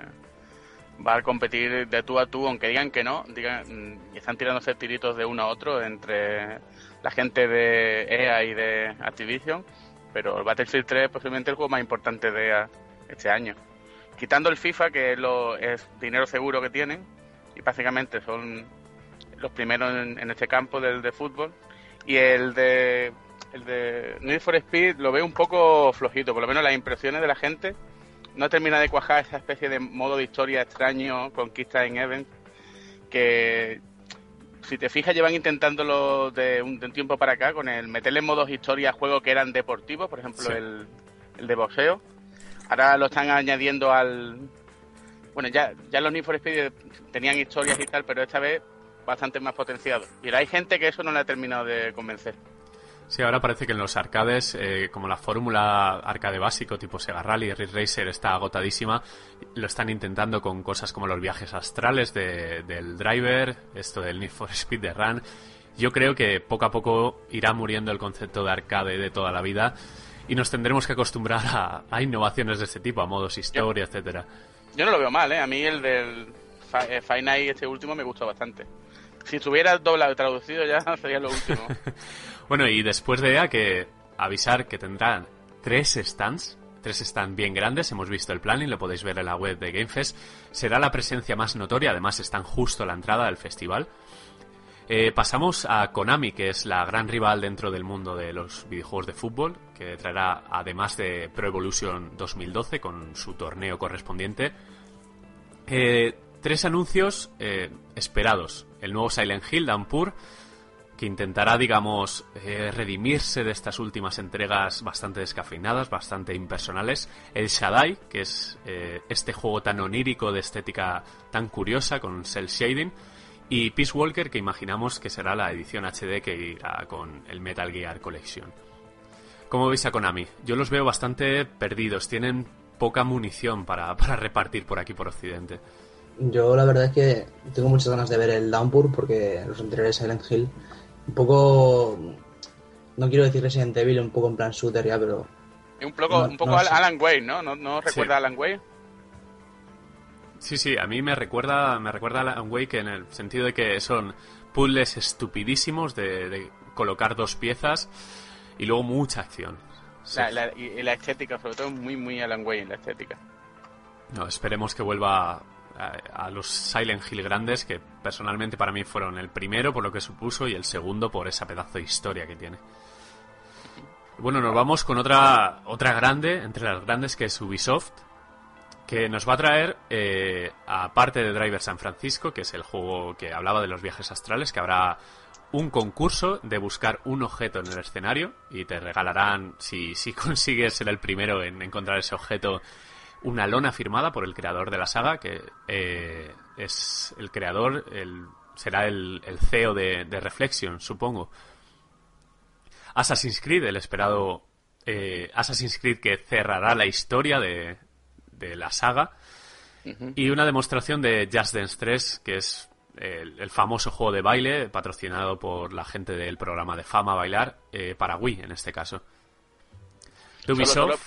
va a competir de tú a tú, aunque digan que no, digan mm, y están tirándose tiritos de uno a otro entre la gente de EA y de Activision, pero el Battlefield 3 es posiblemente el juego más importante de EA este año. Quitando el FIFA, que es, lo, es dinero seguro que tienen, y básicamente son los primeros en, en este campo del de fútbol, y el de el de Need for Speed lo veo un poco flojito, por lo menos las impresiones de la gente no termina de cuajar esa especie de modo de historia extraño, conquista en Event, que si te fijas llevan intentándolo de un, de un tiempo para acá, con el meterle modos historia a juegos que eran deportivos, por ejemplo Sí. el, el de boxeo. Ahora lo están añadiendo al... Bueno, ya, ya los Need for Speed tenían historias y tal, pero esta vez bastante más potenciado. Y hay gente que eso no le ha terminado de convencer. Sí, ahora parece que en los arcades, eh, como la fórmula arcade básico tipo Sega Rally, Ridge Racer está agotadísima, lo están intentando con cosas como los viajes astrales de- del driver, esto del Need for Speed de Run. Yo creo que poco a poco irá muriendo el concepto de arcade de toda la vida y nos tendremos que acostumbrar a, a innovaciones de este tipo, a modos historia, etcétera. Yo no lo veo mal, ¿eh? A mí el del Fi- eh, Five Nights, este último, me gustó bastante. Si estuviera doblado traducido ya (laughs) sería lo último. (laughs) Bueno, y después de EA que avisar que tendrán tres stands, tres stands bien grandes, hemos visto el planning, lo podéis ver en la web de GameFest, será la presencia más notoria, además están justo a la entrada del festival. Eh, pasamos a Konami, que es la gran rival dentro del mundo de los videojuegos de fútbol, que traerá además de Pro Evolution 2012 con su torneo correspondiente. Eh, tres anuncios eh, esperados. El nuevo Silent Hill, Downpour, que intentará, digamos, redimirse de estas últimas entregas bastante descafeinadas, bastante impersonales. El Shaddai, que es este juego tan onírico de estética tan curiosa con cel shading. Y Peace Walker, que imaginamos que será la edición HD que irá con el Metal Gear Collection. ¿Cómo veis a Konami? Yo los veo bastante perdidos, tienen poca munición para, (laughs) para repartir por aquí por Occidente. Yo la verdad es que tengo muchas ganas de ver el Downpour porque los anteriores Silent Hill, un poco, no quiero decir Resident Evil, un poco en plan shooter ya, pero Es un poco, No- un poco no Al- sé. Alan Wake, ¿no? ¿No, no recuerda a Alan Wake? Sí, sí, a mí me recuerda, me recuerda a Alan Wake en el sentido de que son puzzles estupidísimos de, de colocar dos piezas y luego mucha acción. Sí. La, la- y, la estética, sobre todo, muy, muy Alan Wake en la estética. No, esperemos que vuelva a, a los Silent Hill grandes, que personalmente para mí fueron el primero por lo que supuso y el segundo por esa pedazo de historia que tiene. Bueno, nos vamos con otra, otra grande, entre las grandes, que es Ubisoft, que nos va a traer, eh, aparte de Driver San Francisco, que es el juego que hablaba de los viajes astrales, que habrá un concurso de buscar un objeto en el escenario y te regalarán, si, si (laughs) consigues ser el primero en encontrar ese objeto, una lona firmada por el creador de la saga, que eh, es el creador, el, será el, CEO de, de Reflection, supongo. Assassin's Creed, el esperado eh, Assassin's Creed que cerrará la historia de, de la saga. Y una demostración de Just Dance 3, que es el, el famoso juego de baile patrocinado por la gente del programa de Fama Bailar, eh, para Wii en este caso. De ¿Solo- Ubisoft, solo-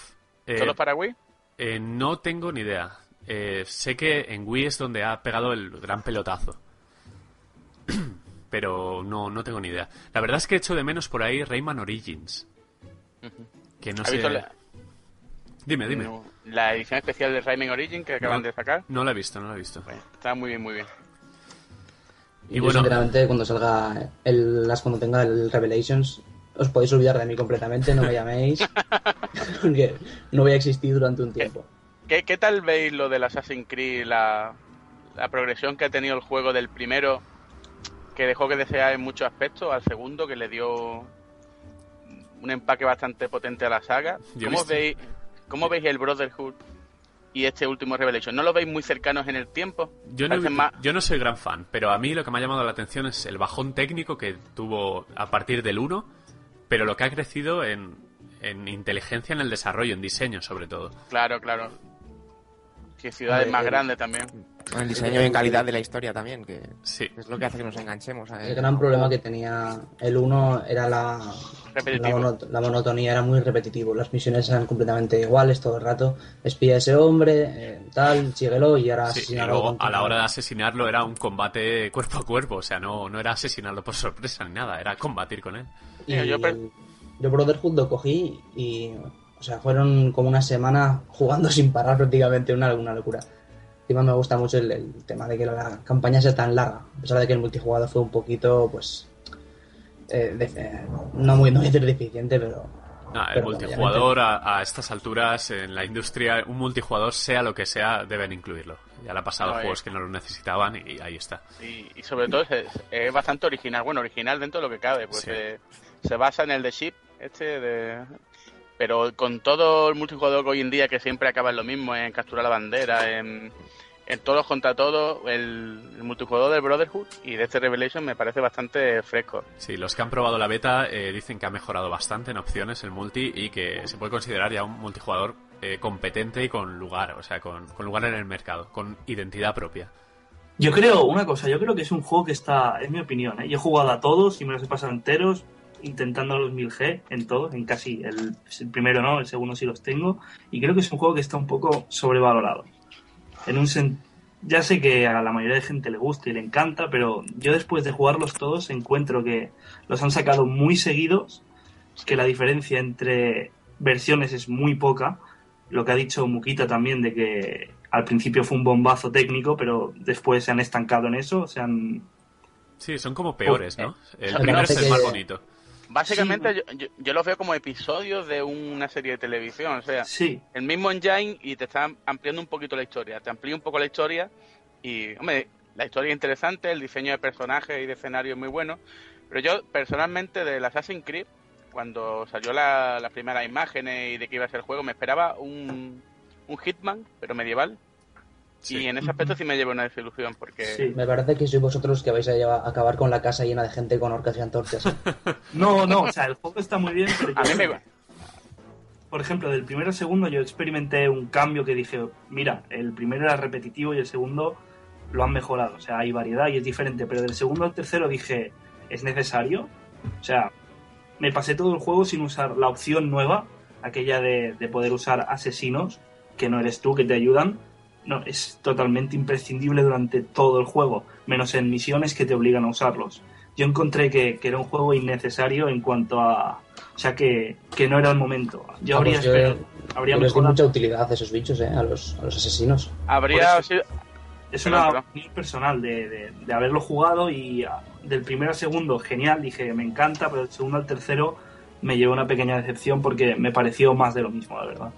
eh, ¿Solo para Wii? eh, no tengo ni idea. Eh, sé que en Wii es donde ha pegado el gran pelotazo. (clears throat) Pero no, no tengo ni idea. La verdad es que echo de menos por ahí Rayman Origins. Que no ¿Has sé. la, Dime, dime. no, la edición especial de Rayman Origin que acaban No. de sacar? No la he visto, no la he visto. Bueno, está muy bien, muy bien. Y Yo, bueno, sinceramente, cuando salga el, las, cuando tenga el Revelations, os podéis olvidar de mí completamente, no me llaméis, (laughs) porque no voy a existir durante un tiempo. ¿Qué, qué tal veis lo del Assassin's Creed, la, la progresión que ha tenido el juego del primero, que dejó que desear en muchos aspectos, al segundo, que le dio un empaque bastante potente a la saga? ¿Cómo veis, ¿Cómo veis el Brotherhood y este último Revelation? ¿No lo veis muy cercanos en el tiempo? yo no, Parecen más- yo no soy gran fan, pero a mí lo que me ha llamado la atención es el bajón técnico que tuvo a partir del 1, pero lo que ha crecido en, en inteligencia en el desarrollo, en diseño sobre todo. Claro, claro. Que ciudades más grandes también. El diseño y en calidad de la historia también, que Sí. es lo que hace que nos enganchemos a El gran problema que tenía el 1 era la, la, la monotonía, era muy repetitivo. Las misiones eran completamente iguales todo el rato. Espía a ese hombre, eh, tal, síguelo y ahora Sí, y asesinarlo luego con a la hora de asesinarlo era un combate cuerpo a cuerpo, o sea, no, no era asesinarlo por sorpresa ni nada, era combatir con él. Y Mira, yo yo Brotherhood lo cogí y, o sea, fueron como una semana jugando (laughs) sin parar prácticamente, una, una locura. Encima me gusta mucho el, el tema de que la campaña sea tan larga, a pesar de que el multijugador fue un poquito, pues, eh, de- eh, no muy no decir deficiente, pero Ah, el Pero multijugador a, a estas alturas en la industria, un multijugador sea lo que sea, deben incluirlo. Ya le ha pasado No, a eh. juegos que no lo necesitaban y ahí está. Y, y sobre todo es, es bastante original. Bueno, original dentro de lo que cabe, pues Sí. eh, se basa en el de Ship, este de... Pero con todo el multijugador que hoy en día que siempre acaba en lo mismo, en capturar la bandera, en, en todos contra todos, el, el multijugador del Brotherhood y de este Revelation me parece bastante fresco. Sí, los que han probado la beta eh, dicen que ha mejorado bastante en opciones el multi y que se puede considerar ya un multijugador eh, competente y con lugar, o sea, con, con lugar en el mercado, con identidad propia. Yo creo, una cosa, yo creo que es un juego que está, es mi opinión, ¿eh? yo he jugado a todos y me los he pasado enteros, intentando los 1000G en todos, en casi el, el primero no, el segundo sí los tengo, y creo que es un juego que está un poco sobrevalorado. En un sen- ya sé que a la mayoría de gente le gusta y le encanta, pero yo después de jugarlos todos encuentro que los han sacado muy seguidos, que la diferencia entre versiones es muy poca, lo que ha dicho Mukita también de que al principio fue un bombazo técnico, pero después se han estancado en eso, se han... Sí, son como peores, ¿no? El Me primero es el más que- bonito. Básicamente yo, yo, yo los veo como episodios de una serie de televisión, o sea, Sí, el mismo engine y te está ampliando un poquito la historia. Te amplía un poco la historia y, hombre, la historia es interesante, el diseño de personajes y de escenario es muy bueno. Pero yo, personalmente, del Assassin's Creed, cuando salió la- las primeras imágenes y de qué iba a ser el juego, me esperaba un, un Hitman, pero medieval. Sí. Y en ese aspecto sí me llevo una desilusión, porque sí. me parece que sois vosotros los que vais a llevar- a acabar con la casa llena de gente con orcas y antorchas. (laughs) No, no, o sea, el juego está muy bien, pero a yo- mí me... por ejemplo, del primero al segundo yo experimenté un cambio que dije, mira, el primero era repetitivo y el segundo lo han mejorado, o sea, hay variedad y es diferente, pero del segundo al tercero dije, ¿es necesario? O sea, me pasé todo el juego sin usar la opción nueva, aquella de, de poder usar asesinos, que no eres tú, que te ayudan. No, es totalmente imprescindible durante todo el juego, menos en misiones que te obligan a usarlos. Yo encontré que, que era un juego innecesario en cuanto a... O sea, que, que no era el momento. Yo Vamos, habría yo- esperado... Habría Yo les di mejorado. mucha utilidad a esos bichos, eh, a los, a los asesinos. Habría sido, Es una opinión personal de, de- de haberlo jugado y ah, del primero al segundo, genial, dije, me encanta, pero del segundo al tercero me llevó una pequeña decepción porque me pareció más de lo mismo, la verdad.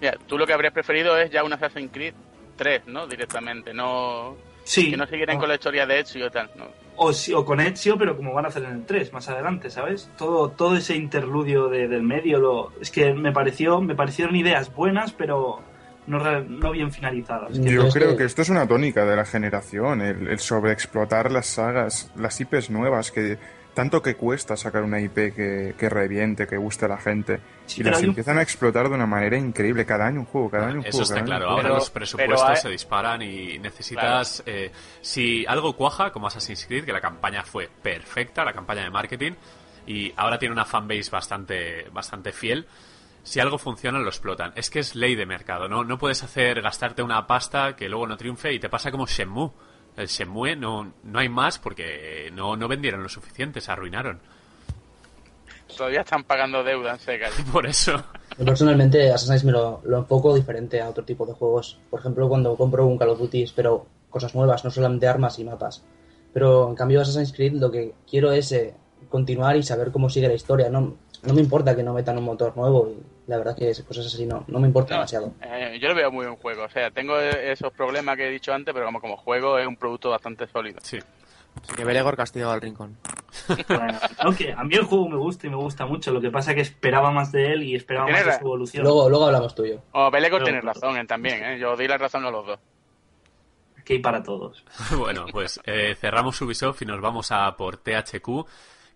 Mira, tú lo que habrías preferido es ya un Assassin's Creed 3, ¿no? Directamente, no... Sí, Que no siguieran o, con la historia de Ezio y tal, ¿no? o, sí- o con Ezio, pero como van a hacer en el 3 más adelante, ¿sabes? Todo, todo ese interludio de- del medio, lo, es que me pareció me parecieron ideas buenas, pero no, re- no bien finalizadas. Yo Es creo que- que esto es una tónica de la generación, el, el sobreexplotar las sagas, las IPs nuevas, que tanto que cuesta sacar una IP que, que reviente, que guste a la gente, Sí, y las un- empiezan a explotar de una manera increíble, cada año un juego, cada año un Eso juego. está cada año claro. Ahora Pero- los presupuestos pero se disparan y necesitas. eh, si algo cuaja, como Assassin's Creed, que la campaña fue perfecta, la campaña de marketing, y ahora tiene una fanbase bastante, bastante fiel. Si algo funciona, lo explotan. Es que es ley de mercado, ¿no? No puedes hacer gastarte una pasta que luego no triunfe y te pasa como Shenmue. El Shenmue no, no hay más porque no, no vendieron lo suficiente, se arruinaron. Todavía están pagando deuda en seca. (laughs) Por eso. Yo personalmente Assassin's me lo, lo enfoco diferente a otro tipo de juegos. Por ejemplo, cuando compro un Call of Duty espero cosas nuevas, no solamente armas y mapas. Pero en cambio Assassin's Creed lo que quiero es eh, continuar y saber cómo sigue la historia. No, no me importa que no metan un motor nuevo y la verdad que es- cosas así no, no me importa No, demasiado. eh, yo lo veo muy buen juego. O sea, tengo esos problemas que he dicho antes, pero como, como juego es un producto bastante sólido. Sí. Que Belegor castigado al rincón. Bueno, aunque a mí el juego me gusta y me gusta mucho, lo que pasa es que esperaba más de él y esperaba más de su evolución. Luego, luego hablamos tuyo. O Belegor tiene razón él también, ¿eh? Yo di la razón a los dos. Que hay para todos. (laughs) Bueno, pues eh, cerramos Ubisoft y nos vamos a por THQ,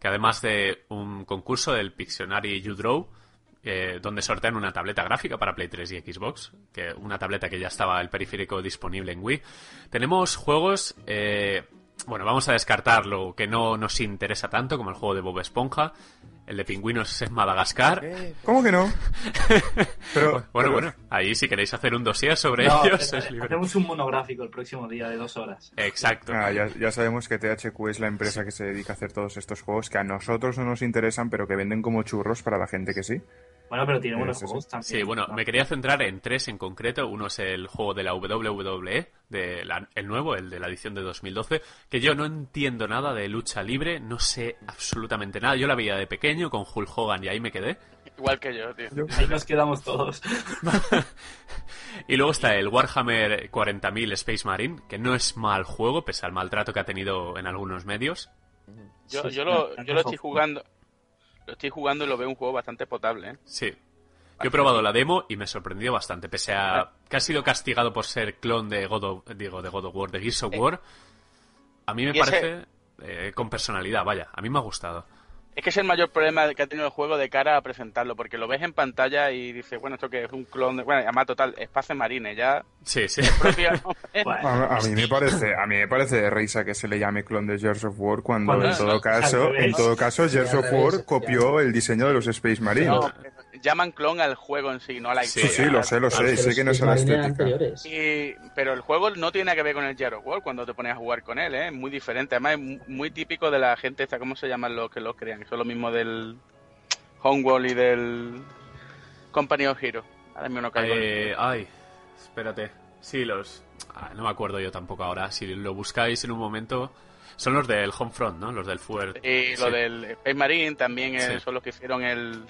que además de un concurso del Pictionary You Draw, eh, donde sortean una tableta gráfica para Play 3 y Xbox, que una tableta que ya estaba el periférico disponible en Wii. Tenemos juegos, eh, bueno, vamos a descartar lo que no nos interesa tanto, como el juego de Bob Esponja, el de Pingüinos en Madagascar. ¿Cómo que no? (laughs) Pero, Bueno, pero- bueno, ahí si queréis hacer un dossier sobre No, ellos, pero es libre. hacemos un monográfico el próximo día de dos horas. Exacto. Ah, ya, ya sabemos que THQ es la empresa que se dedica a hacer todos estos juegos que a nosotros no nos interesan, pero que venden como churros para la gente que sí. Bueno, pero tiene buenos Sí, sí, juegos también. Sí, bueno, me quería centrar en tres en concreto. Uno es el juego de la WWE, de la- el nuevo, el de la edición de 2012, que yo no entiendo nada de lucha libre, no sé absolutamente nada. Yo la veía de pequeño con Hulk Hogan y ahí me quedé. Igual que yo, tío. Ahí nos quedamos todos. (laughs) Y luego está el Warhammer 40.000 Space Marine, que no es mal juego, pese al maltrato que ha tenido en algunos medios. Yo, yo lo, yo lo estoy jugando. Lo estoy jugando y lo veo un juego bastante potable, ¿eh? Sí. Yo he probado la demo y me sorprendió bastante, pese a que ha sido castigado por ser clon de God of, digo, de God of War, de Gears of War. A mí me parece eh, con personalidad, vaya, a mí me ha gustado. Es que es el mayor problema que ha tenido el juego de cara a presentarlo, porque lo ves en pantalla y dices, bueno, esto que es un clon de... Bueno, además, total, Espace Marine, ya... Sí, sí. propio- (laughs) Bueno, A, a mí me parece, a mí me parece de risa que se le llame clon de Gears of War cuando Cuando en todo caso, en todo caso Sí, Gears of War copió el diseño de los Space Marines. No, llaman clon al juego en sí, no a la Sí, Sí, historia. sí, lo sé, lo sé, sé que no es la estética. anteriores. Y- pero el juego no tiene nada que ver con el of War cuando te pones a jugar con él, ¿eh? Es muy diferente. Además, es mu- muy típico de la gente esta, ¿cómo se llaman los que lo crean? Que son lo mismo del Homeworld y del Company of Heroes. Ahora mismo no caigo. Eh, ay, espérate. Sí, los... ah, no me acuerdo yo tampoco ahora. Si lo buscáis en un momento... Son los del Homefront, ¿no? Los del Fuer. Y lo Sí. del Space Marine también eh, Sí. son los que hicieron el...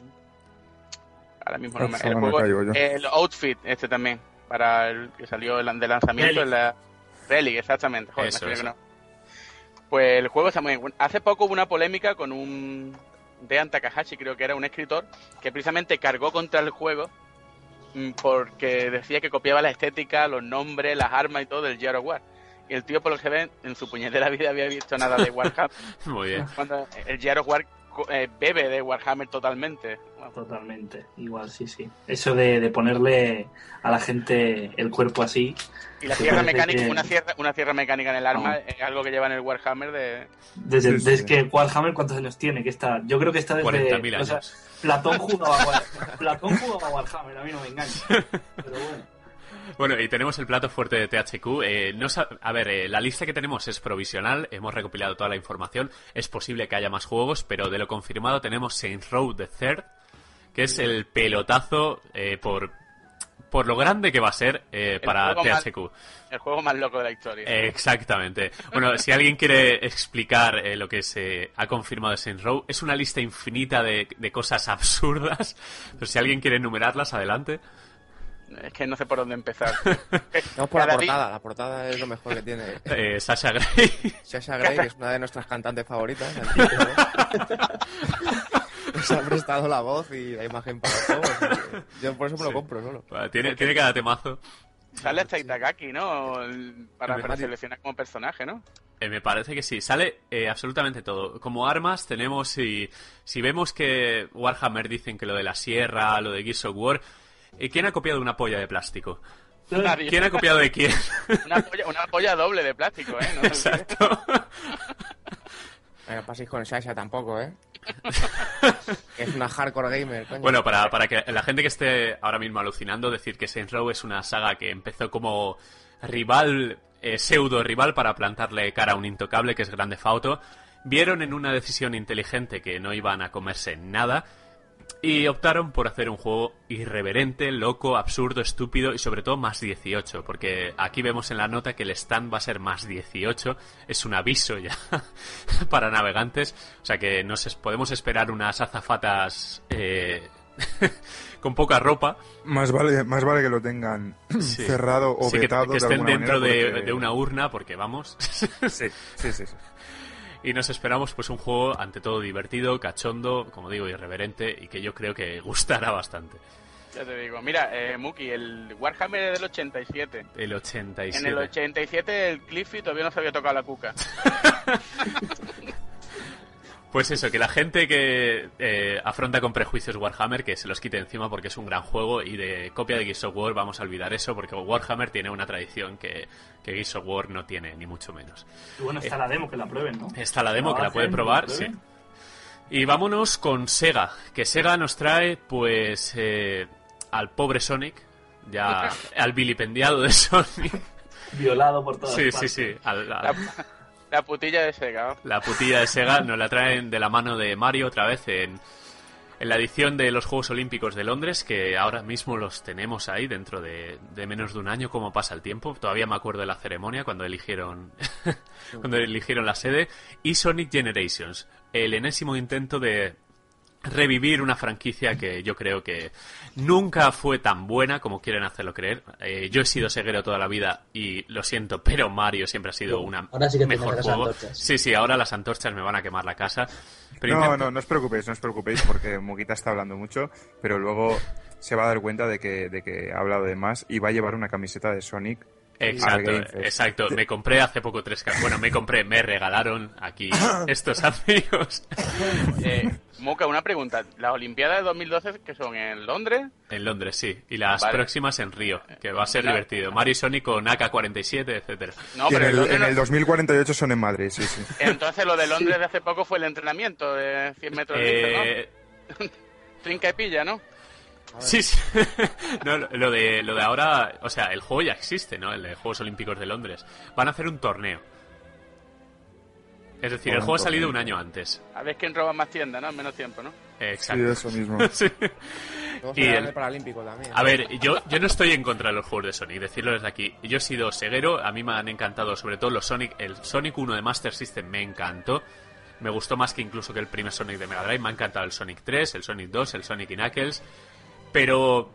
Ahora mismo no me... Ahora El, me juego, el Outfit este también, para el que salió el de lanzamiento Relic. en la... Relic, exactamente. Joder, Eso, me sabía eso. que no. Pues el juego está muy bien. Hace poco hubo una polémica con un... Dean Takahashi, creo que era un escritor, que precisamente cargó contra el juego mm, porque decía que copiaba la estética, los nombres, las armas y todo del Gears of War. Y el tío, por lo que ve, en su puñetera vida había visto nada de (laughs) Warhammer. Muy bien. Cuando el Gears of War eh, bebe de Warhammer totalmente. Bueno, totalmente. Igual, sí, sí. Eso de, de ponerle a la gente el cuerpo así. y la sierra mecánica, que- una sierra, una sierra mecánica en el arma No. es algo que lleva en el Warhammer de... Desde, Sí, sí. desde que Warhammer, ¿cuántos años tiene? Que está, yo creo que está desde. 40.000 o sea, años. Platón jugaba, Platón jugaba a Warhammer, a mí no me engañes. (laughs) Pero bueno. Bueno, y tenemos el plato fuerte de THQ. Eh, no a ver, eh, la lista que tenemos es provisional, hemos recopilado toda la información. Es posible que haya más juegos, pero de lo confirmado tenemos Saints Row the Third, que es el pelotazo eh, por por lo grande que va a ser eh, para más- THQ. El juego más loco de la historia. Exactamente. Bueno, si alguien quiere explicar eh, lo que se ha confirmado de Saints Row, es una lista infinita de, de cosas absurdas. (laughs) Pero si alguien quiere enumerarlas, adelante. Es que no sé por dónde empezar. (laughs) Vamos por la Cada portada. La portada es lo mejor que tiene. (laughs) Eh, Sasha Grey. Sasha Grey, que es una de nuestras cantantes favoritas. Nos ha prestado la voz y la imagen para que Yo por eso me lo Sí. compro solo. Bueno, tiene, tiene cada temazo. Sale hasta Itagaki, ¿no? Para, seleccionar como personaje, ¿no? Eh, me parece que sí. Sale eh, absolutamente todo. Como armas tenemos, si, si vemos que Warhammer dicen que lo de la sierra, lo de Gears of War, eh, ¿quién ha copiado una polla de plástico? Nadie. ¿Quién ha copiado de quién? Una polla, una polla doble de plástico, ¿eh? No sé. Exacto. No paséis con Sasha tampoco, ¿eh? (laughs) Es una hardcore gamer, coño. Bueno, para, para que la gente que esté ahora mismo alucinando, decir que Saints Row es una saga que empezó como rival, eh, pseudo rival para plantarle cara a un intocable que es Grande Fauto. Vieron en una decisión inteligente que no iban a comerse nada y optaron por hacer un juego irreverente, loco, absurdo, estúpido y sobre todo más 18, porque aquí vemos en la nota que el stand va a ser más 18, es un aviso ya (laughs) para navegantes, o sea que nos podemos esperar unas azafatas eh, (laughs) con poca ropa, Más vale, más vale que lo tengan (clears throat) Sí. cerrado o Sí, que, vetado que de estén dentro manera, de, porque- de una urna, porque vamos. (laughs) Sí, sí, sí. sí. Y nos esperamos pues un juego ante todo divertido, cachondo, como digo, irreverente y que yo creo que gustará bastante. Ya te digo. Mira, eh, Muki, el Warhammer es del 87. El 87. En el 87 el Cliffy todavía no se había tocado la cuca. (laughs) Pues eso, que la gente que eh, afronta con prejuicios Warhammer, que se los quite encima porque es un gran juego y de copia de Gears of War vamos a olvidar eso porque Warhammer tiene una tradición que, que Gears of War no tiene, ni mucho menos. Y bueno, está Eh, la demo, que la prueben, ¿no? Está la demo La que la pueden probar, sí. Y vámonos con Sega, que Sega nos trae pues eh, al pobre Sonic, ya (laughs) al vilipendiado de Sonic. Violado por todas Sí, sí, partes. sí, al- al- La, la putilla de Sega. la putilla de Sega nos la traen de la mano de Mario otra vez en, en la edición de los Juegos Olímpicos de Londres, que ahora mismo los tenemos ahí dentro de, de menos de un año, cómo pasa el tiempo. Todavía me acuerdo de la ceremonia cuando eligieron, (laughs) cuando eligieron la sede. Y Sonic Generations, el enésimo intento de revivir una franquicia que yo creo que nunca fue tan buena como quieren hacerlo creer. Eh, yo he sido seguero toda la vida y lo siento, pero Mario siempre ha sido una Ahora sí que te mejor juego. antorchas. Sí, sí, ahora las antorchas me van a quemar la casa. Pero No, intento- no, no os preocupéis, no os preocupéis porque (laughs) Muguita está hablando mucho, pero luego se va a dar cuenta de que, de que ha hablado de más y va a llevar una camiseta de Sonic. Exacto, exacto. Me compré hace poco tres ca- Bueno, me compré, me regalaron aquí (laughs) estos amigos (laughs) Eh, Muka, una pregunta. ¿Las Olimpiadas de 2012 que son en Londres? en Londres, sí. Y las Vale. próximas en Río, que va a ser Claro. divertido. Mario y Sonic con AK-47, etcétera. No, pero en el, en el 2048 son en Madrid, sí, sí. (laughs) Entonces lo de Londres de hace poco fue el entrenamiento de 100 metros de Eh, ¿no? Trinca y pilla, ¿no? Sí, sí. (laughs) No, lo- de, lo de ahora, o sea, el juego ya existe, ¿no? El de Juegos Olímpicos de Londres. Van a hacer un torneo. Es decir, el juego ha salido un año antes. A ver quién roba más tiendas, ¿no? En menos tiempo, ¿no? Eh, Sí, Exacto. eso mismo. (laughs) Sí. Y el Paralímpico también. A ver, yo, yo no estoy en contra de los juegos de Sonic, decirlo desde aquí. Yo he sido ceguero, a mí me han encantado sobre todo los Sonic. El Sonic 1 de Master System me encantó. Me gustó más que incluso que el primer Sonic de Mega Drive. Me ha encantado el Sonic 3, el Sonic 2, el Sonic y Knuckles. Pero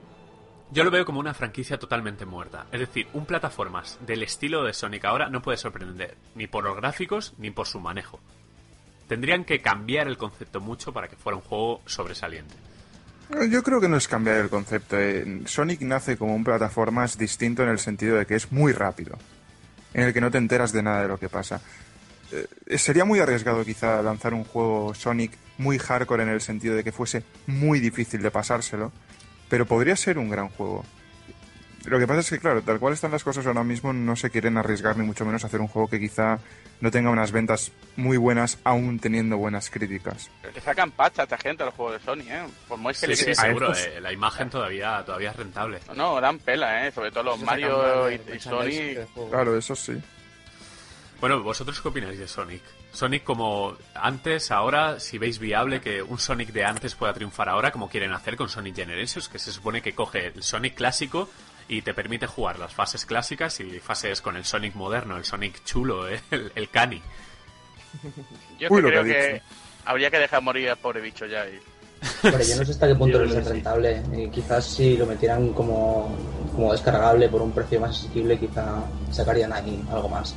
yo lo veo como una franquicia totalmente muerta. Es decir, un plataformas del estilo de Sonic ahora no puede sorprender ni por los gráficos ni por su manejo. Tendrían que cambiar el concepto mucho para que fuera un juego sobresaliente. Yo creo que no es cambiar el concepto. eh. Sonic nace como un plataformas distinto en el sentido de que es muy rápido, en el que no te enteras de nada de lo que pasa. Eh, sería muy arriesgado quizá lanzar un juego Sonic muy hardcore en el sentido de que fuese muy difícil de pasárselo, pero podría ser un gran juego. Lo que pasa es que, claro, tal cual están las cosas ahora mismo, no se quieren arriesgar ni mucho menos a hacer un juego que quizá no tenga unas ventas muy buenas, aún teniendo buenas críticas. Pero le sacan pacha a esta gente los juegos de Sony, ¿eh? Por muy que Sí, le sí, seguro. estos- eh, la imagen todavía, todavía es rentable. No, no, dan pela, ¿eh? Sobre todo los Mario y, y Sony. Claro, eso sí. Bueno, ¿vosotros qué opináis de Sonic? Sonic como antes, ahora, si veis viable que un Sonic de antes pueda triunfar ahora, como quieren hacer con Sonic Generations, que se supone que coge el Sonic clásico y te permite jugar las fases clásicas y fases con el Sonic moderno, el Sonic chulo, ¿eh? (laughs) el, el Cani. Yo Uy, lo creo que ha que dicho. habría que dejar morir al pobre bicho ya. Y... Pero yo no sé hasta qué punto (laughs) es rentable. Y quizás si lo metieran como, como descargable por un precio más asequible, quizá sacarían ahí algo más.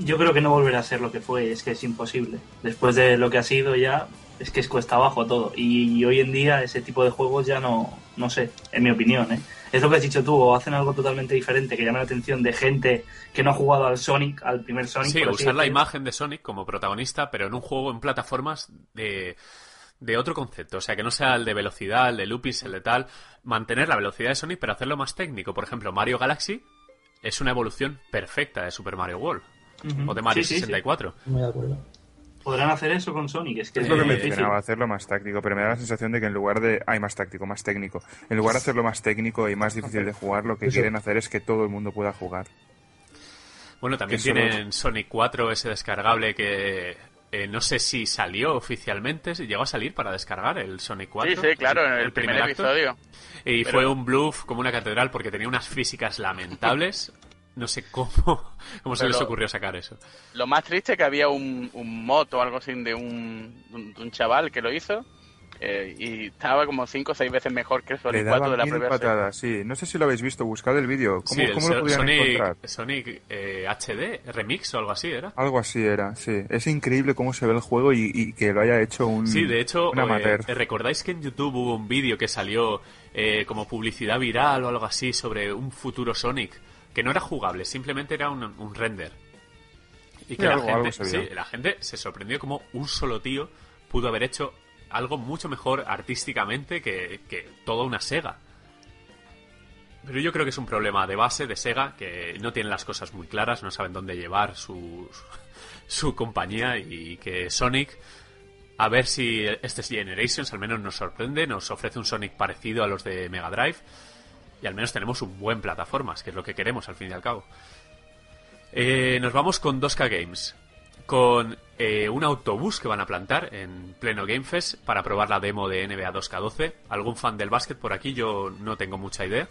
Yo creo que no volverá a ser lo que fue, es que es imposible. Después de lo que ha sido ya, es que es cuesta abajo todo. Y, hoy en día ese tipo de juegos ya no, no sé, en mi opinión, ¿eh? Es lo que has dicho tú, o hacen algo totalmente diferente que llame la atención de gente que no ha jugado al Sonic, al primer Sonic. Sí, usar la imagen de Sonic como protagonista, pero en un juego en plataformas de, de otro concepto. O sea, que no sea el de velocidad, el de lupis, el de tal. Mantener la velocidad de Sonic, pero hacerlo más técnico. Por ejemplo, Mario Galaxy es una evolución perfecta de Super Mario World. O de Mario Sí, sí, sí. 64. Muy de acuerdo. Podrán hacer eso con Sonic, es que Es lo que mencionaba, hacerlo más táctico, pero me da la sensación de que en lugar de... Hay más táctico, más técnico. En lugar de hacerlo más técnico y más difícil de jugar, lo que Eso. quieren hacer es que todo el mundo pueda jugar. Bueno, también Que solo- tienen Sonic 4, ese descargable que eh, no sé si salió oficialmente, si llegó a salir para descargar el Sonic 4. Sí, sí, claro, en el, primer, episodio. Y Pero- fue un bluff como una catedral porque tenía unas físicas lamentables. (laughs) No sé cómo, (laughs) cómo se les ocurrió sacar eso. Lo más triste es que había un, un mod o algo así de un, chaval que lo hizo eh, y estaba como 5 o 6 veces mejor que el Sonic 4 daban de la mil primera serie. patadas, sí. No sé si lo habéis visto, buscad el vídeo. ¿Cómo, Sí, el cómo lo podían Sonic, encontrar? Sonic eh, HD, Remix o algo así era. Algo así era, sí. Es increíble cómo se ve el juego y, y que lo haya hecho un, Sí, de hecho, un eh. ¿recordáis que en YouTube hubo un vídeo que salió eh, como publicidad viral o algo así sobre un futuro Sonic? Que no era jugable, simplemente era un, un render. Y que la, algo- gente, algo sí, la gente se sorprendió como un solo tío pudo haber hecho algo mucho mejor artísticamente que, que toda una Sega. Pero yo creo que es un problema de base de Sega, que no tienen las cosas muy claras, no saben dónde llevar su, (laughs) su compañía y que Sonic, a ver si este Generations al menos nos sorprende, nos ofrece un Sonic parecido a los de Mega Drive y al menos tenemos un buen plataformas, que es lo que queremos al fin y al cabo. Eh, nos vamos con 2K Games, con eh, un autobús que van a plantar en pleno Game Fest para probar la demo de NBA 2K12. ¿Algún fan del básquet por aquí? Yo no tengo mucha idea.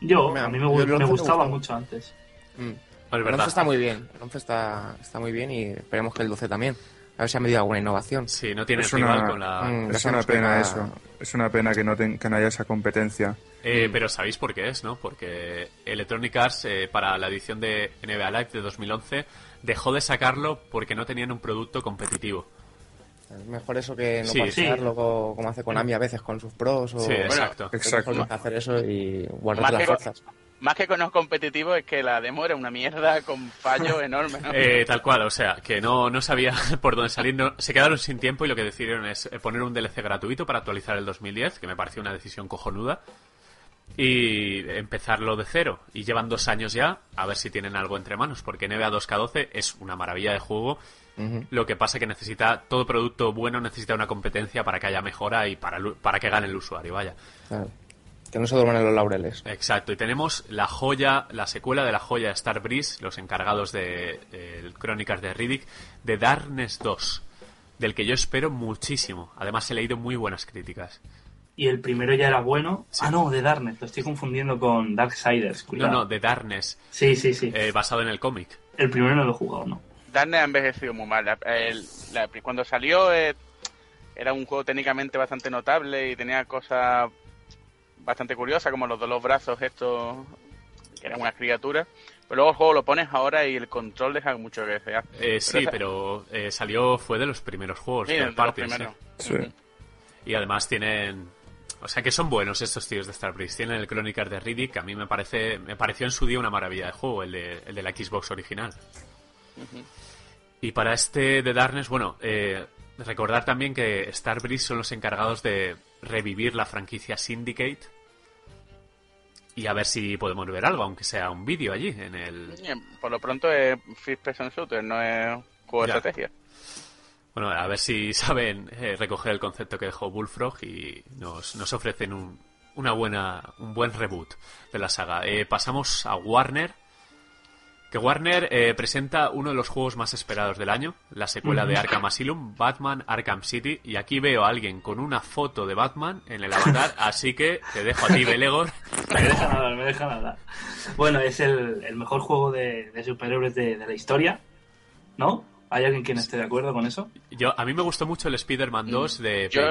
Yo, a mí me, gustaba mucho antes. Mm. No, es El verdad. 11 está muy bien. El 11 está, está muy bien y esperemos que el 12 también. A ver si ha medido alguna innovación. Sí, no tiene Es rival una- con la... Mm, Es una pena eso. Es una pena que no, ten- que no haya esa competencia. Eh, pero sabéis por qué es, ¿no? Porque Electronic Arts eh, para la edición de NBA Live de 2011 dejó de sacarlo porque no tenían un producto competitivo. Es mejor eso que no Sí, parchearlo co- como hace Konami a veces con sus pros. O... Sí, exacto. Es Exacto. hacer eso y guardar las que- fuerzas. Más que con los competitivos es que la demo era una mierda con fallos (laughs) enormes. ¿no? Eh, tal cual, o sea, que no, no sabía (laughs) por dónde salir, no- se quedaron sin tiempo y lo que decidieron es eh, poner un DLC gratuito para actualizar el 2010, que me pareció una decisión cojonuda, y empezarlo de cero. Y llevan dos años ya, a ver si tienen algo entre manos, porque NBA 2K12 es una maravilla de juego, lo que pasa que necesita, todo producto bueno necesita una competencia para que haya mejora y para, lu- para que gane el usuario, vaya. Claro. Que no se duerman en los laureles. Exacto, y tenemos la joya, la secuela de la joya Star Breeze, los encargados de eh, Crónicas de Riddick, de Darkness 2, del que yo espero muchísimo. Además he leído muy buenas críticas. Y el primero ya era bueno. Ah, no, de Darknet, lo estoy confundiendo con Darksiders. No, Cuidado. no, de Darkness, Sí, sí, sí. eh, basado en el cómic. El primero no lo he jugado, ¿no? Darknet ha envejecido muy mal. La- el- la- cuando salió eh, era un juego técnicamente bastante notable y tenía cosas bastante curiosas, como los de los brazos estos, que eran unas criaturas. Pero luego el juego lo pones ahora y el control deja mucho que desear. Eh, sí, esa- (laughs) pero eh, salió, fue de los primeros juegos. Sí, de los primeros. Sí. Y además tienen... O sea que son buenos estos tíos de Star Breeze. Tienen el Crónicas de Riddick, que a mí me parece me pareció en su día una maravilla de juego, el de, el de la Xbox original. Y para este de Darkness, bueno, eh, recordar también que Star Breeze son los encargados de revivir la franquicia Syndicate. Y a ver si podemos ver algo, aunque sea un vídeo allí, en el... Por lo pronto es First Person Shooter, no es juego de estrategia. Bueno, a ver si (laughs) saben eh, recoger el concepto que dejó Bullfrog y nos, nos ofrecen un, una buena, un buen reboot de la saga. Eh, pasamos a Warner que Warner eh, presenta uno de los juegos más esperados del año, la secuela de Arkham Asylum, Batman Arkham City, y aquí veo a alguien con una foto de Batman en el avatar, (laughs) así que te dejo a ti, Belegor. (laughs) me deja nada, me deja nada. Bueno, es el, el mejor juego de, de superhéroes de, de la historia, ¿no? ¿Hay alguien que no esté de acuerdo con eso? Yo, a mí me gustó mucho el Spider-Man 2 de Yo, yo,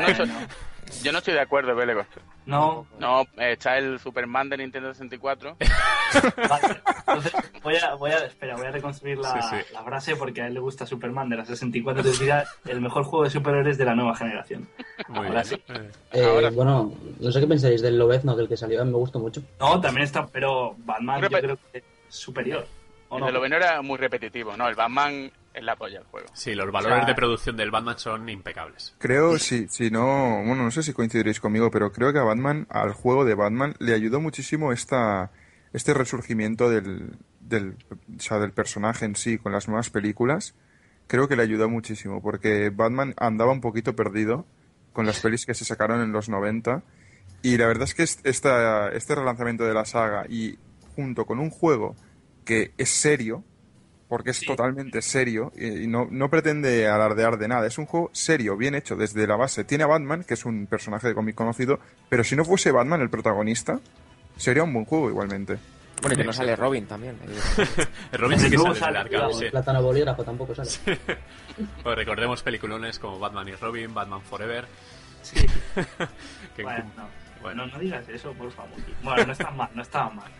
no, soy- (laughs) yo no estoy de acuerdo, Belegor. No, No, está el Superman de Nintendo 64. (laughs) Vale, entonces voy a, voy a, espera, voy a reconstruir la, Sí, sí. la frase porque a él le gusta Superman de la 64, entonces dirá el mejor juego de superhéroes de la nueva generación. Muy Ahora bien. sí. Eh, Eh, Ahora- Bueno, no sé qué pensáis del Lobezno, del que salió, a mí me gustó mucho. No, también está, pero Batman yo creo que es superior. ¿O El no? de lo bueno era muy repetitivo. No, el Batman es la polla el juego. Sí, los valores O sea- de producción del Batman son impecables. Creo, si, si no, bueno, no sé si coincidiréis conmigo, pero creo que a Batman, al juego de Batman, le ayudó muchísimo esta, este resurgimiento del, del, o sea, del personaje en sí con las nuevas películas. Creo que le ayudó muchísimo, porque Batman andaba un poquito perdido con las pelis que se sacaron en los 90. Y la verdad es que es- esta, este relanzamiento de la saga y junto con un juego que es serio, porque es totalmente serio y no, no pretende alardear de nada. Es un juego serio, bien hecho desde la base. Tiene a Batman, que es un personaje de cómic conocido, pero si no fuese Batman el protagonista, sería un buen juego igualmente. Bueno, y que no sale Robin también. (laughs) Robin sí que sale sale, Arkham, claro, sí. Plátano bolígrafo tampoco sale. (laughs) Pues recordemos peliculones como Batman y Robin, Batman Forever. Sí. (laughs) que Bueno, no, bueno. no, no digas eso, por favor. Bueno, no está mal, no estaba mal.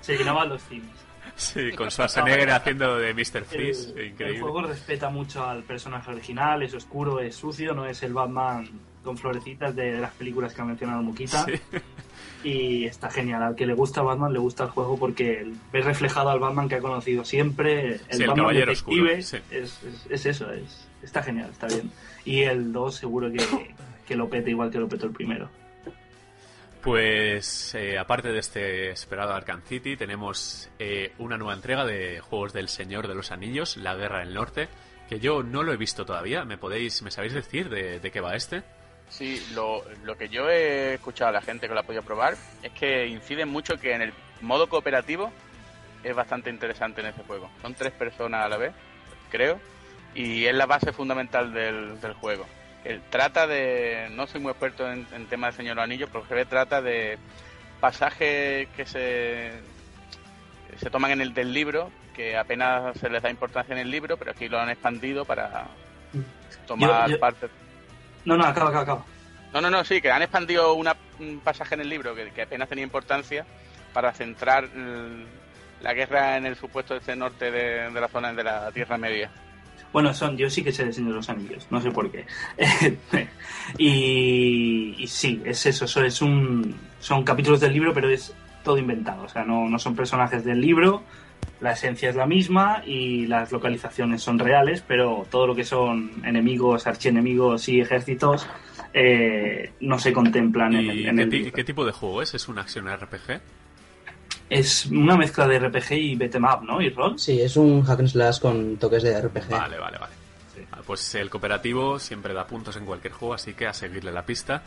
Se llenaban los cines. Sí, (laughs) con Schwarzenegger haciendo de Mr. Freeze, El, el increíble. juego respeta mucho al personaje original, es oscuro, es sucio, no es el Batman con florecitas de, de las películas que ha mencionado Mukita. Sí. Y está genial. Al que le gusta Batman, le gusta el juego porque ve reflejado al Batman que ha conocido siempre. El Sí, el Batman caballero detective oscuro, sí. es, es- es eso, es, está genial, está bien. Y el 2 seguro que, que lo pete igual que lo petó el primero. Pues eh, aparte de este esperado Arkham City, tenemos eh, una nueva entrega de juegos del Señor de los Anillos, La Guerra del Norte, que yo no lo he visto todavía. ¿Me podéis, me sabéis decir de, qué va este? Sí, lo, que yo he escuchado a la gente que lo ha podido probar es que incide mucho que en el modo cooperativo es bastante interesante en ese juego. Son tres personas a la vez, creo, y es la base fundamental del juego. Él trata de, no soy muy experto en, en temas de Señor Anillos, pero ve trata de pasajes que se, se toman en el del libro, que apenas se les da importancia en el libro, pero aquí lo han expandido para tomar Yo- yo- parte No, no, acaba, acaba, acaba. no, no, no, sí, que han expandido una- un pasaje en el libro que, que apenas tenía importancia para centrar la guerra en el supuesto este norte de, de la zona de la Tierra Media. Bueno, son, yo sí que sé de Señor de los Anillos, no sé por qué. (laughs) y, y sí, es eso, eso es un, son capítulos del libro, pero es todo inventado. O sea, no, no son personajes del libro, la esencia es la misma y las localizaciones son reales, pero todo lo que son enemigos, archienemigos y ejércitos eh, no se contemplan en el, ¿Y en qué, el libro. qué tipo de juego es? ¿Es un action RPG? Es una mezcla de RPG y beat'em up, ¿no? Y rol. Sí, es un hack and slash con toques de RPG. Vale, vale, vale. Ah, Pues el cooperativo siempre da puntos en cualquier juego, así que a seguirle la pista.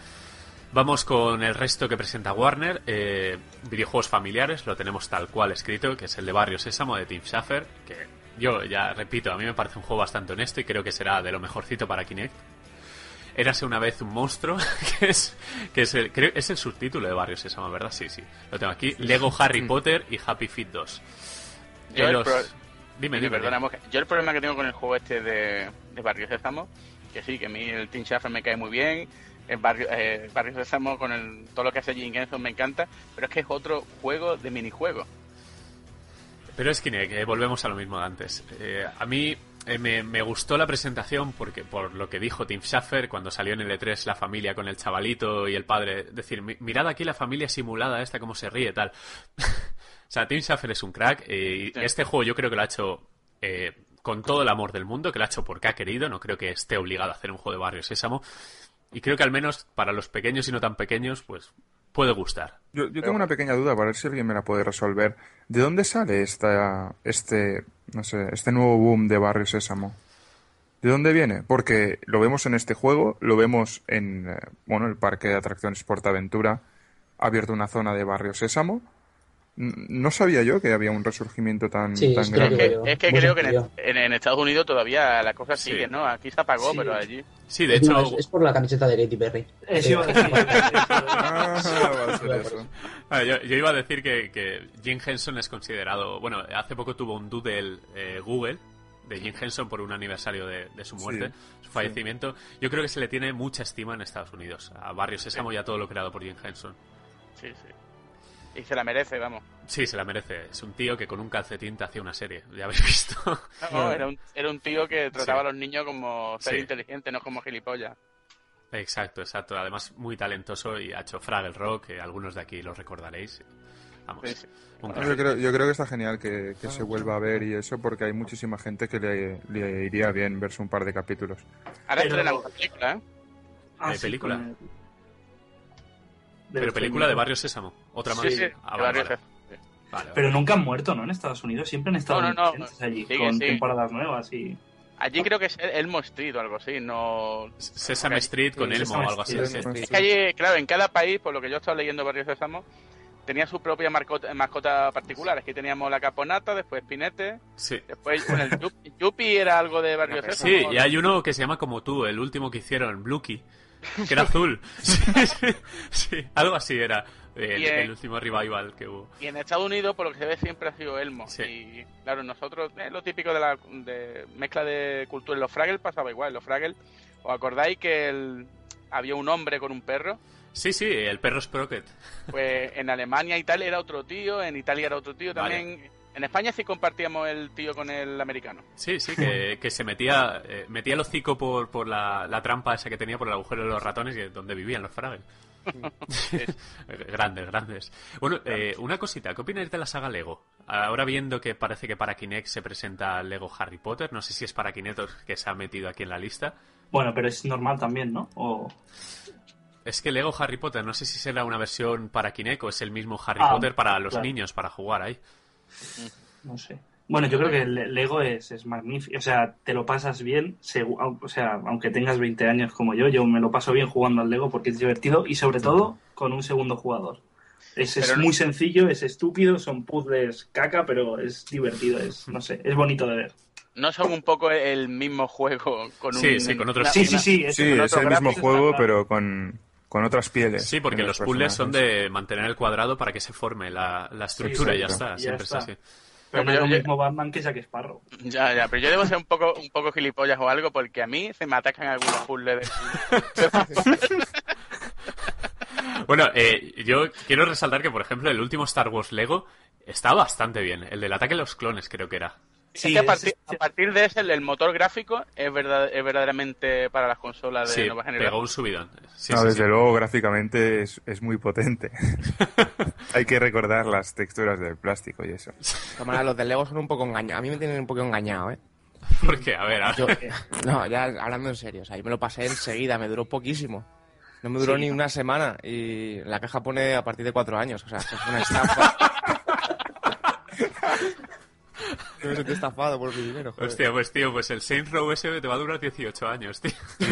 Vamos con el resto que presenta Warner. Eh, videojuegos familiares, lo tenemos tal cual escrito, que es el de Barrio Sésamo de Tim Schafer, que yo ya repito, a mí me parece un juego bastante honesto y creo que será de lo mejorcito para Kinect. Érase una vez un monstruo, (laughs) que es, que es el, creo, es el subtítulo de Barrio Sésamo, ¿verdad? Sí, sí. Lo tengo aquí. Lego Harry Potter y Happy Feet 2. Yo Que el los- pro- Dime, Dime, perdona. Yo el problema que tengo con el juego este de, de Barrio Sésamo, que sí, que a mí el Team Shaffer me cae muy bien, el Barrio, eh, Barrio Sésamo con el, todo lo que hace Jim Henson me encanta, pero es que es otro juego de minijuego. Pero es Kinect, eh, volvemos a lo mismo de antes. Eh, a mí eh, me, me gustó la presentación porque por lo que dijo Tim Schafer cuando salió en el E3 la familia con el chavalito y el padre, decir, "Mi- mirad aquí la familia simulada esta cómo se ríe tal. (laughs) o sea, Tim Schafer es un crack eh, y Sí. este juego yo creo que lo ha hecho eh, con todo el amor del mundo, que lo ha hecho porque ha querido, no creo que esté obligado a hacer un juego de Barrio Sésamo. Y creo que al menos para los pequeños y no tan pequeños, pues puede gustar. Yo, yo tengo una pequeña duda para ver si alguien me la puede resolver. ¿De dónde sale esta, este, no sé, este nuevo boom de Barrio Sésamo? ¿De dónde viene? Porque lo vemos en este juego, lo vemos en, eh, bueno, el parque de atracciones Portaventura ha abierto una zona de Barrio Sésamo No sabía yo que había un resurgimiento tan, Sí, tan es grande. que- Es que, Muy creo que en, en- Estados Unidos todavía la cosa Sí. sigue, ¿no? Aquí se apagó, Sí. pero allí. Sí, de No, hecho, es, es por la camiseta de Katy Perry. Yo, iba a decir que, que Jim Henson es considerado. Bueno, hace poco tuvo un doodle eh, Google de Jim Henson por un aniversario de, de su muerte, su fallecimiento. Yo creo que se le tiene mucha estima en Estados Unidos, a Barrio Sésamo y a todo lo creado por Jim Henson. Sí, sí. Y se la merece, vamos. Sí, se la merece. Es un tío que con un calcetín te hacía una serie. Ya habéis visto. No, (laughs) no, era, un, era un tío que trataba Sí. a los niños como ser Sí. inteligente, no como gilipollas. exacto, exacto. Además, muy talentoso y ha hecho Fraggle Rock, que algunos de aquí los recordaréis. Vamos, Sí, sí. un Yo creo, yo creo que está genial que, que se vuelva a ver y eso, porque hay muchísima gente que le, le iría bien verse un par de capítulos. Ahora Pero- estrena una película, ¿eh? Ah, ¿De sí, película? con el- Pero película de. Barrio Sésamo. Otra más. Sí, sí, Ah, vale, Barrio vale. Vale, vale. Pero nunca han muerto, ¿no? En Estados Unidos siempre han estado No, no, no. allí, Sigue, con sí. temporadas nuevas y... Allí creo que es Elmo Street o algo así, no... Sesame Street con Sí, Elmo Sesame o algo así. Street, sí. Es que allí, claro, en cada país, por lo que yo estaba leyendo Barrio Sésamo, tenía su propia marcota- mascota particular. Aquí teníamos la caponata, después Pinete, Sí. después bueno, el Yupi, Yupi era algo de Barrio Sésamo. Sí, y hay uno que se llama como tú, el último que hicieron, Bluky, que era (laughs) azul. (laughs) Sí, sí, sí, algo así era el, Y, eh, el último revival que hubo. Y en Estados Unidos, por lo que se ve, siempre ha sido Elmo. Sí. Y claro, nosotros, es lo típico de la de mezcla de cultura. En los Fraggles pasaba igual. En los Fraggles, ¿os acordáis que el- había un hombre con un perro? Sí, sí, el perro Sprocket. Pues (laughs) en Alemania y tal era otro tío, en Italia era otro tío Vale. también. En España sí compartíamos el tío con el americano. Sí, sí, que, (laughs) que se metía eh, metía el hocico por, por la, la trampa esa que tenía por el agujero de los ratones y donde vivían los Fraggles. (laughs) grandes, grandes. Bueno, eh, una cosita, ¿qué opináis de la saga Lego? Ahora viendo que parece que para Kinect se presenta Lego Harry Potter, no sé si es para Kinect o que se ha metido aquí en la lista. Bueno, pero es normal también, ¿no? O... Es que Lego Harry Potter, no sé si será una versión para Kinect o es el mismo Harry Ah, Potter para los claro. niños, para jugar ahí. No sé. Bueno, yo creo que el Lego es, es magnífico. O sea, te lo pasas bien. O sea, aunque tengas 20 años como yo, yo me lo paso bien jugando al Lego porque es divertido y sobre todo con un segundo jugador. Es, es no- muy sencillo, es estúpido, son puzzles caca, pero es divertido, es, no sé, es bonito de ver. No son un poco el mismo juego con un... Sí, sí, con otros- Sí, sí, sí. Sí, con es el mismo juego, pero con, con otras pieles. Sí, porque los puzzles son de mantener el cuadrado para que se forme la, la estructura y ya está, Y ya siempre está. es así. Pero no Pero es lo yo- mismo Batman que Jack Sparrow. Ya, ya, pero yo debo ser un poco, un poco gilipollas o algo porque a mí se me atacan algunos puzzles de... (laughs) Bueno, eh, yo quiero resaltar que, por ejemplo, el último Star Wars Lego está bastante bien. El del ataque a los clones, creo que era. Sí, es que a partir, es- a partir de ese, el, motor gráfico es, verdad, es verdaderamente para las consolas de Sí, nueva pegó generación. un subidón. Sí, no, sí, desde sí. luego, gráficamente es, es muy potente. (laughs) Hay que recordar las texturas del plástico y eso. De maneras, los del Lego son un poco engañados. A mí me tienen un poco engañado, ¿eh? Porque, a ver, a Yo- ver. no, ya hablando en serio, o sea, yo me lo pasé enseguida, me duró poquísimo. No me duró Sí. ni una semana y la caja pone a partir de cuatro años, o sea, es una (laughs) estafa. Yo me sentí estafado por mi dinero, joder. Hostia, pues tío, pues el Saints Row ese te va a durar 18 años, tío. (laughs)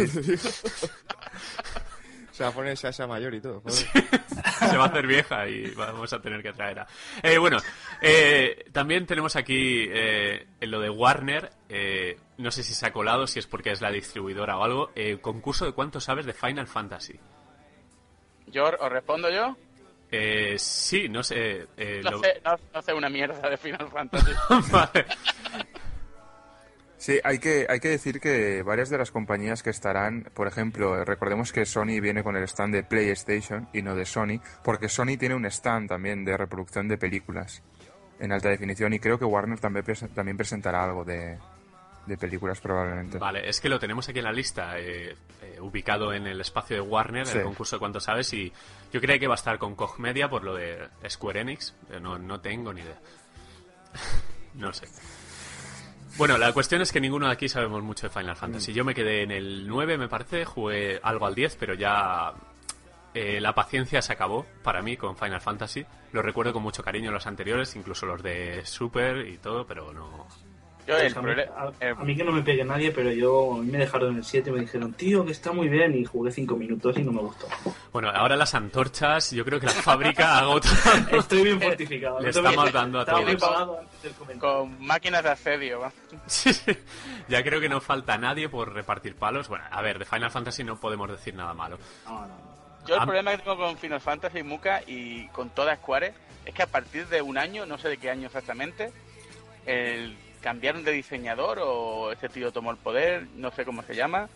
Se va a poner Sasha mayor y todo, joder. (laughs) Se va a hacer vieja y vamos a tener que traer a... Eh, bueno, eh, también tenemos aquí eh, en lo de Warner, eh, no sé si se ha colado, si es porque es la distribuidora o algo, eh, concurso de cuánto sabes de Final Fantasy. Yo os respondo yo. Eh, sí, no sé... eh, No, lo- sé, no, no sé una mierda de Final Fantasy. (laughs) Vale. Sí, hay que, hay que decir que varias de las compañías que estarán, por ejemplo, recordemos que Sony viene con el stand de PlayStation y no de Sony, porque Sony tiene un stand también de reproducción de películas en alta definición y creo que Warner también, también presentará algo de, de películas probablemente. Vale, es que lo tenemos aquí en la lista, eh, eh, ubicado en el espacio de Warner, Sí. el concurso de cuánto sabes, y yo creía que iba a estar con Koch Media por lo de Square Enix, pero no, no tengo ni idea. (laughs) no sé. Bueno, la cuestión es que ninguno de aquí sabemos mucho de Final Fantasy. Yo me quedé en el 9, me parece, jugué algo al 10, pero ya eh, la paciencia se acabó para mí con Final Fantasy. Lo recuerdo con mucho cariño los anteriores, incluso los de Super y todo, pero no, Yo, Pues el a, mí, prole- a- el- a mí que no me pegue nadie, pero yo a mí me dejaron en el 7 y me dijeron, tío, que está muy bien. Y jugué 5 minutos y no me gustó. Bueno, ahora las antorchas, yo creo que la fábrica ha agotado. (laughs) Estoy bien fortificado. Le te voy a- estamos dando a estaba todos. antes del con máquinas de asedio. ¿va? (laughs) Sí, ya creo que no falta nadie por repartir palos. Bueno, a ver, de Final Fantasy no podemos decir nada malo. No, no, no. Yo el Ah. problema que tengo con Final Fantasy, Muka y con toda Square es que a partir de un año, no sé de qué año exactamente, el cambiaron de diseñador o ese tío tomó el poder, no sé cómo se llama,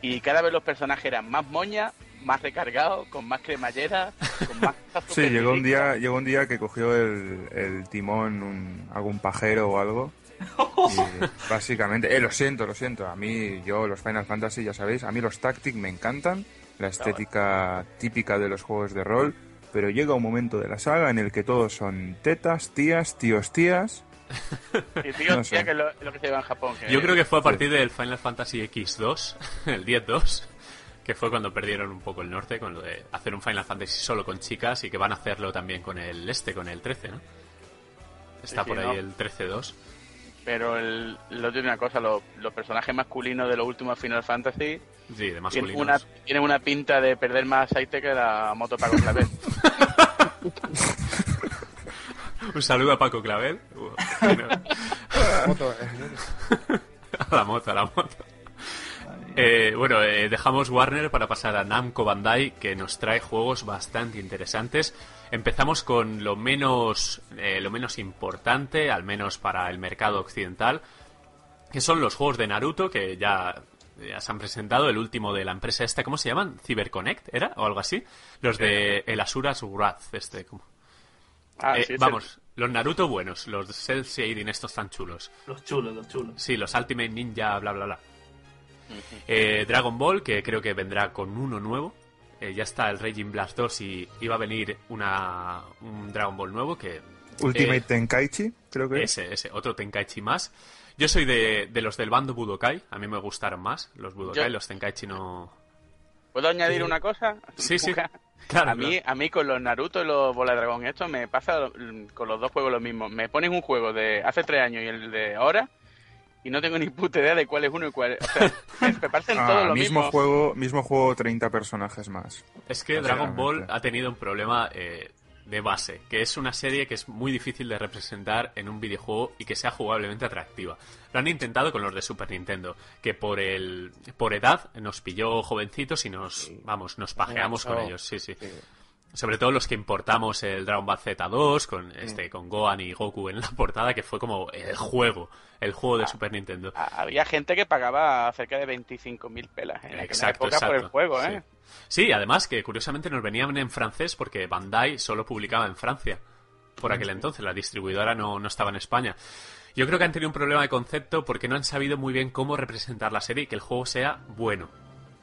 y cada vez los personajes eran más moñas, más recargados, con más cremallera, con más... (laughs) Sí, llegó un día, llegó un día que cogió el, el timón un- algún pajero o algo. Y (laughs) básicamente, eh, lo siento, lo siento. A mí, yo, los Final Fantasy, ya sabéis, a mí los Tactic me encantan, la estética típica de los juegos de rol, pero llega un momento de la saga en el que todos son tetas, tías, tíos, tías. Y tío, no tía, sé. que lo, lo que se lleva en Japón. que- Yo creo que fue a partir del Final Fantasy X2, (laughs) el 10-2, que fue cuando perdieron un poco el norte con lo de hacer un Final Fantasy solo con chicas y que van a hacerlo también con el este, con el 13, ¿no? Está Sí, por sí, ahí ¿no? el 13-2. Pero el, lo tiene una cosa, los, los personajes masculinos de los últimos Final Fantasy Sí, de tienen una, tienen una pinta de perder más aceite que la moto Paco Clavel. (laughs) (laughs) Un saludo a Paco Clavel. A la moto, a la moto. Eh, bueno, eh, dejamos Warner para pasar a Namco Bandai, que nos trae juegos bastante interesantes. Empezamos con lo menos, eh, lo menos importante, al menos para el mercado occidental, que son los juegos de Naruto, que ya, ya se han presentado. El último de la empresa esta, ¿cómo se llaman? ¿CyberConnect era? ¿O algo así? Los de el Asuras Wrath, este. ¿cómo? Ah, Eh, sí, vamos, los Naruto buenos, los Cell Shading estos tan chulos. Los chulos, los chulos. Sí, los Ultimate Ninja, bla, bla, bla. Eh, Dragon Ball, que creo que vendrá con uno nuevo. Eh, ya está el Raging Blast 2 y iba a venir una, un Dragon Ball nuevo que... Ultimate eh, Tenkaichi, creo que es. ese, ese, otro Tenkaichi más. Yo soy de, de los del bando Budokai, a mí me gustaron más los Budokai, Yo- los Tenkaichi no... ¿Puedo añadir una cosa? Sí, sí. Claro, a mí, a mí con los Naruto y los Bola de Dragón, esto me pasa con los dos juegos lo mismo. Me ponen un juego de hace tres años y el de ahora y no tengo ni puta idea de cuál es uno y cuál es. O sea, (laughs) me parecen Ah, todos lo mismo mismo. juego, mismo juego, 30 personajes más. Es que Dragon Ball ha tenido un problema eh, de base, que es una serie que es muy difícil de representar en un videojuego y que sea jugablemente atractiva. Lo han intentado con los de Super Nintendo, que por el por edad nos pilló jovencitos y nos vamos, nos pajeamos con ellos, sí, sí. Sí. Sobre todo los que importamos el Dragon Ball Z2 con este con Gohan y Goku en la (laughs) portada, que fue como el juego, el juego de Super Nintendo. Ah, Había gente que pagaba cerca de 25.000 pelas en Exacto, época por el juego, ¿eh? Sí. Sí, además que curiosamente nos venían en francés porque Bandai solo publicaba en Francia. Por aquel entonces, la distribuidora no, no estaba en España. Yo creo que han tenido un problema de concepto porque no han sabido muy bien cómo representar la serie y que el juego sea bueno.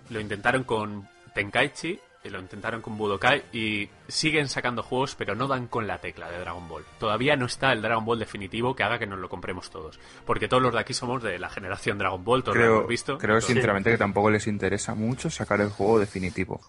Lo intentaron con Tenkaichi, lo intentaron con Budokai y siguen sacando juegos pero no dan con la tecla de Dragon Ball. Todavía no está el Dragon Ball definitivo que haga que nos lo compremos todos. Porque todos los de aquí somos de la generación Dragon Ball, todos lo hemos visto. creo Todos- sinceramente que tampoco les interesa mucho sacar el juego definitivo.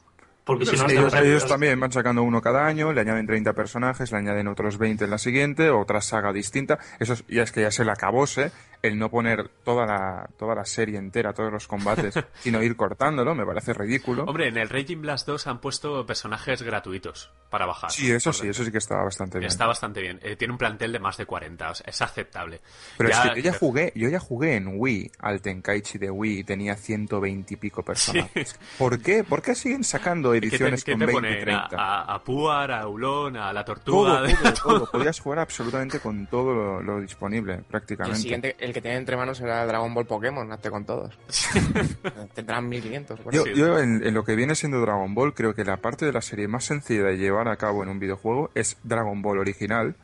Porque si no, ellos, ellos también van sacando uno cada año, le añaden 30 personajes, le añaden otros 20 en la siguiente, otra saga distinta. Eso es- ya es que ya se le acabóse el no poner toda la, toda la serie entera, todos los combates, (laughs) sino ir cortándolo, me parece ridículo. Hombre, en el Raging Blast 2 han puesto personajes gratuitos para bajar. sí, eso sí, eso sí que está bastante bien. Está bastante bien. Eh, tiene un plantel de más de 40, o sea, es aceptable. Pero Ya- es que yo ya jugué, yo ya jugué en Wii al Tenkaichi de Wii y tenía 120 y pico (laughs) personajes. ¿Por qué? ¿Por qué siguen sacando ¿Qué te, ediciones qué con te 20 ponen? A, 30? a, a Puar, a Ulón, a la Todo, Tortuga... de- todo, (laughs) todo. Podías jugar absolutamente con todo lo, lo disponible, Y el prácticamente. siguiente, el que tiene entre manos será Dragon Ball Pokémon, hazte con todos. (laughs) Tendrán 1500. por Yo, Sí. yo en, en lo que viene siendo Dragon Ball, creo que la parte de la serie más sencilla de llevar a cabo en un videojuego es Dragon Ball original,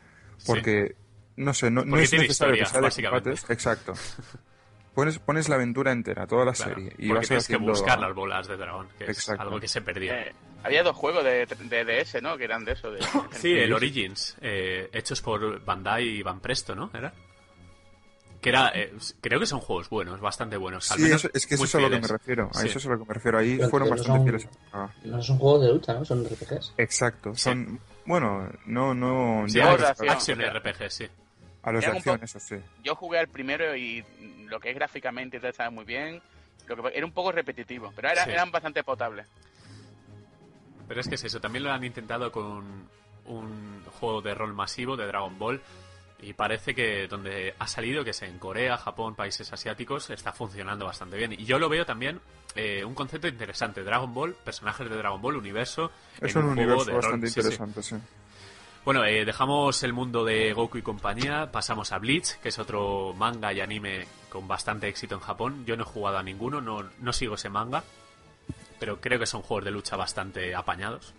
porque, no sé, no, no es tiene necesario historia, que sea de básicamente. combates. Exacto. (laughs) Pones, pones la aventura entera, toda la Claro, serie, y porque vas tienes que haciendo- buscar las bolas de dragón, que es Exacto. algo que se perdía. Eh, había dos juegos de, de DS, ¿no? Que eran de eso. De, (laughs) Sí, el Origins, eh, hechos por Bandai y Van Presto, ¿no? ¿Era? Que era, eh, creo que son juegos buenos, bastante buenos. al Sí, menos eso- es que eso es a lo que me refiero. A Sí. eso es a lo que me refiero. Ahí Pero fueron que bastante son- fieles. No son juegos de lucha, ¿no? Son RPGs. Exacto. Sí. Son, bueno, no, no. Sí, ya- Action. RPG, sí. A los de acción, eso sí. Yo jugué al primero y lo que es gráficamente muy bien. Lo que era un poco repetitivo, pero era- Sí. eran bastante potables. Pero es que es eso, también lo han intentado con un juego de rol masivo de Dragon Ball y parece que donde ha salido, que es en Corea, Japón, países asiáticos, está funcionando bastante bien. Y yo lo veo también eh, un concepto interesante, Dragon Ball, personajes de Dragon Ball, universo. Es en un universo de rol. bastante Sí, sí. interesante, sí. Bueno, eh, dejamos el mundo de Goku y compañía, pasamos a Bleach, que es otro manga y anime con bastante éxito en Japón. Yo no he jugado a ninguno, no, no sigo ese manga, pero creo que son juegos de lucha bastante apañados.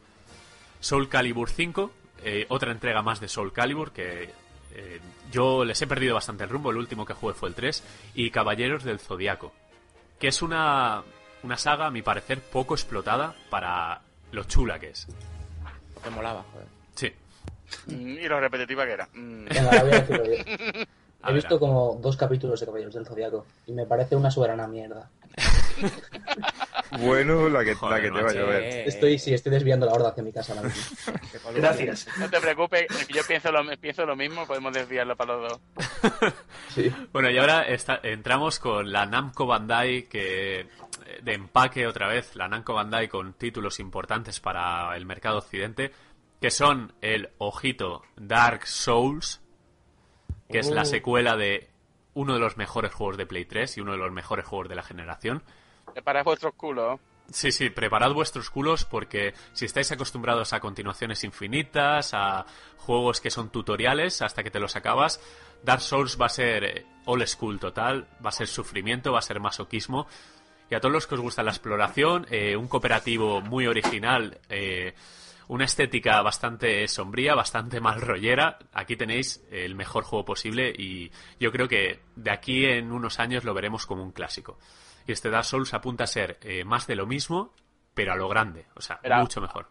Soul Calibur 5, eh, otra entrega más de Soul Calibur, que eh, yo les he perdido bastante el rumbo, el último que jugué fue el 3, y Caballeros del Zodiaco, que es una, una saga, a mi parecer, poco explotada para lo chula que es. Te molaba, joder. Sí. Mm, Y lo repetitiva que era. Mm. Venga, voy a decirlo. (laughs) A He ver, visto como dos capítulos de Caballeros del Zodiaco y me parece una soberana mierda. (laughs) Bueno, la que, Joder, la que te va a llover. Eh, Estoy, sí, estoy desviando la horda hacia mi casa. (laughs) Gracias. No te preocupes, yo pienso lo, pienso lo mismo, podemos desviarlo para los dos. Sí. Bueno, y ahora está- entramos con la Namco Bandai que eh, de empaque otra vez, la Namco Bandai con títulos importantes para el mercado occidente, que son el ojito Dark Souls, que es la Uh. secuela de uno de los mejores juegos de Play 3 y uno de los mejores juegos de la generación. Preparad vuestros culos. Sí, sí, preparad vuestros culos porque si estáis acostumbrados a continuaciones infinitas, a juegos que son tutoriales hasta que te los acabas, Dark Souls va a ser eh, old school total, va a ser sufrimiento, va a ser masoquismo. Y a todos los que os gusta la exploración, eh, un cooperativo muy original, eh, una estética bastante sombría, bastante mal rollera, aquí tenéis el mejor juego posible y yo creo que de aquí en unos años lo veremos como un clásico. Y este Dark Souls apunta a ser eh, más de lo mismo, pero a lo grande, o sea, mucho mejor.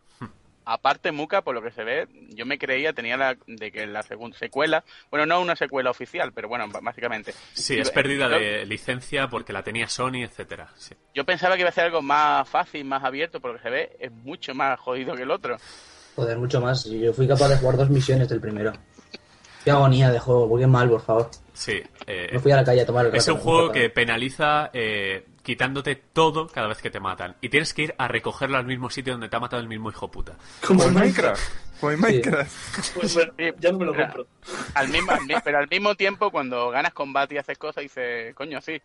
Aparte, Muka, por lo que se ve, yo me creía, tenía la de que la segunda secuela, bueno, no una secuela oficial, pero bueno, básicamente. Sí, es pérdida yo- de licencia porque la tenía Sony, etcétera. Sí. Yo pensaba que iba a ser algo más fácil, más abierto, por lo que se ve, es mucho más jodido que el otro. Joder, mucho más. Yo fui capaz de jugar dos misiones del primero. Qué agonía de juego, voy mal, por favor. Sí, eh, Me fui a la calle a tomar el es rato, un juego que penaliza eh, quitándote todo cada vez que te matan. Y tienes que ir a recogerlo al mismo sitio donde te ha matado el mismo hijo puta. Como en en Minecraft. Como en Sí. Minecraft. Pues bueno, ya no me lo compro. Al mismo, al mi- pero al mismo tiempo, cuando ganas combate y haces cosas, dices, coño, sí,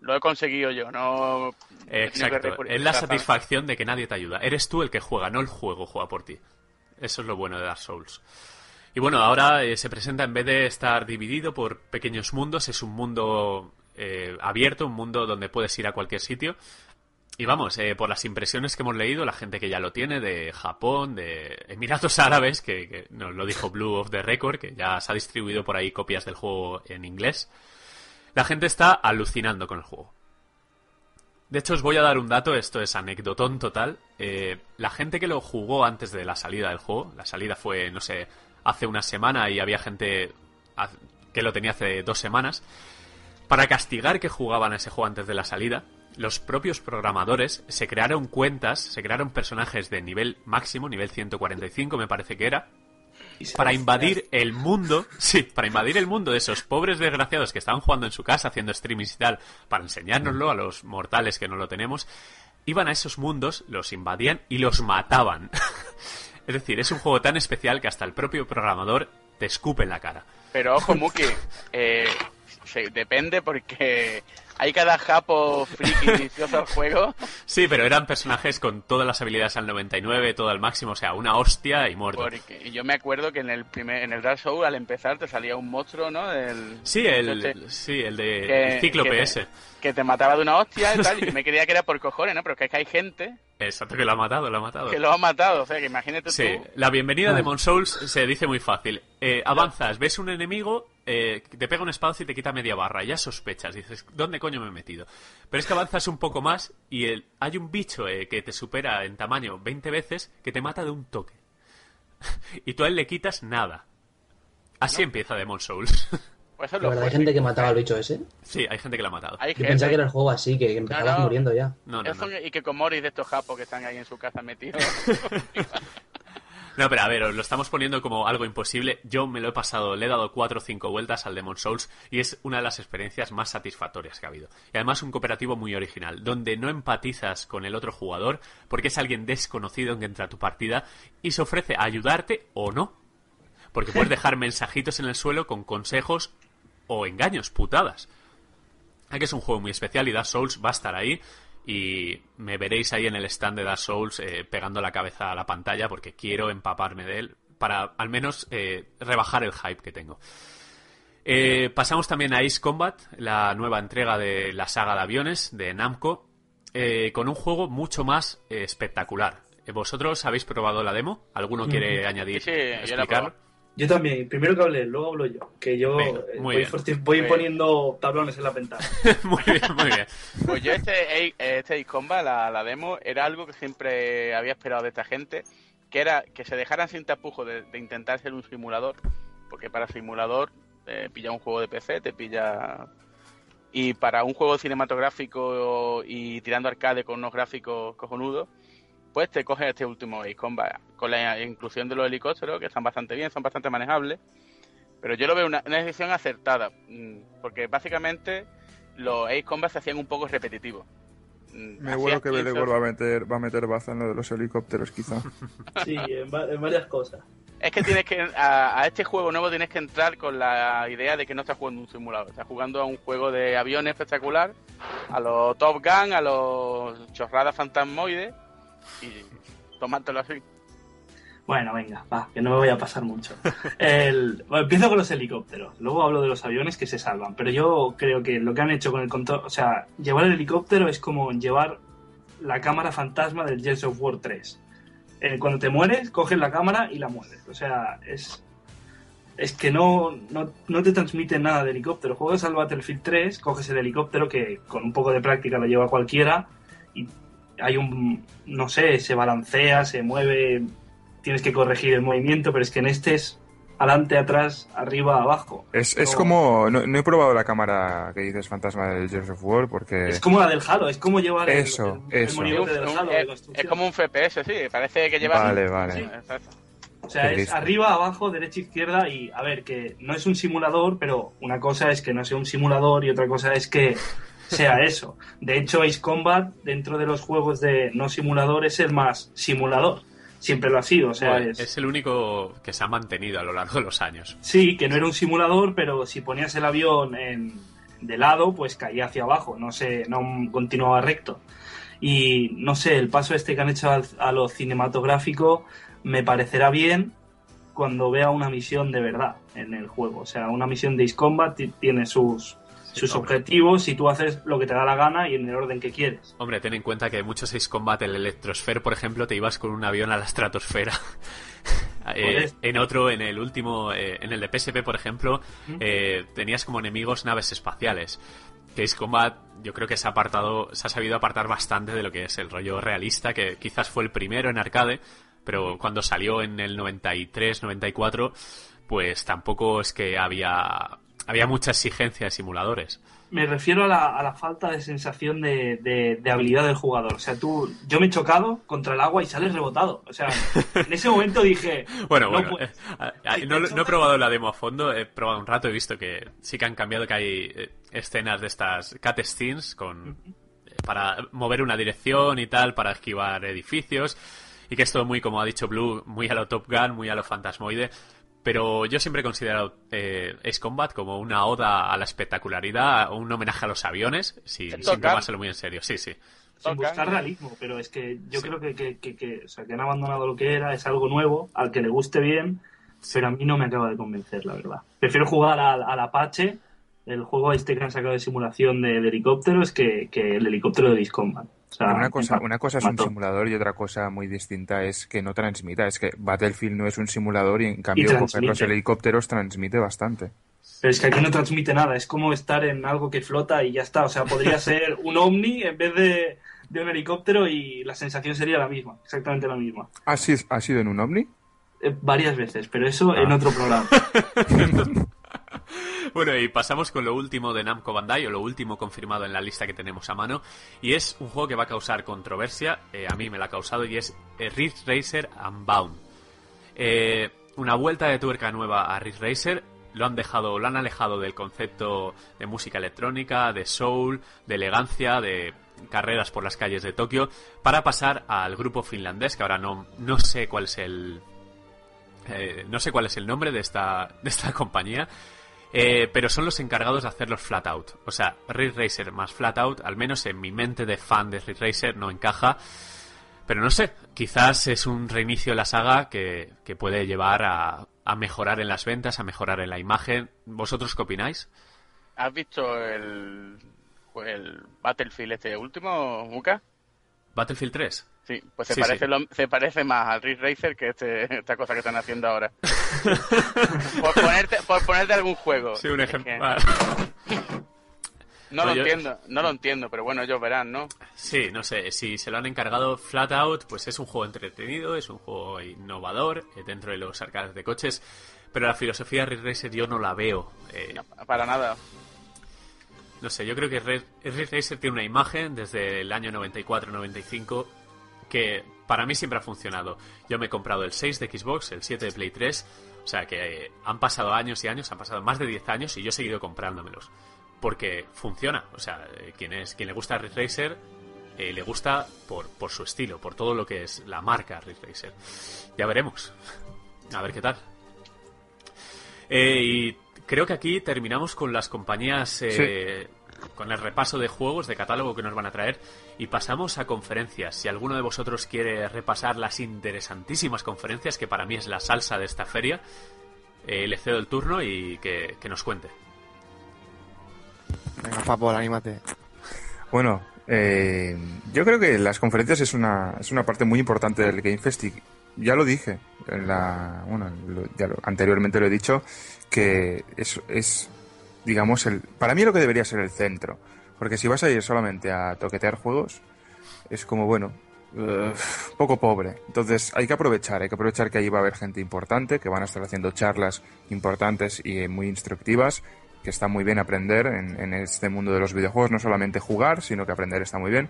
lo he conseguido yo, no... Exacto, es la satisfacción de que nadie te ayuda. Eres tú el que juega, no el juego juega por ti. Eso es lo bueno de Dark Souls. Y bueno, ahora eh, se presenta en vez de estar dividido por pequeños mundos, es un mundo eh, abierto, un mundo donde puedes ir a cualquier sitio. Y vamos, eh, por las impresiones que hemos leído, la gente que ya lo tiene, de Japón, de Emiratos (laughs) Árabes, que, nos lo dijo Blue of the Record, que ya se ha distribuido por ahí copias del juego en inglés, la gente está alucinando con el juego. De hecho, os voy a dar un dato, esto es anecdotón total. Eh, la gente que lo jugó antes de la salida del juego, la salida fue, no sé, hace una semana y había gente que lo tenía hace dos semanas, para castigar que jugaban a ese juego antes de la salida, los propios programadores se crearon cuentas, se crearon personajes de nivel máximo, nivel 145 me parece que era, para invadir el mundo, (laughs) sí, para invadir el mundo de esos pobres desgraciados que estaban jugando en su casa, haciendo streamings y tal, para enseñárnoslo a los mortales que no lo tenemos, iban a esos mundos, los invadían y los mataban. (laughs) es decir, es un juego tan especial que hasta el propio programador te escupe en la cara. Pero ojo, Muki, (laughs) eh, se- depende porque hay cada japo friki (laughs) vicioso al juego. Sí, pero eran personajes con todas las habilidades al 99, todo al máximo, o sea, una hostia y muerto. Porque yo me acuerdo que en el primer, en el Dark Souls al empezar te salía un monstruo, ¿no? Del, Sí, el, sí, el de que- el cíclope que te- ese. que te mataba de una hostia y tal, y yo (laughs) me creía que era por cojones, ¿no? Pero es que hay gente Exacto, que lo ha matado, lo ha matado. que lo ha matado, o sea, que imagínate Sí, tú. la bienvenida de Vale. Mon Souls se dice muy fácil. Eh, avanzas, ves un enemigo, eh, te pega un espadazo y te quita media barra. Ya sospechas, dices, ¿dónde coño me he metido? Pero es que avanzas un poco más y el- hay un bicho eh, que te supera en tamaño 20 veces que te mata de un toque. (laughs) y tú a él le quitas nada. Así empieza Demon Souls. Pues eso verdad, hay gente que mataba al bicho ese. sí, hay gente que la ha matado. Hay Yo gente. pensaba que era el juego así, que, empezabas no. muriendo ya. No, no, Eso no. y que con Moris de estos japos que están ahí en su casa metidos. (laughs) No, pero a ver, lo estamos poniendo como algo imposible. Yo me lo he pasado, le he dado cuatro o cinco vueltas al Demon Souls y es una de las experiencias más satisfactorias que ha habido. Y además un cooperativo muy original, donde no empatizas con el otro jugador porque es alguien desconocido que entra a tu partida y se ofrece a ayudarte o no. Porque puedes (laughs) dejar mensajitos en el suelo con consejos o engaños, putadas. Aquí es un juego muy especial y Dark Souls va a estar ahí y me veréis ahí en el stand de Dark Souls eh, pegando la cabeza a la pantalla porque quiero empaparme de él para al menos eh, rebajar el hype que tengo. Eh, pasamos también a Ace Combat, la nueva entrega de la saga de aviones de Namco, con un juego mucho más espectacular. ¿Vosotros habéis probado la demo? ¿Alguno quiere añadir, Sí, sí, yo la he explicar? Yo también, primero que hable, luego hablo yo. Que yo Venga, eh, muy voy, bien. forti- voy Muy poniendo tablones en la ventana. (laughs) muy bien, muy bien. Pues yo este, este Ace Combat, la, la demo, era algo que siempre había esperado de esta gente, que era que se dejaran sin tapujos de, de intentar ser un simulador, porque para simulador te pilla un juego de PC, te pilla... Y para un juego cinematográfico y tirando arcade con unos gráficos cojonudos, pues te coges este último Ace Combat, con la inclusión de los helicópteros, que están bastante bien, son bastante manejables, pero yo lo veo una, una decisión acertada, mm, porque básicamente los Ace Combat se hacían un poco repetitivos. Mm, Me huelo que 15 Belegor va a meter, va a meter baza en lo de los helicópteros, quizá. (laughs) Sí, en, va- en varias cosas. Es que tienes que a, a este juego nuevo tienes que entrar con la idea de que no estás jugando un simulador, estás jugando a un juego de aviones espectacular, a los Top Gun, a los chorradas fantasmoides y tomártelo así. Bueno, venga, va, que no me voy a pasar mucho. (laughs) El, bueno, empiezo con los helicópteros, luego hablo de los aviones que se salvan, pero yo creo que lo que han hecho con el control, o sea, llevar el helicóptero es como llevar la cámara fantasma del Gears of War 3. Eh, cuando te mueres, coges la cámara y la mueves. O sea, es, es que no, no, no te transmite nada de helicóptero. Juegas al Battlefield 3, coges el helicóptero que con un poco de práctica lo lleva cualquiera y hay un, no sé, se balancea, se mueve, tienes que corregir el movimiento, pero es que en este es adelante, atrás, arriba, abajo. Es, es No. como. No, no he probado la cámara que dices fantasma del Gears of War porque. Es como la del Halo, es como llevar el- Eso, el, el eso. del Halo de es, es como un FPS, sí, parece que llevas... Vale, vale. Sí. O sea, es arriba, abajo, derecha, izquierda y a ver, que no es un simulador, pero una cosa es que no sea un simulador y otra cosa es que sea eso. De hecho, Ace Combat, dentro de los juegos de no simulador, es el más simulador. Siempre lo ha sido, o sea, Bueno, es... es el único que se ha mantenido a lo largo de los años. Sí, que no era un simulador, pero si ponías el avión en, de lado, pues caía hacia abajo, no sé, no continuaba recto. Y no sé, el paso este que han hecho al- a lo cinematográfico me parecerá bien cuando vea una misión de verdad en el juego. O sea, una misión de Ace Combat ti- tiene sus, sus hombre. objetivos y tú haces lo que te da la gana y en el orden que quieres. Hombre, ten en cuenta que muchos Ace Combat, el Electrosphere, por ejemplo, te ibas con un avión a la estratosfera. (laughs) Eh, en otro, en el último, eh, en el de PSP, por ejemplo, eh, tenías como enemigos naves espaciales. Que Ace Combat, yo creo que se ha apartado, se ha sabido apartar bastante de lo que es el rollo realista, que quizás fue el primero en arcade, pero cuando salió en el 93, 94, pues tampoco es que había, había mucha exigencia de simuladores. Me refiero a la, a la falta de sensación de, de- de habilidad del jugador. O sea, tú, yo me he chocado contra el agua y sales rebotado. O sea, en ese momento dije, (laughs) Bueno, no bueno, eh, no, he probado la demo a fondo, he probado un rato, he visto que sí que han cambiado, que hay eh, escenas de estas cut scenes con, eh, para mover una dirección y tal, para esquivar edificios, y que es todo muy, como ha dicho Blue, muy a lo Top Gun, muy a lo Fantasmoide, pero yo siempre he considerado eh, Ace Combat como una oda a la espectacularidad, un homenaje a los aviones, sin, Top sin tomárselo muy en serio, sí, sí. sin buscar realismo, pero es que yo Sí. creo que, que, que- que- o sea, que han abandonado lo que era, es algo nuevo, al que le guste bien, pero a mí no me acaba de convencer, la verdad. Prefiero jugar al, al Apache, el juego este que han sacado de simulación de, de helicópteros, que, que el helicóptero de Ace Combat. O sea, Una cosa, una cosa es un simulador y otra cosa muy distinta es que no transmita. Es que Battlefield no es un simulador y en cambio coger los helicópteros transmite bastante. Pero es que aquí no transmite nada, es como estar en algo que flota y ya está. O sea, podría (laughs) ser un ovni en vez de, de un helicóptero y la sensación sería la misma, exactamente la misma. ¿Ha sido, ha sido en un ovni? Eh, varias veces, pero eso Ah. en otro programa. (laughs) Bueno, y pasamos con lo último de Namco Bandai, o lo último confirmado en la lista que tenemos a mano, y es un juego que va a causar controversia, eh, a mí me la ha causado, y es eh, Ridge Racer Unbound. Eh, una vuelta de tuerca nueva a Ridge Racer. Lo han dejado, lo han alejado del concepto de música electrónica, de soul, de elegancia, de carreras por las calles de Tokio, para pasar al grupo finlandés, que ahora no, no sé cuál es el. no sé cuál es el nombre de esta, de esta (laughs) compañía. Eh, pero son los encargados de hacerlos flat out. O sea, Ridge Racer más flat out, al menos en mi mente de fan de Ridge Racer, no encaja. Pero no sé, quizás es un reinicio de la saga que, que puede llevar a, a mejorar en las ventas, a mejorar en la imagen. ¿Vosotros qué opináis? ¿Has visto el, el Battlefield este último, Muka? ¿Battlefield 3? Sí, pues se, Sí, parece sí. lo- se parece más al Ridge Racer que este, (laughs) esta cosa que están haciendo ahora. (laughs) por, ponerte, por ponerte algún juego. Sí, un ejemplo. No lo Pues yo- entiendo, no lo entiendo, pero bueno, ellos verán, ¿no? Sí, no sé, si se lo han encargado flat out, pues es un juego entretenido, es un juego innovador eh, dentro de los arcades de coches, pero la filosofía de Ridge Racer yo no la veo. eh, No, para nada. No sé, yo creo que Red, Racer tiene una imagen desde el año 94-95 que para mí siempre ha funcionado. Yo me he comprado el 6 de Xbox, el 7 de Play 3, o sea que eh, han pasado años y años, han pasado más de 10 años y yo he seguido comprándomelos. Porque funciona, o sea, eh, quien, es, quien le gusta Ridge Racer eh, le gusta por, por su estilo, por todo lo que es la marca Ridge Racer. Ya veremos. A ver qué tal. Y creo que aquí terminamos con las compañías, con el repaso de juegos, de catálogo que nos van a traer, y pasamos a conferencias. Si alguno de vosotros quiere repasar las interesantísimas conferencias, que para mí es la salsa de esta feria, eh, le cedo el turno y que, que nos cuente. Venga, Papo, anímate. Bueno, eh, yo creo que las conferencias es una, es una parte muy importante del Game Fest y ya lo dije, en la, bueno, lo- ya lo- anteriormente lo he dicho, que es, es, digamos, el, para mí lo que debería ser el centro. Porque si vas a ir solamente a toquetear juegos, es como, bueno, poco pobre. Entonces hay que aprovechar, hay que aprovechar que ahí va a haber gente importante, que van a estar haciendo charlas importantes y eh, muy instructivas, que está muy bien aprender en, en este mundo de los videojuegos, no solamente jugar, sino que aprender está muy bien.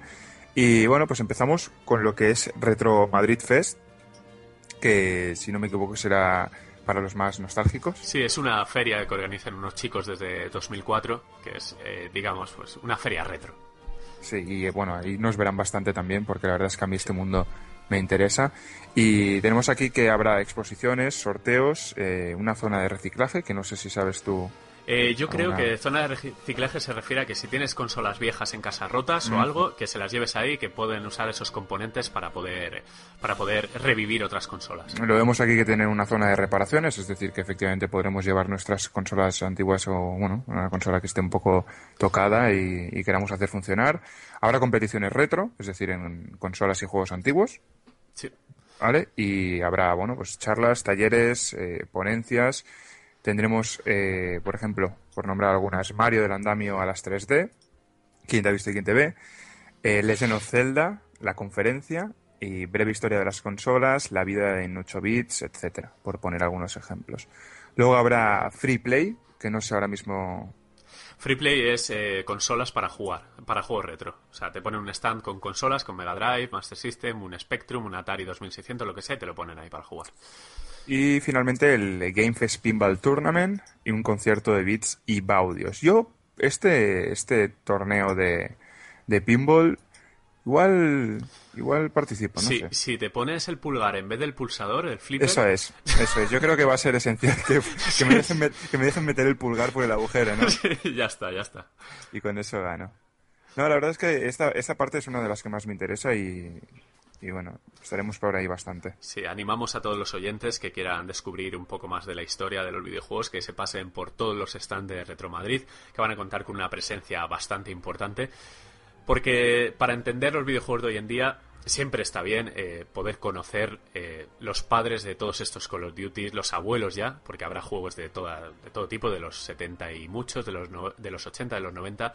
Y bueno, pues empezamos con lo que es Retro Madrid Fest, que si no me equivoco será para los más nostálgicos. Sí, es una feria que organizan unos chicos desde 2004, que es, eh, digamos, pues una feria retro. Sí, y eh, bueno, ahí nos verán bastante también, porque la verdad es que a mí este mundo me interesa. Y tenemos aquí que habrá exposiciones, sorteos, eh, una zona de reciclaje, que no sé si sabes tú. Eh, yo creo que zona de reciclaje se refiere a que si tienes consolas viejas en casa rotas Mm. o algo, que se las lleves ahí, que pueden usar esos componentes para poder, para poder revivir otras consolas. Lo vemos aquí que tiene una zona de reparaciones, es decir, que efectivamente podremos llevar nuestras consolas antiguas o, bueno, una consola que esté un poco tocada y, y queramos hacer funcionar. Habrá competiciones retro, es decir, en consolas y juegos antiguos. Sí. ¿Vale? Y habrá, bueno, pues charlas, talleres, eh, ponencias. Tendremos, eh, por ejemplo, por nombrar algunas, Mario del Andamio a las 3D, quién te ha visto y quién te ve, eh, Legend of Zelda, la conferencia y breve historia de las consolas, la vida en 8 bits, etcétera, por poner algunos ejemplos. Luego habrá Free Play, que no sé ahora mismo Freeplay es eh, consolas para jugar, para juegos retro. O sea, te ponen un stand con consolas, con Mega Drive, Master System, un Spectrum, un Atari 2600, lo que sea, y te lo ponen ahí para jugar. Y finalmente el Game Fest Pinball Tournament y un concierto de beats y baudios. Yo, este, este torneo de, de pinball, igual, igual participo, no si, sé. si te pones el pulgar en vez del pulsador, el flipper, Eso es, eso es. Yo creo que va a ser esencial que, que me, dejen met- que me dejen meter el pulgar por el agujero, ¿no? (laughs) ya está, ya está. Y con eso gano. No, la verdad es que esta, esta parte es una de las que más me interesa y, y bueno, estaremos por ahí bastante. Sí, animamos a todos los oyentes que quieran descubrir un poco más de la historia de los videojuegos, que se pasen por todos los stands de Retro Madrid, que van a contar con una presencia bastante importante. Porque para entender los videojuegos de hoy en día, siempre está bien eh, poder conocer eh, los padres de todos estos Call of Duty, los abuelos ya, porque habrá juegos de, toda, de todo tipo, de los 70 y muchos, de los, no- de los 80, de los 90.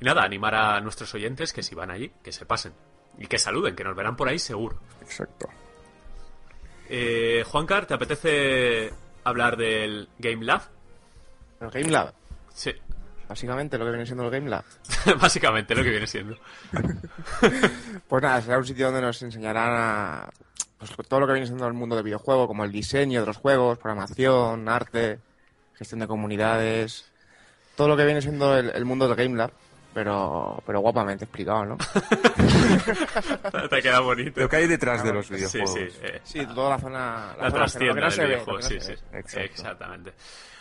Y nada, animar a nuestros oyentes que si van allí, que se pasen. Y que saluden, que nos verán por ahí seguro. Exacto. Eh, Juancar, ¿te apetece hablar del Game Lab? El Game Lab. Sí, Básicamente lo que viene siendo el Game Lab. (laughs) básicamente lo que viene siendo. (laughs) Pues nada, será un sitio donde nos enseñarán a, pues, todo lo que viene siendo el mundo del videojuego, como el diseño de los juegos, programación, arte, gestión de comunidades, todo lo que viene siendo el, el mundo del Game Lab, pero, pero guapamente explicado, ¿no? (laughs) Te ha quedado bonito. Lo que hay detrás de los Sí, videojuegos. sí. eh, Sí, toda la zona... la zona trastienda que no se ve, no sí, sí. Exactamente.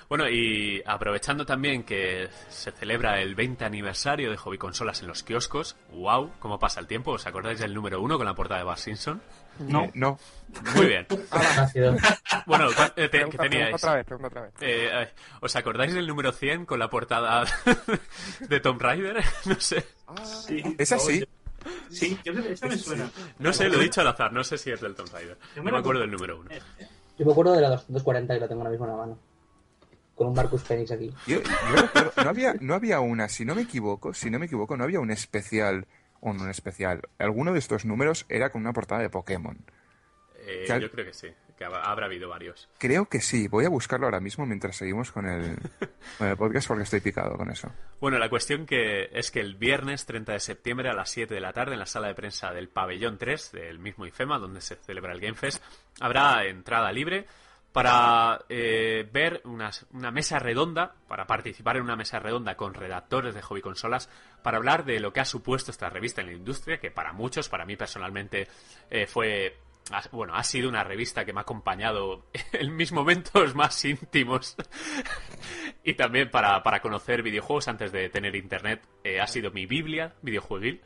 Bueno, y aprovechando también que se celebra el 20 aniversario de Hobby Consolas en los kioscos, wow, cómo pasa el tiempo, ¿os acordáis del número uno con la portada de Bart Simpson? No. Eh, no. Muy bien. (laughs) Bueno, ¿cu- eh, te- Pregunta, ¿qué pregunta teníais? otra vez, pregunta otra vez. Eh, eh, ¿Os acordáis del número 100 con la portada (laughs) de Tomb Raider? (laughs) No sé. Sí. ¿Es así? Sí, yo creo que eso me suena. No sé, lo he dicho al azar, no sé si es del Tomb Raider. Yo No me acuerdo acuerdo. del número uno. Yo me acuerdo de la 240 y la tengo ahora mismo en la mano. Con un Marcus Phoenix aquí. Yo, yo recuerdo- no, había, no había una, si no me equivoco, si no me equivoco, no había un especial, o un especial. Alguno de estos números era con una portada de Pokémon. Eh, ¿Qué- yo creo que sí, que habrá habrá habido varios. Creo que sí. Voy a buscarlo ahora mismo mientras seguimos con el, (laughs) con el podcast porque estoy picado con eso. Bueno, la cuestión que es que el viernes 30 de septiembre a las 7 de la tarde en la sala de prensa del pabellón 3 del mismo IFEMA, donde se celebra el Game Fest, habrá entrada libre para eh, ver una mesa redonda, para participar en una mesa redonda con redactores de hobby consolas, para hablar de lo que ha supuesto esta revista en la industria, que para muchos, para mí personalmente, eh, fue bueno, ha sido una revista que me ha acompañado (laughs) en mis momentos más íntimos (laughs) y también para, para conocer videojuegos antes de tener internet. eh, ha sido mi Biblia videojueguil.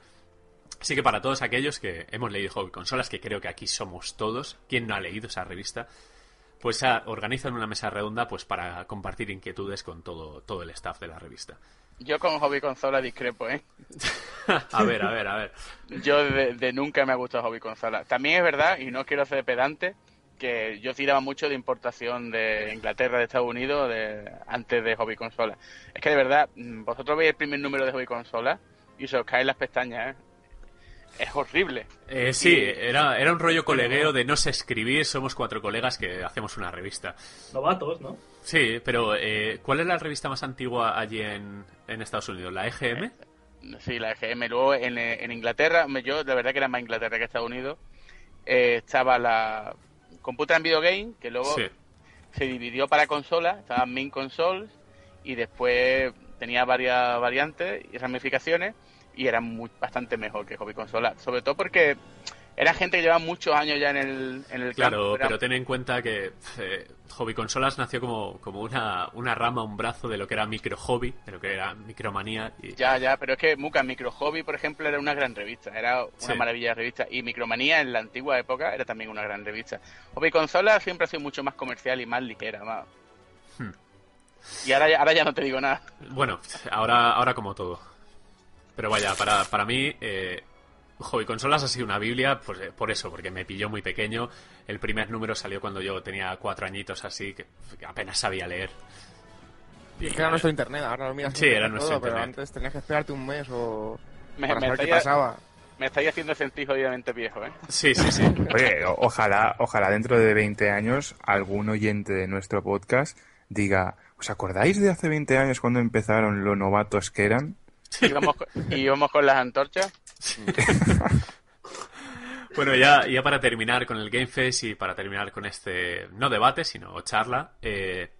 Así que para todos aquellos que hemos leído hobby consolas, que creo que aquí somos todos, ¿quién no ha leído esa revista? Pues ah, organizan una mesa redonda pues para compartir inquietudes con todo, todo el staff de la revista. Yo con Hobby Consola discrepo, ¿eh? (laughs) a ver, a ver, a ver. Yo de, de nunca me ha gustado Hobby Consola. También es verdad, y no quiero ser pedante, que yo tiraba mucho de importación de Inglaterra, de Estados Unidos, de, antes de Hobby Consola. Es que de verdad, mm, vosotros veis el primer número de Hobby Consola y se os caen las pestañas, ¿eh? Es horrible. Eh, sí, era, era un rollo colegueo de no sé escribir, somos cuatro colegas que hacemos una revista. Novatos, ¿no? Sí, pero eh, ¿cuál es la revista más antigua allí en, en Estados Unidos? ¿La EGM? Sí, la EGM. Luego en, eh, en Inglaterra, yo la verdad que era más Inglaterra que Estados Unidos, eh, estaba la Computer and Video Game, que luego Sí. se dividió para consolas, estaban Main Consoles, y después tenía varias variantes y ramificaciones, y era muy, bastante mejor que Hobby Consola. Sobre todo porque era gente que llevaba muchos años ya en el, en el Claro, campo. Pero ten en cuenta que eh, Hobby Consolas nació como, como una, una rama, un brazo de lo que era micro hobby, de lo que era micromanía. Y, Ya, ya, pero es que Muka Micro Hobby, por ejemplo, era una gran revista, era una Sí. maravilla de revista. Y Micromanía en la antigua época era también una gran revista. Hobby Consola siempre ha sido mucho más comercial y más ligera, más. Hmm. Y ahora, ya- ahora ya no te digo nada. Bueno, ahora, ahora como todo. Pero vaya, para, para mí, eh, Hobby Consolas ha sido una biblia pues, eh, por eso, porque me pilló muy pequeño. El primer número salió cuando yo tenía cuatro añitos así, que, que apenas sabía leer. Y, Es que era nuestro internet, ahora lo miras Sí, era todo, nuestro pero internet. antes tenías que esperarte un mes o Me, para me saber qué estáis, pasaba. me estáis haciendo sentir jodidamente viejo, ¿eh? Sí, sí, sí. (laughs) Oye, o- ojalá, ojalá dentro de 20 años algún oyente de nuestro podcast diga, ¿os acordáis de hace 20 años cuando empezaron lo novatos que eran? Con- íbamos con las antorchas. (laughs) Bueno, ya, ya para terminar con el Game Fest y para terminar con este, no debate, sino charla, eh,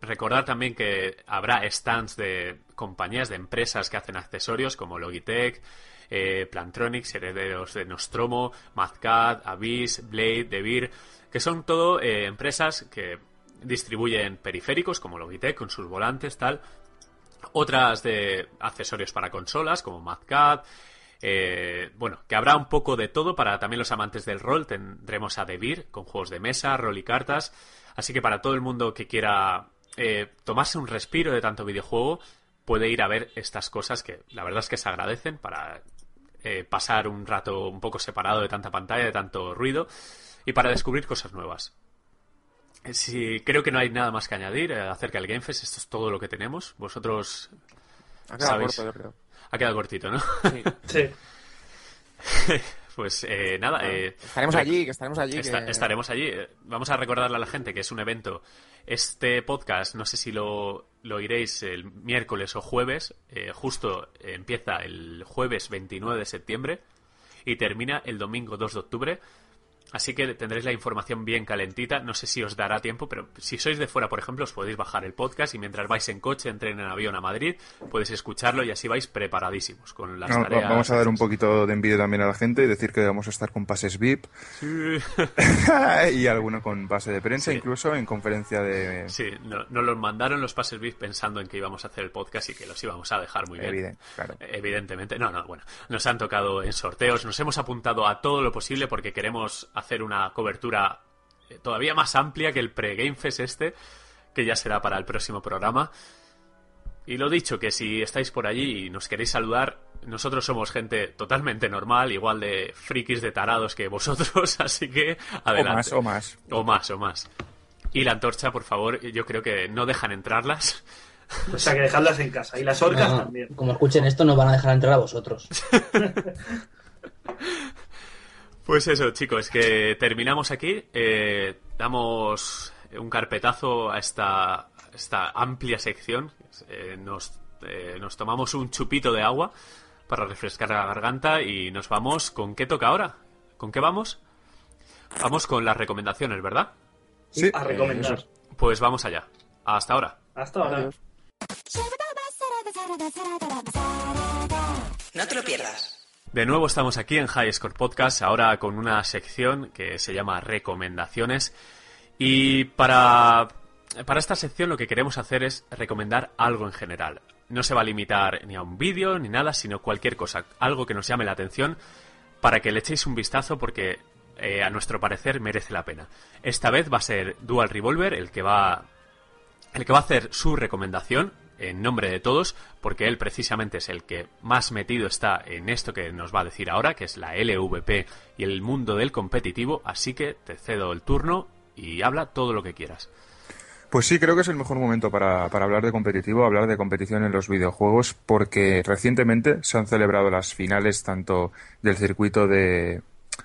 recordar también que habrá stands de compañías, de empresas que hacen accesorios como Logitech, eh, Plantronics, herederos de Nostromo, Madcat, Abyss, Blade, Devir, que son todo eh, empresas que distribuyen periféricos como Logitech con sus volantes, tal, otras de accesorios para consolas como Madcat, eh, bueno, que habrá un poco de todo para también los amantes del rol. Tendremos a Devir con juegos de mesa, rol y cartas. Así que para todo el mundo que quiera eh, tomarse un respiro de tanto videojuego, puede ir a ver estas cosas que la verdad es que se agradecen para eh, pasar un rato un poco separado de tanta pantalla, de tanto ruido y para descubrir cosas nuevas. Sí, creo que no hay nada más que añadir eh, acerca del Game Fest. Esto es todo lo que tenemos. Vosotros Ha quedado ¿Sabéis? corto, yo creo. ha quedado cortito, ¿no? Sí. (laughs) pues eh, nada. eh, Estaremos allí, que estaremos allí. esta- que- Estaremos allí. Eh, Vamos a recordarle a la gente que es un evento. Este podcast, no sé si lo, lo oiréis el miércoles o jueves. eh, justo empieza el jueves 29 de septiembre y termina el domingo 2 de octubre. Así que tendréis la información bien calentita. No sé si os dará tiempo, pero si sois de fuera, por ejemplo, os podéis bajar el podcast y mientras vais en coche, entren en avión a Madrid, podéis escucharlo y así vais preparadísimos con las No, tareas. vamos a dar un poquito de envidia también a la gente y decir que vamos a estar con pases VIP Sí. (laughs) y alguno con pase de prensa, Sí. incluso en conferencia de... Sí, no- nos los mandaron los pases VIP pensando en que íbamos a hacer el podcast y que los íbamos a dejar muy bien. Evidente, claro. Evidentemente, no, no, bueno, nos han tocado en sorteos, nos hemos apuntado a todo lo posible porque queremos hacer una cobertura eh, todavía más amplia que el pre-Game Fest este, que ya será para el próximo programa. Y lo dicho, que si estáis por allí y nos queréis saludar, nosotros somos gente totalmente normal, igual de frikis de tarados que vosotros, (laughs) así que O adelante. más, o más. O más, o más. Y la antorcha, por favor, yo creo que no dejan entrarlas. (laughs) O sea, que dejadlas en casa. Y las orcas no, también. Como escuchen esto, no van a dejar entrar a vosotros. (laughs) Pues eso, chicos, que terminamos aquí. eh, damos un carpetazo a esta, esta amplia sección. Eh, nos, eh, nos tomamos un chupito de agua para refrescar la garganta y nos vamos. ¿Con qué toca ahora? ¿Con qué vamos? Vamos con las recomendaciones, ¿verdad? Sí, A recomendar. Pues vamos allá. Hasta ahora. Hasta ahora. Adiós. No te lo pierdas. De nuevo estamos aquí en High Score Podcast, ahora con una sección que se llama Recomendaciones. Y para, para esta sección lo que queremos hacer es recomendar algo en general. No se va a limitar ni a un vídeo ni nada, sino cualquier cosa, algo que nos llame la atención para que le echéis un vistazo porque eh, a nuestro parecer merece la pena. Esta vez va a ser Dual Revolver el que va el que va a hacer su recomendación en nombre de todos, porque él precisamente es el que más metido está en esto que nos va a decir ahora, que es la LVP y el mundo del competitivo, así que te cedo el turno y habla todo lo que quieras. Pues sí, creo que es el mejor momento para, para hablar de competitivo, hablar de competición en los videojuegos, porque recientemente se han celebrado las finales tanto del circuito de,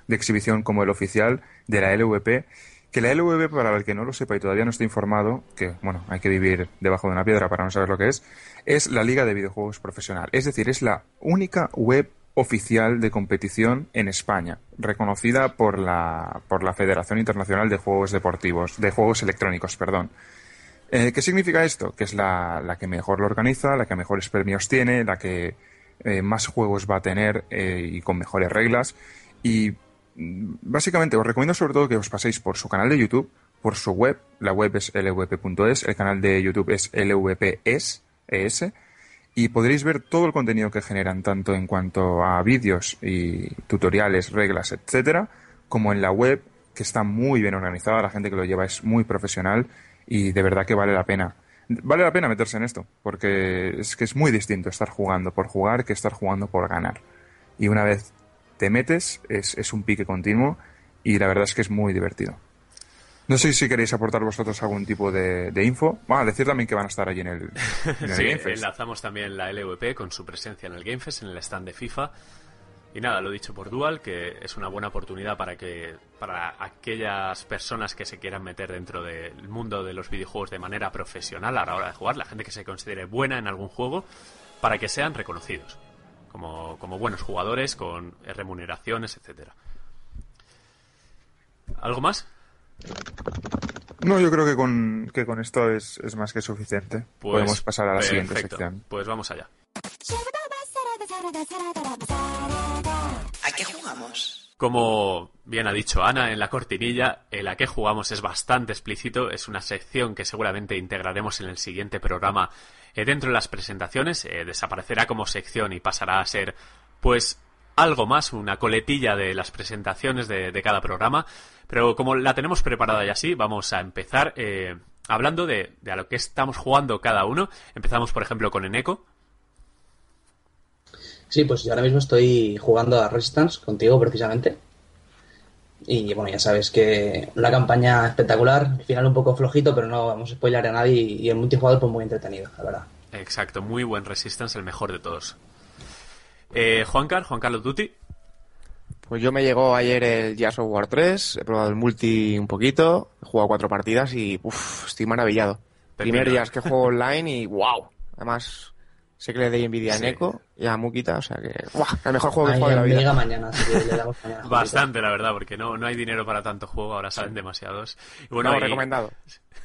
de exhibición como el oficial de la LVP. Que la LVP, para el que no lo sepa y todavía no esté informado, que bueno, hay que vivir debajo de una piedra para no saber lo que es, es la Liga de Videojuegos Profesional. Es decir, es la única web oficial de competición en España, reconocida por la, por la Federación Internacional de Juegos Deportivos, de Juegos Electrónicos, perdón. Eh, ¿Qué significa esto? Que es la, la que mejor lo organiza, la que mejores premios tiene, la que eh, más juegos va a tener eh, y con mejores reglas. Y básicamente os recomiendo sobre todo que os paséis por su canal de YouTube, por su web, la web es lvp.es, el canal de YouTube es lvps, ES, y podréis ver todo el contenido que generan, tanto en cuanto a vídeos y tutoriales, reglas, etcétera, como en la web, que está muy bien organizada, la gente que lo lleva es muy profesional y de verdad que vale la pena. Vale la pena meterse en esto, porque es que es muy distinto estar jugando por jugar que estar jugando por ganar. Y una vez te metes, es, es un pique continuo y la verdad es que es muy divertido. No sé si queréis aportar vosotros algún tipo de, de info. Bueno, decir también que van a estar allí en el, en el (laughs) Sí, Game Fest. enlazamos también la LVP con su presencia en el Game Fest, en el stand de FIFA. Y nada, lo dicho por Dual, que es una buena oportunidad para que para aquellas personas que se quieran meter dentro del mundo de los videojuegos de manera profesional a la hora de jugar, la gente que se considere buena en algún juego, para que sean reconocidos como, como buenos jugadores, con remuneraciones, etcétera. ¿Algo más? No, yo creo que con, que con esto es, es más que suficiente. Pues, Podemos pasar a la siguiente sección. Pues vamos allá. ¿A qué jugamos? Como bien ha dicho Ana en la cortinilla, el a qué jugamos es bastante explícito, es una sección que seguramente integraremos en el siguiente programa eh, dentro de las presentaciones, eh, desaparecerá como sección y pasará a ser pues algo más, una coletilla de las presentaciones de, cada programa, pero como la tenemos preparada y así, vamos a empezar eh, hablando de, de a lo que estamos jugando cada uno. Empezamos, por ejemplo, con Eneco. Sí, pues yo ahora mismo estoy jugando a Resistance contigo precisamente. Y bueno, ya sabes que una campaña espectacular, al final un poco flojito, pero no vamos a spoiler a nadie y el multijugador pues muy entretenido, la verdad. Exacto, muy buen Resistance, el mejor de todos. Eh, Juan Carlos, Juan Carlos Duty. Pues yo me llegó ayer el Jazz of War 3, he probado el multi un poquito, he jugado cuatro partidas y uff, estoy maravillado. Pepino. Primer Jazz que juego online y wow. Además, Sé que le doy envidia Sí. a Neko y a Mukita, o sea que. ¡buah! El mejor juego que he jugado de la vida. llega mañana, así que le damos (laughs) mañana. Bastante, la verdad, porque no, no hay dinero para tanto juego, ahora salen demasiados. Y bueno, No, y- recomendado.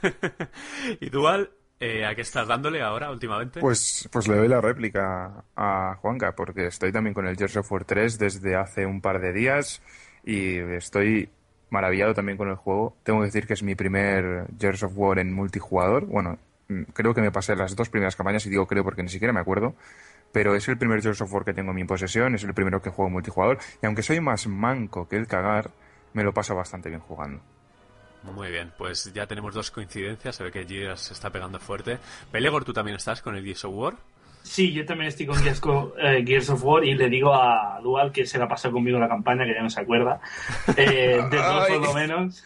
(laughs) ¿Y Dual, eh, a qué estás dándole ahora últimamente? Pues, pues le doy la réplica a Juanca, porque estoy también con el Gears of War 3 desde hace un par de días y estoy maravillado también con el juego. Tengo que decir que es mi primer Gears of War en multijugador. Bueno, creo que me pasé las dos primeras campañas y digo creo porque ni siquiera me acuerdo. Pero es el primer Gears of War que tengo en mi posesión, es el primero que juego multijugador. Y aunque soy más manco que el cagar, me lo paso bastante bien jugando. Muy bien, pues ya tenemos dos coincidencias, se ve que Gears se está pegando fuerte. Belegor, ¿tú también estás con el Gears of War? Sí, yo también estoy con Gears, co- eh, Gears of War y le digo a Dual que se la pasó conmigo la campaña, que ya no se acuerda. Eh, (laughs) de dos por lo menos.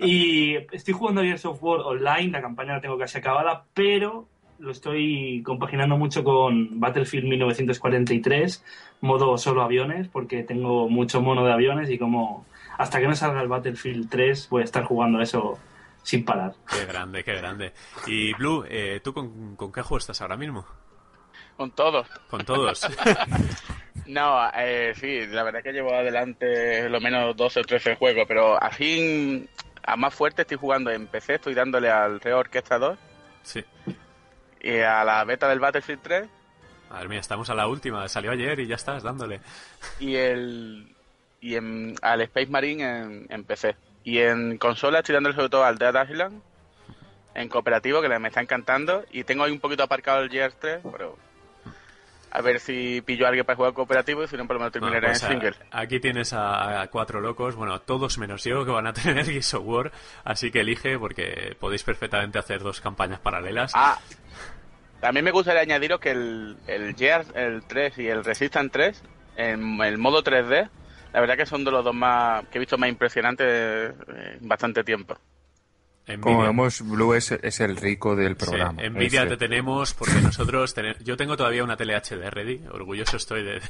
Y estoy jugando Gears of War online, la campaña la tengo casi acabada, pero lo estoy compaginando mucho con Battlefield 1943, modo solo aviones, porque tengo mucho mono de aviones y como hasta que no salga el Battlefield 3 voy a estar jugando eso sin parar. Qué grande, qué grande. Y Blue, eh, ¿tú con, con qué juego estás ahora mismo? Con todos. Con todos. (laughs) No, eh, sí, la verdad que llevo adelante lo menos 12 o 13 juegos, pero así a más fuerte estoy jugando en PC, estoy dándole al Reo Orquestra 2 sí. y a la beta del Battlefield 3 Madre mía, estamos a la última, salió ayer y ya estás dándole. y el y en, al Space Marine en, en PC. Y en consola estoy dándole sobre todo al Dead Island en cooperativo, que me está encantando. Y tengo ahí un poquito aparcado el Gears 3, pero a ver si pillo a alguien para jugar cooperativo y si no, por lo menos terminaré pues, en single. aquí tienes a, a cuatro locos, bueno, todos menos yo que van a tener (laughs) Gears of War, así que elige porque podéis perfectamente hacer dos campañas paralelas. Ah, también me gustaría añadiros que el, el Gears, el 3 y el Resistance 3, en el modo 3D, la verdad que son de los dos más que he visto más impresionantes eh, en bastante tiempo. Envidia. Como vemos, Blue es, es el rico del Sí, programa. envidia Este. te tenemos porque nosotros tene- yo tengo todavía una tele HD ready, orgulloso estoy de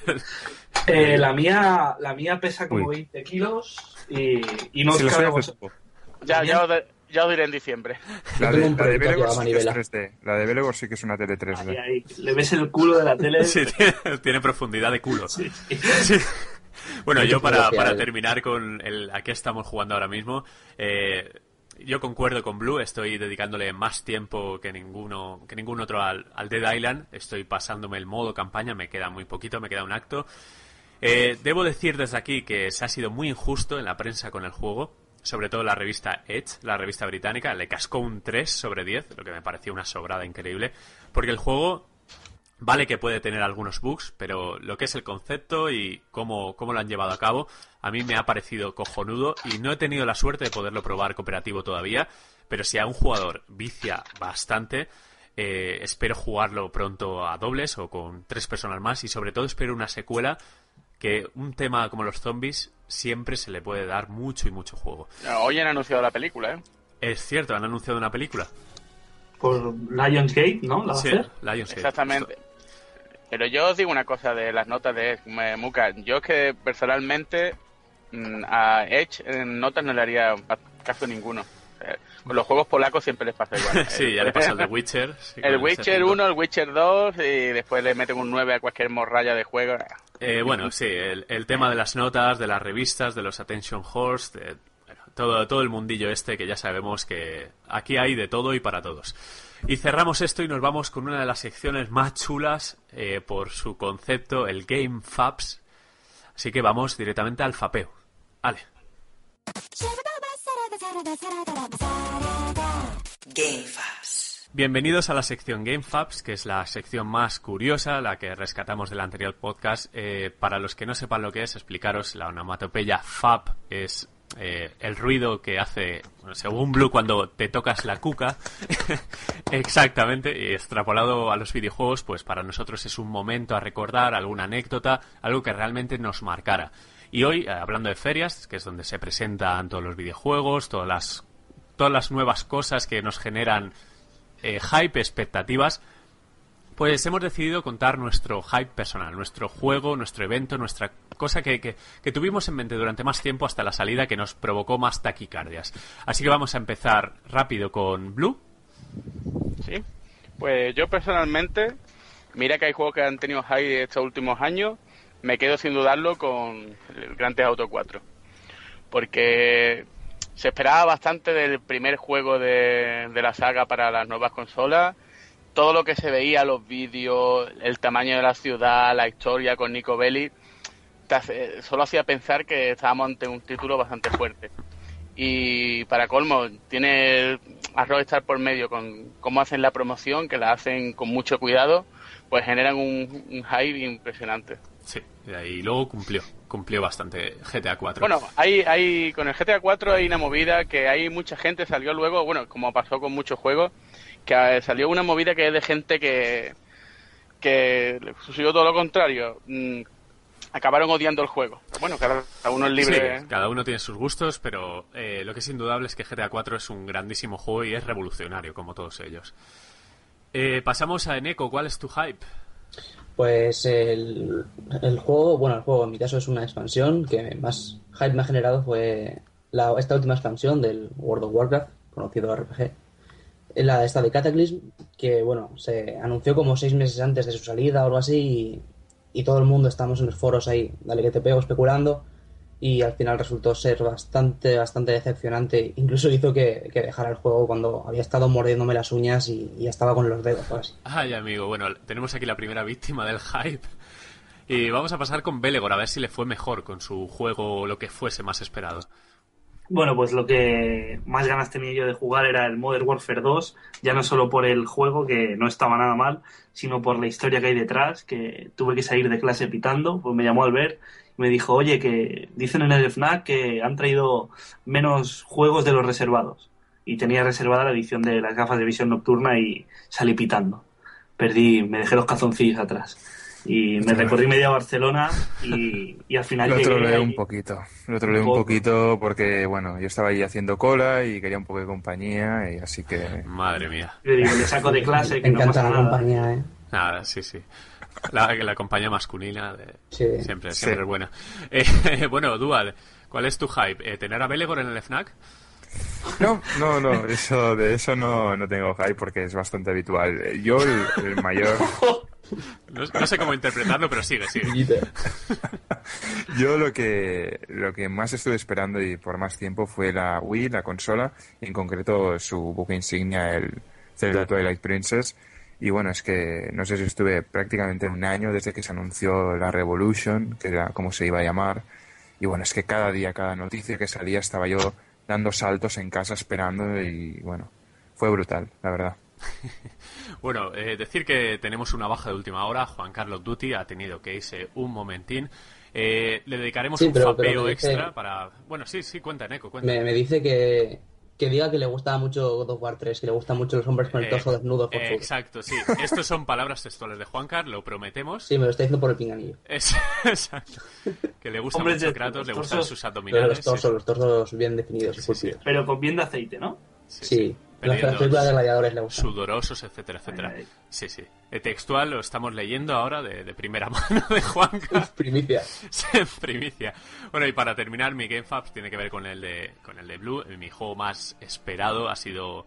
Eh, la mía la mía pesa como Uy. 20 kilos y, y no os Si lo vos- poco. Ya, ya, os, de- ya os diré en diciembre. La de, la de Belegor sí que es manivela. 3D. La de Belegor sí que es una tele 3D. Ahí, ahí. Le ves el culo de la tele. (laughs) Sí, tiene, tiene profundidad de culo. Sí. Sí. Bueno, yo para, para terminar con el a qué estamos jugando ahora mismo, eh, yo concuerdo con Blue, estoy dedicándole más tiempo que ninguno que ningún otro al, Dead Island, estoy pasándome el modo campaña, me queda muy poquito, me queda un acto. Eh, debo decir desde aquí que se ha sido muy injusto en la prensa con el juego, sobre todo la revista Edge, la revista británica, le cascó un 3 sobre 10, lo que me pareció una sobrada increíble, porque el juego Vale que puede tener algunos bugs, pero lo que es el concepto y cómo, cómo lo han llevado a cabo, a mí me ha parecido cojonudo y no he tenido la suerte de poderlo probar cooperativo todavía, pero si a un jugador vicia bastante, eh, espero jugarlo pronto a dobles o con tres personas más y sobre todo espero una secuela que un tema como los zombies siempre se le puede dar mucho y mucho juego. Hoy han anunciado la película, ¿eh? Es cierto, han anunciado una película. Por Lionsgate, ¿no? ¿La va a Sí, hacer? Lionsgate. Exactamente. Pero yo os digo una cosa de las notas de eh, Muka. Yo es que personalmente mm, a Edge en notas no le haría caso ninguno. Con los juegos polacos siempre les pasa igual. (laughs) Sí, ya le pasó el The Witcher. sí, El Witcher S5. 1, el Witcher 2 y después le meten un 9 a cualquier morralla de juego. Eh, bueno, sí, el, el tema de las notas, de las revistas, de los attention horse, de, bueno, todo, todo el mundillo este que ya sabemos que aquí hay de todo y para todos. Y cerramos esto y nos vamos con una de las secciones más chulas eh, por su concepto, el Game Fabs. Así que vamos directamente al fapeo. Vale. GameFabs. Bienvenidos a la sección GameFabs, que es la sección más curiosa, la que rescatamos del anterior podcast. Eh, para los que no sepan lo que es, explicaros la onomatopeya Fab es eh, el ruido que hace, bueno, según Blue, cuando te tocas la cuca. (laughs) Exactamente, extrapolado a los videojuegos, pues para nosotros es un momento a recordar, alguna anécdota, algo que realmente nos marcara. Y hoy, eh, hablando de ferias, que es donde se presentan todos los videojuegos, todas las, todas las nuevas cosas que nos generan eh, hype, expectativas, pues hemos decidido contar nuestro hype personal, nuestro juego, nuestro evento, nuestra cosa que, que- tuvimos en mente durante más tiempo hasta la salida que nos provocó más taquicardias. Así que vamos a empezar rápido con Blue. ¿Sí? Pues yo personalmente mira que hay juegos que han tenido hype estos últimos años, me quedo sin dudarlo con el Grand Theft Auto 4. Porque se esperaba bastante del primer juego de, de la saga para las nuevas consolas. Todo lo que se veía, los vídeos, el tamaño de la ciudad, la historia con Nico Belli, hace- solo hacía pensar que estábamos ante un título bastante fuerte. Y para colmo, tiene a Rockstar por medio con cómo hacen la promoción, que la hacen con mucho cuidado, pues generan un, un hype impresionante. Sí, y luego cumplió, cumplió bastante GTA 4. Bueno, hay, hay, con el GTA 4 hay una movida que hay mucha gente, salió luego, bueno, como pasó con muchos juegos, que salió una movida que es de gente que, que le sucedió todo lo contrario. mm, acabaron odiando el juego. Bueno, cada uno es libre. Sí, cada uno tiene sus gustos, pero eh, lo que es indudable es que GTA 4 es un grandísimo juego y es revolucionario, como todos ellos. Eh, pasamos a Eneco, ¿cuál es tu hype? Pues el, el juego, bueno, el juego en mi caso es una expansión que más hype me ha generado fue la, esta última expansión del World of Warcraft, conocido RPG. La esta de Cataclysm, que bueno, se anunció como seis meses antes de su salida o algo así, y, todo el mundo estamos en los foros ahí, dale que te pego, especulando, y al final resultó ser bastante, bastante decepcionante. Incluso hizo que, dejara el juego cuando había estado mordiéndome las uñas y, y estaba con los dedos, así. Ay, amigo, bueno, tenemos aquí la primera víctima del hype. Y vamos a pasar con Belegor, a ver si le fue mejor con su juego lo que fuese más esperado. Bueno, pues lo que más ganas tenía yo de jugar era el Modern Warfare 2, ya no solo por el juego, que no estaba nada mal, sino por la historia que hay detrás, que tuve que salir de clase pitando, pues me llamó Albert y me dijo, oye, que dicen en el FNAC que han traído menos juegos de los reservados. Y tenía reservada la edición de las gafas de visión nocturna y salí pitando. Perdí, me dejé los calzoncillos atrás. Y me recorrí media Barcelona y, y al final Lo troleé un poquito, lo troleé un poquito porque, bueno, yo estaba ahí haciendo cola y quería un poco de compañía y así que... Madre mía. Le digo, le saco de clase, Me que no encanta pasa la nada. compañía, ¿eh? Nada, sí, sí. La, la compañía masculina de- Sí. siempre, Sí. siempre es buena. Eh, (laughs) bueno, Dual, ¿cuál es tu hype? Eh, ¿Tener a Belegor en el FNAC? No, no, no, eso, de eso no, no tengo hype porque es bastante habitual. Yo, el, el mayor... (laughs) No, no sé cómo interpretarlo, pero sigue, sigue. (laughs) Yo lo que, lo que más estuve esperando y por más tiempo fue la Wii, la consola, y en concreto su buque insignia, el Zelda Twilight Princess. Y bueno, es que no sé si estuve prácticamente un año desde que se anunció la Revolution, que era como se iba a llamar. Y bueno, es que cada día, cada noticia que salía, estaba yo dando saltos en casa esperando y bueno, fue brutal, la verdad. (laughs) Bueno, eh, decir que tenemos una baja de última hora. Juan Carlos Duty ha tenido que irse un momentín. Eh, le dedicaremos Sí, un pero- pero fapeo me dice- extra para... Bueno, sí, sí, cuenta, Neko, cuenta. Me, me dice que, que diga que le gusta mucho God of War 3, que le gustan mucho los hombres con el Eh, torso desnudo. eh, exacto, sí. (laughs) Estos son palabras textuales de Juan Carlos, lo prometemos. Sí, me lo está diciendo por el pinganillo. Es- (laughs) exacto. Que le gusta mucho Kratos, le torsos- gustan sus Pero abdominales. los torsos, sí. los torsos bien definidos Sí. Pero con bien de aceite, ¿no? Sí, Sí, sí. Las, películas de gladiadores le gustan. sudorosos, etcétera, etcétera. Ay, ay. Sí, sí. El textual lo estamos leyendo ahora de, de primera (laughs) mano de Juan (laughs) Carlos. Primicia. en primicia. Bueno, y para terminar, mi Game Fabs tiene que ver con el de, con el de Blue. Mi juego más esperado ha sido,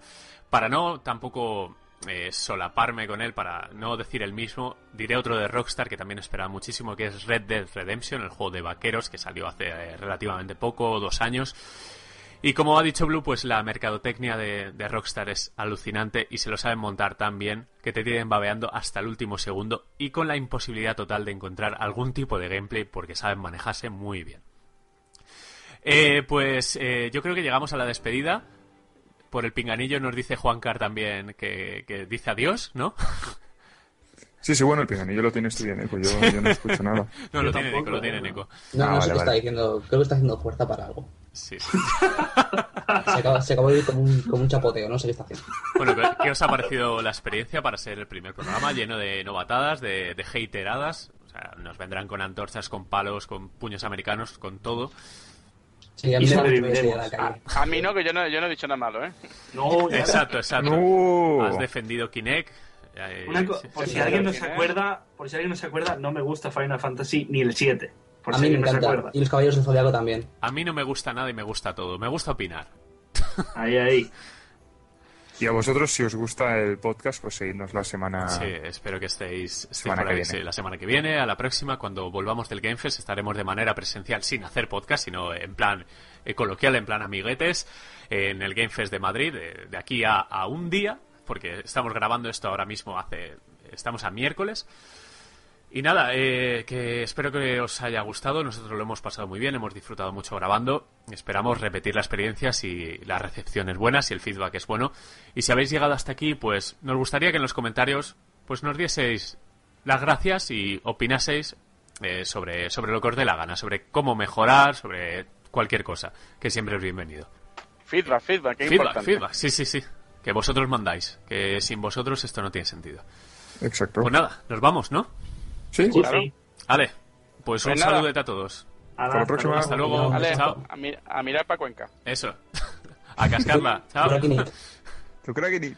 para no tampoco eh, solaparme con él, para no decir el mismo, diré otro de Rockstar que también esperaba muchísimo, que es Red Dead Redemption, el juego de vaqueros que salió hace eh, relativamente poco, dos años. Y como ha dicho Blue, pues la mercadotecnia de, de Rockstar es alucinante y se lo saben montar tan bien que te tienen babeando hasta el último segundo y con la imposibilidad total de encontrar algún tipo de gameplay porque saben manejarse muy bien. Eh, pues eh, yo creo que llegamos a la despedida. Por el pinganillo nos dice Juan Car también que, que dice adiós, ¿no? (laughs) Sí, sí, bueno, el pinganillo lo tienes tú bien, Eco, yo, yo no escucho nada. (laughs) No, lo tiene tampoco, Neko, lo tiene ¿no? Neko. No, Ah, no sé vale, qué está vale. diciendo. Creo que está haciendo fuerza para algo. Sí, sí. Se acaba, se acabó de ir como un, como un chapoteo, no sé qué está haciendo. Bueno, ¿qué- ¿qué os ha parecido la experiencia para ser el primer programa lleno de novatadas, de, de hateradas? O sea, nos vendrán con antorchas, con palos, con puños americanos, con todo. Sí, a mí a. A mí no, que yo no, yo no he dicho nada malo, ¿eh? No, (laughs) ya- Exacto, exacto. ¡No! Has defendido Kinect. eh, por sí, si sí. alguien no se acuerda, por si alguien no se acuerda, no me gusta Final Fantasy ni el 7. Por A si mí me encanta. Y los caballeros del zodiaco también. A mí no me gusta nada y me gusta todo. Me gusta opinar. Ahí, ahí. Y a vosotros, si os gusta el podcast, pues seguidnos la semana. Sí, espero que estéis, estéis Semana por que viene. sí, la semana que viene. A la próxima, cuando volvamos del Game Fest, estaremos de manera presencial sin hacer podcast, sino en plan eh, coloquial, en plan amiguetes, en el Game Fest de Madrid, de, de aquí a, a un día, porque estamos grabando esto ahora mismo hace. Estamos a miércoles. Y nada, eh, que espero que os haya gustado. Nosotros lo hemos pasado muy bien, hemos disfrutado mucho grabando. Esperamos repetir la experiencia si la recepción es buena, si el feedback es bueno. Y si habéis llegado hasta aquí, pues nos gustaría que en los comentarios pues nos dieseis las gracias y opinaseis eh, sobre, sobre lo que os dé la gana, sobre cómo mejorar, sobre cualquier cosa, que siempre es bienvenido. Feedback, feedback, qué Feedback, importante. feedback, sí, sí, sí. Que vosotros mandáis, que sin vosotros esto no tiene sentido. Exacto. Pues nada, nos vamos, ¿no? Sí, Sí, Claro. sí. Vale, pues, Pues un nada. saludete a todos. Hala, la próxima. Hasta luego. Vale, Chao. a, mi- a mirar para Cuenca. Eso. (laughs) A cascarla. (laughs) Chao. Por aquí ni- Tu (laughs) crack